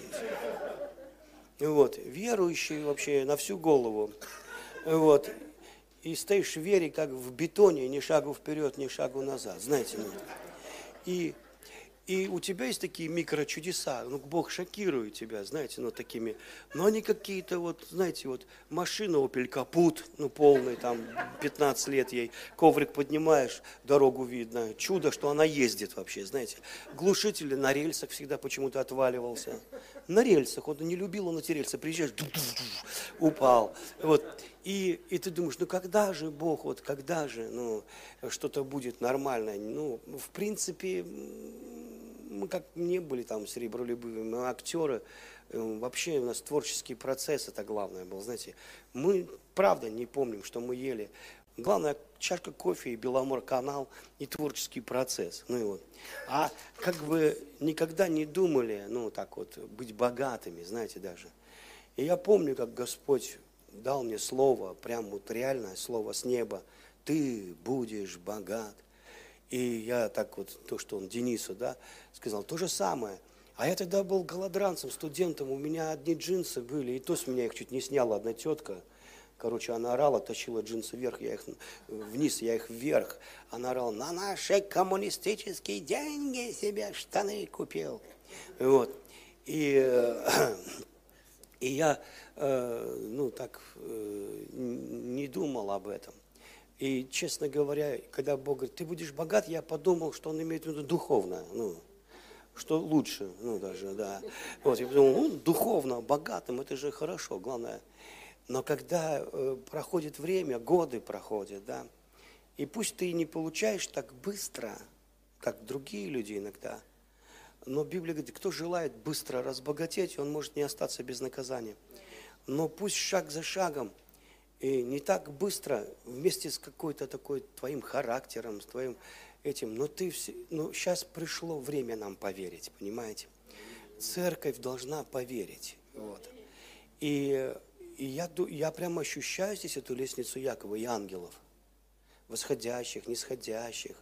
Вот, верующий вообще на всю голову. Вот. И стоишь в вере, как в бетоне, ни шагу вперед, ни шагу назад. Знаете, нет. И и у тебя есть такие микрочудеса, ну, Бог шокирует тебя, знаете, ну, такими, но они какие-то вот, знаете, вот машина Opel капут, ну, полный, там, 15 лет ей, коврик поднимаешь, дорогу видно, чудо, что она ездит вообще, знаете. Глушители на рельсах всегда почему-то отваливался, на рельсах, он не любил он эти рельсы, приезжаешь, упал, вот. И, и ты думаешь, ну когда же Бог, вот когда же, ну, что-то будет нормально, ну, в принципе, мы как не были там серебролюбивые, мы актеры, э, вообще у нас творческий процесс, это главное был, знаете. Мы, правда, не помним, что мы ели. Главное, чашка кофе и Беломор-канал и творческий процесс. Ну и вот. А как бы никогда не думали, ну так вот, быть богатыми, знаете, даже. И я помню, как Господь дал мне слово, прям вот реальное слово с неба. Ты будешь богат. И я так вот, то, что он Денису, да, сказал, то же самое. А я тогда был голодранцем, студентом, у меня одни джинсы были, и то с меня их чуть не сняла одна тетка. Короче, она орала, тащила джинсы вверх, я их вниз, я их вверх. Она орала, на наши коммунистические деньги себе штаны купил. Вот. И, [clears throat] и я, э, ну, так э, не думал об этом. И, честно говоря, когда Бог говорит, ты будешь богат, я подумал, что он имеет в виду духовно, ну, что лучше, ну, даже, да. Вот, я подумал, ну, духовно, богатым, это же хорошо, главное. Но когда э, проходит время, годы проходят, да, и пусть ты не получаешь так быстро, как другие люди иногда, но Библия говорит, кто желает быстро разбогатеть, он может не остаться без наказания. Но пусть шаг за шагом – и не так быстро, вместе с какой-то такой твоим характером, с твоим этим, но ты все, ну, сейчас пришло время нам поверить, понимаете? Церковь должна поверить. Вот. И, и я, я прямо ощущаю здесь эту лестницу Якова и ангелов, восходящих, нисходящих.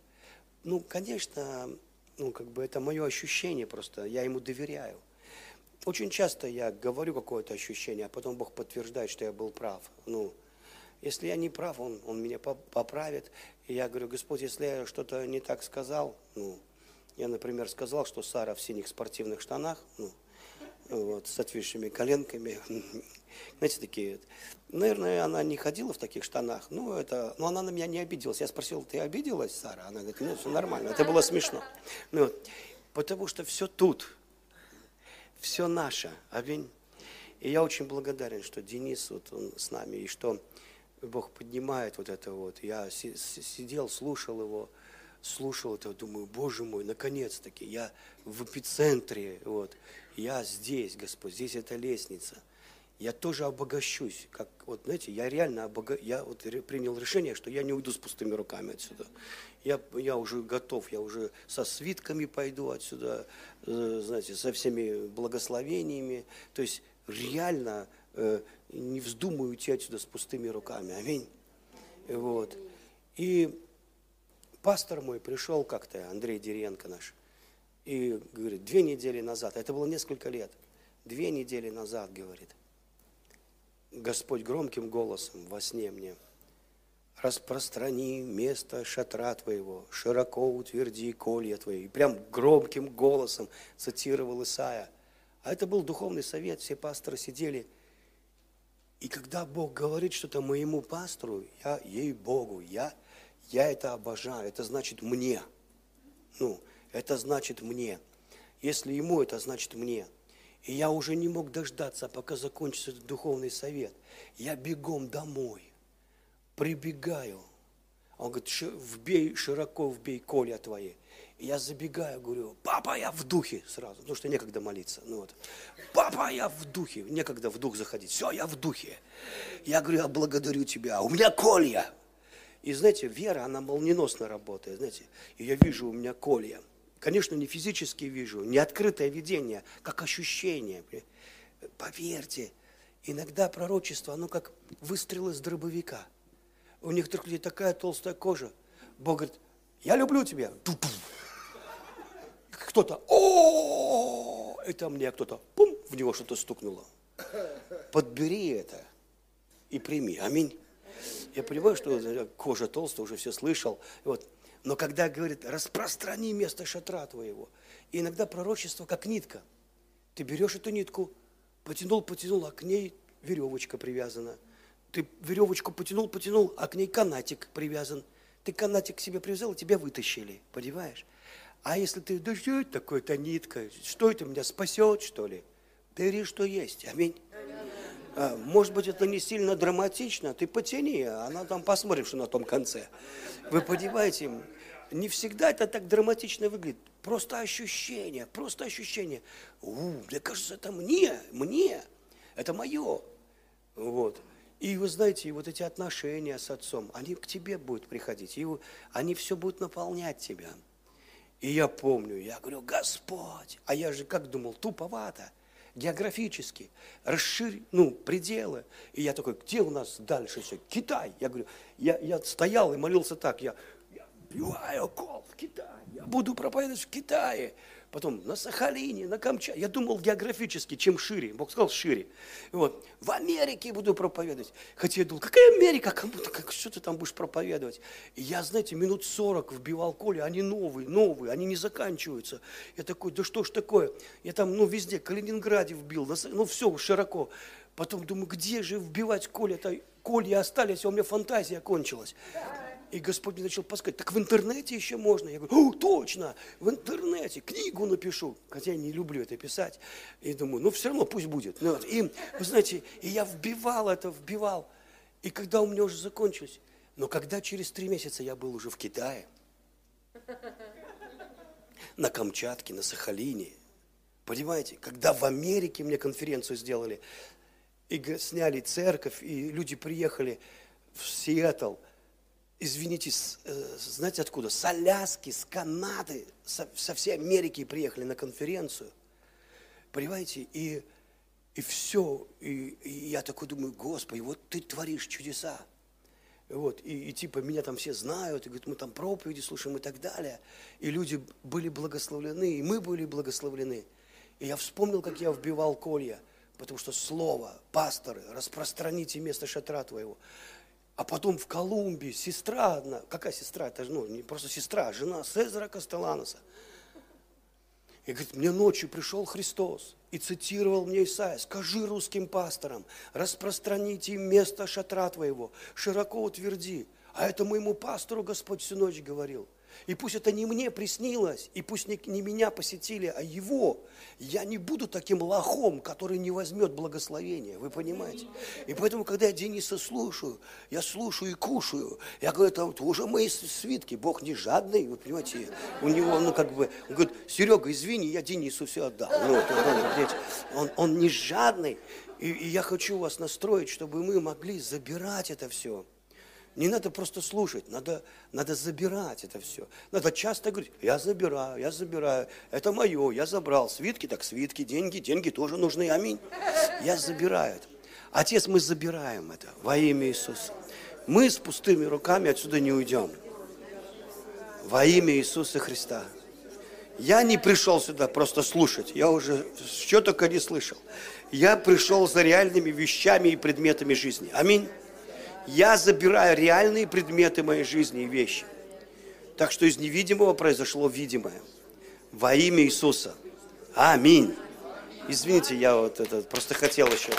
Ну, конечно, ну, как бы это мое ощущение просто, я ему доверяю. Очень часто я говорю какое-то ощущение, а потом Бог подтверждает, что я был прав. Ну, если я не прав, он, он меня поправит. И я говорю, Господь, если я что-то не так сказал, ну, я, например, сказал, что Сара в синих спортивных штанах, ну, вот, с отвисшими коленками, [laughs] знаете, такие. Наверное, она не ходила в таких штанах, ну, это, но она на меня не обиделась. Я спросил, ты обиделась, Сара? Она говорит, ну, все нормально, это было смешно. Ну, вот, потому что все тут, все наше, аминь. И я очень благодарен, что Денис вот он с нами, и что Бог поднимает вот это вот. Я сидел, слушал его, слушал это, думаю, Боже мой, наконец-таки, я в эпицентре, вот, я здесь, Господь, здесь эта лестница. Я тоже обогащусь, как, вот, знаете, я реально обога... я вот принял решение, что я не уйду с пустыми руками отсюда. Я, я уже готов, я уже со свитками пойду отсюда, э, знаете, со всеми благословениями. То есть реально э, не вздумаю уйти отсюда с пустыми руками. Аминь. Вот. И пастор мой пришел как-то, Андрей Деренко наш, И говорит, две недели назад, это было несколько лет, две недели назад, говорит, Господь громким голосом во сне мне, распространи место шатра твоего, широко утверди колья твои. И прям громким голосом цитировал Исаия. А это был духовный совет, все пасторы сидели. И когда Бог говорит что-то моему пастору, я, ей Богу, я, я это обожаю, это значит мне. Ну, это значит мне. Если ему, это значит мне. И я уже не мог дождаться, пока закончится этот духовный совет. Я бегом домой, прибегаю. Он говорит, вбей, широко вбей коля твои. Я забегаю, говорю, папа, я в духе сразу, потому что некогда молиться. Ну вот. Папа, я в духе, некогда в дух заходить. Все, я в духе. Я говорю, я благодарю тебя, у меня колья. И знаете, вера, она молниеносно работает, знаете. И я вижу, у меня колья. Конечно, не физически вижу, не открытое видение, как ощущение. Поверьте, иногда пророчество, оно как выстрел из дробовика. У некоторых людей такая толстая кожа. Бог говорит, я люблю тебя. Кто-то, о, это мне кто-то, пум, в него что-то стукнуло. Подбери это и прими. Аминь. Я понимаю, что кожа толстая, уже все слышал. Вот. Но когда говорит, распространи место шатра твоего, и иногда пророчество как нитка. Ты берешь эту нитку, потянул, потянул, а к ней веревочка привязана. Ты веревочку потянул, потянул, а к ней канатик привязан. Ты канатик к себе привязал, и тебя вытащили, понимаешь? А если ты, это такое-то нитка, что это меня спасет, что ли? Бери, что есть, аминь. А, может быть, это не сильно драматично, ты потяни, а она там посмотрим, что на том конце. Вы понимаете, не всегда это так драматично выглядит. Просто ощущение, просто ощущение. У, мне кажется, это мне, мне, это мое. Вот. И вы знаете, вот эти отношения с отцом, они к тебе будут приходить, и они все будут наполнять тебя. И я помню, я говорю, Господь, а я же как думал, туповато географически, расширь, ну, пределы. И я такой, где у нас дальше все? Китай. Я говорю, я, я стоял и молился так, я, я биваю кол в Китай, я буду проповедовать в Китае потом на Сахалине, на Камчатке. Я думал географически, чем шире. Бог сказал шире. Вот. В Америке буду проповедовать. Хотя я думал, какая Америка, кому-то, как, что ты там будешь проповедовать? И я, знаете, минут 40 вбивал коле, они новые, новые, они не заканчиваются. Я такой, да что ж такое? Я там, ну, везде, Калининграде вбил, ну, все широко. Потом думаю, где же вбивать коля? Это коли остались, а у меня фантазия кончилась. И Господь мне начал подсказать, так в интернете еще можно. Я говорю, о, точно, в интернете книгу напишу. Хотя я не люблю это писать. И думаю, ну все равно пусть будет. Ну, вот. И, вы знаете, и я вбивал это, вбивал. И когда у меня уже закончилось, но когда через три месяца я был уже в Китае, на Камчатке, на Сахалине, понимаете, когда в Америке мне конференцию сделали, и сняли церковь, и люди приехали в Сиэтл – извините, э, знаете откуда? С Аляски, с Канады, со, всей Америки приехали на конференцию. Понимаете? И, и все. И, и я такой думаю, Господи, вот ты творишь чудеса. Вот, и, и типа меня там все знают, и говорят, мы там проповеди слушаем и так далее. И люди были благословлены, и мы были благословлены. И я вспомнил, как я вбивал колья, потому что слово, пасторы, распространите место шатра твоего. А потом в Колумбии сестра одна, какая сестра, это же, ну, не просто сестра, а жена Цезаря Кастеланоса. И говорит, мне ночью пришел Христос и цитировал мне Исаия, скажи русским пасторам, распространите им место шатра твоего, широко утверди. А это моему пастору Господь всю ночь говорил – и пусть это не мне приснилось, и пусть не, не меня посетили, а его. Я не буду таким лохом, который не возьмет благословение. Вы понимаете? И поэтому, когда я Дениса слушаю, я слушаю и кушаю. Я говорю, вот уже мои свитки. Бог не жадный, вы понимаете? У него, ну как бы, он говорит, Серега, извини, я Денису все отдал. Ну, вот, он, он, он не жадный. И, и я хочу вас настроить, чтобы мы могли забирать это все. Не надо просто слушать, надо, надо забирать это все. Надо часто говорить, я забираю, я забираю, это мое, я забрал. Свитки, так свитки, деньги, деньги тоже нужны, аминь. Я забираю это. Отец, мы забираем это во имя Иисуса. Мы с пустыми руками отсюда не уйдем. Во имя Иисуса Христа. Я не пришел сюда просто слушать. Я уже что только не слышал. Я пришел за реальными вещами и предметами жизни. Аминь. Я забираю реальные предметы моей жизни и вещи. Так что из невидимого произошло видимое. Во имя Иисуса. Аминь. Извините, я вот это просто хотел еще.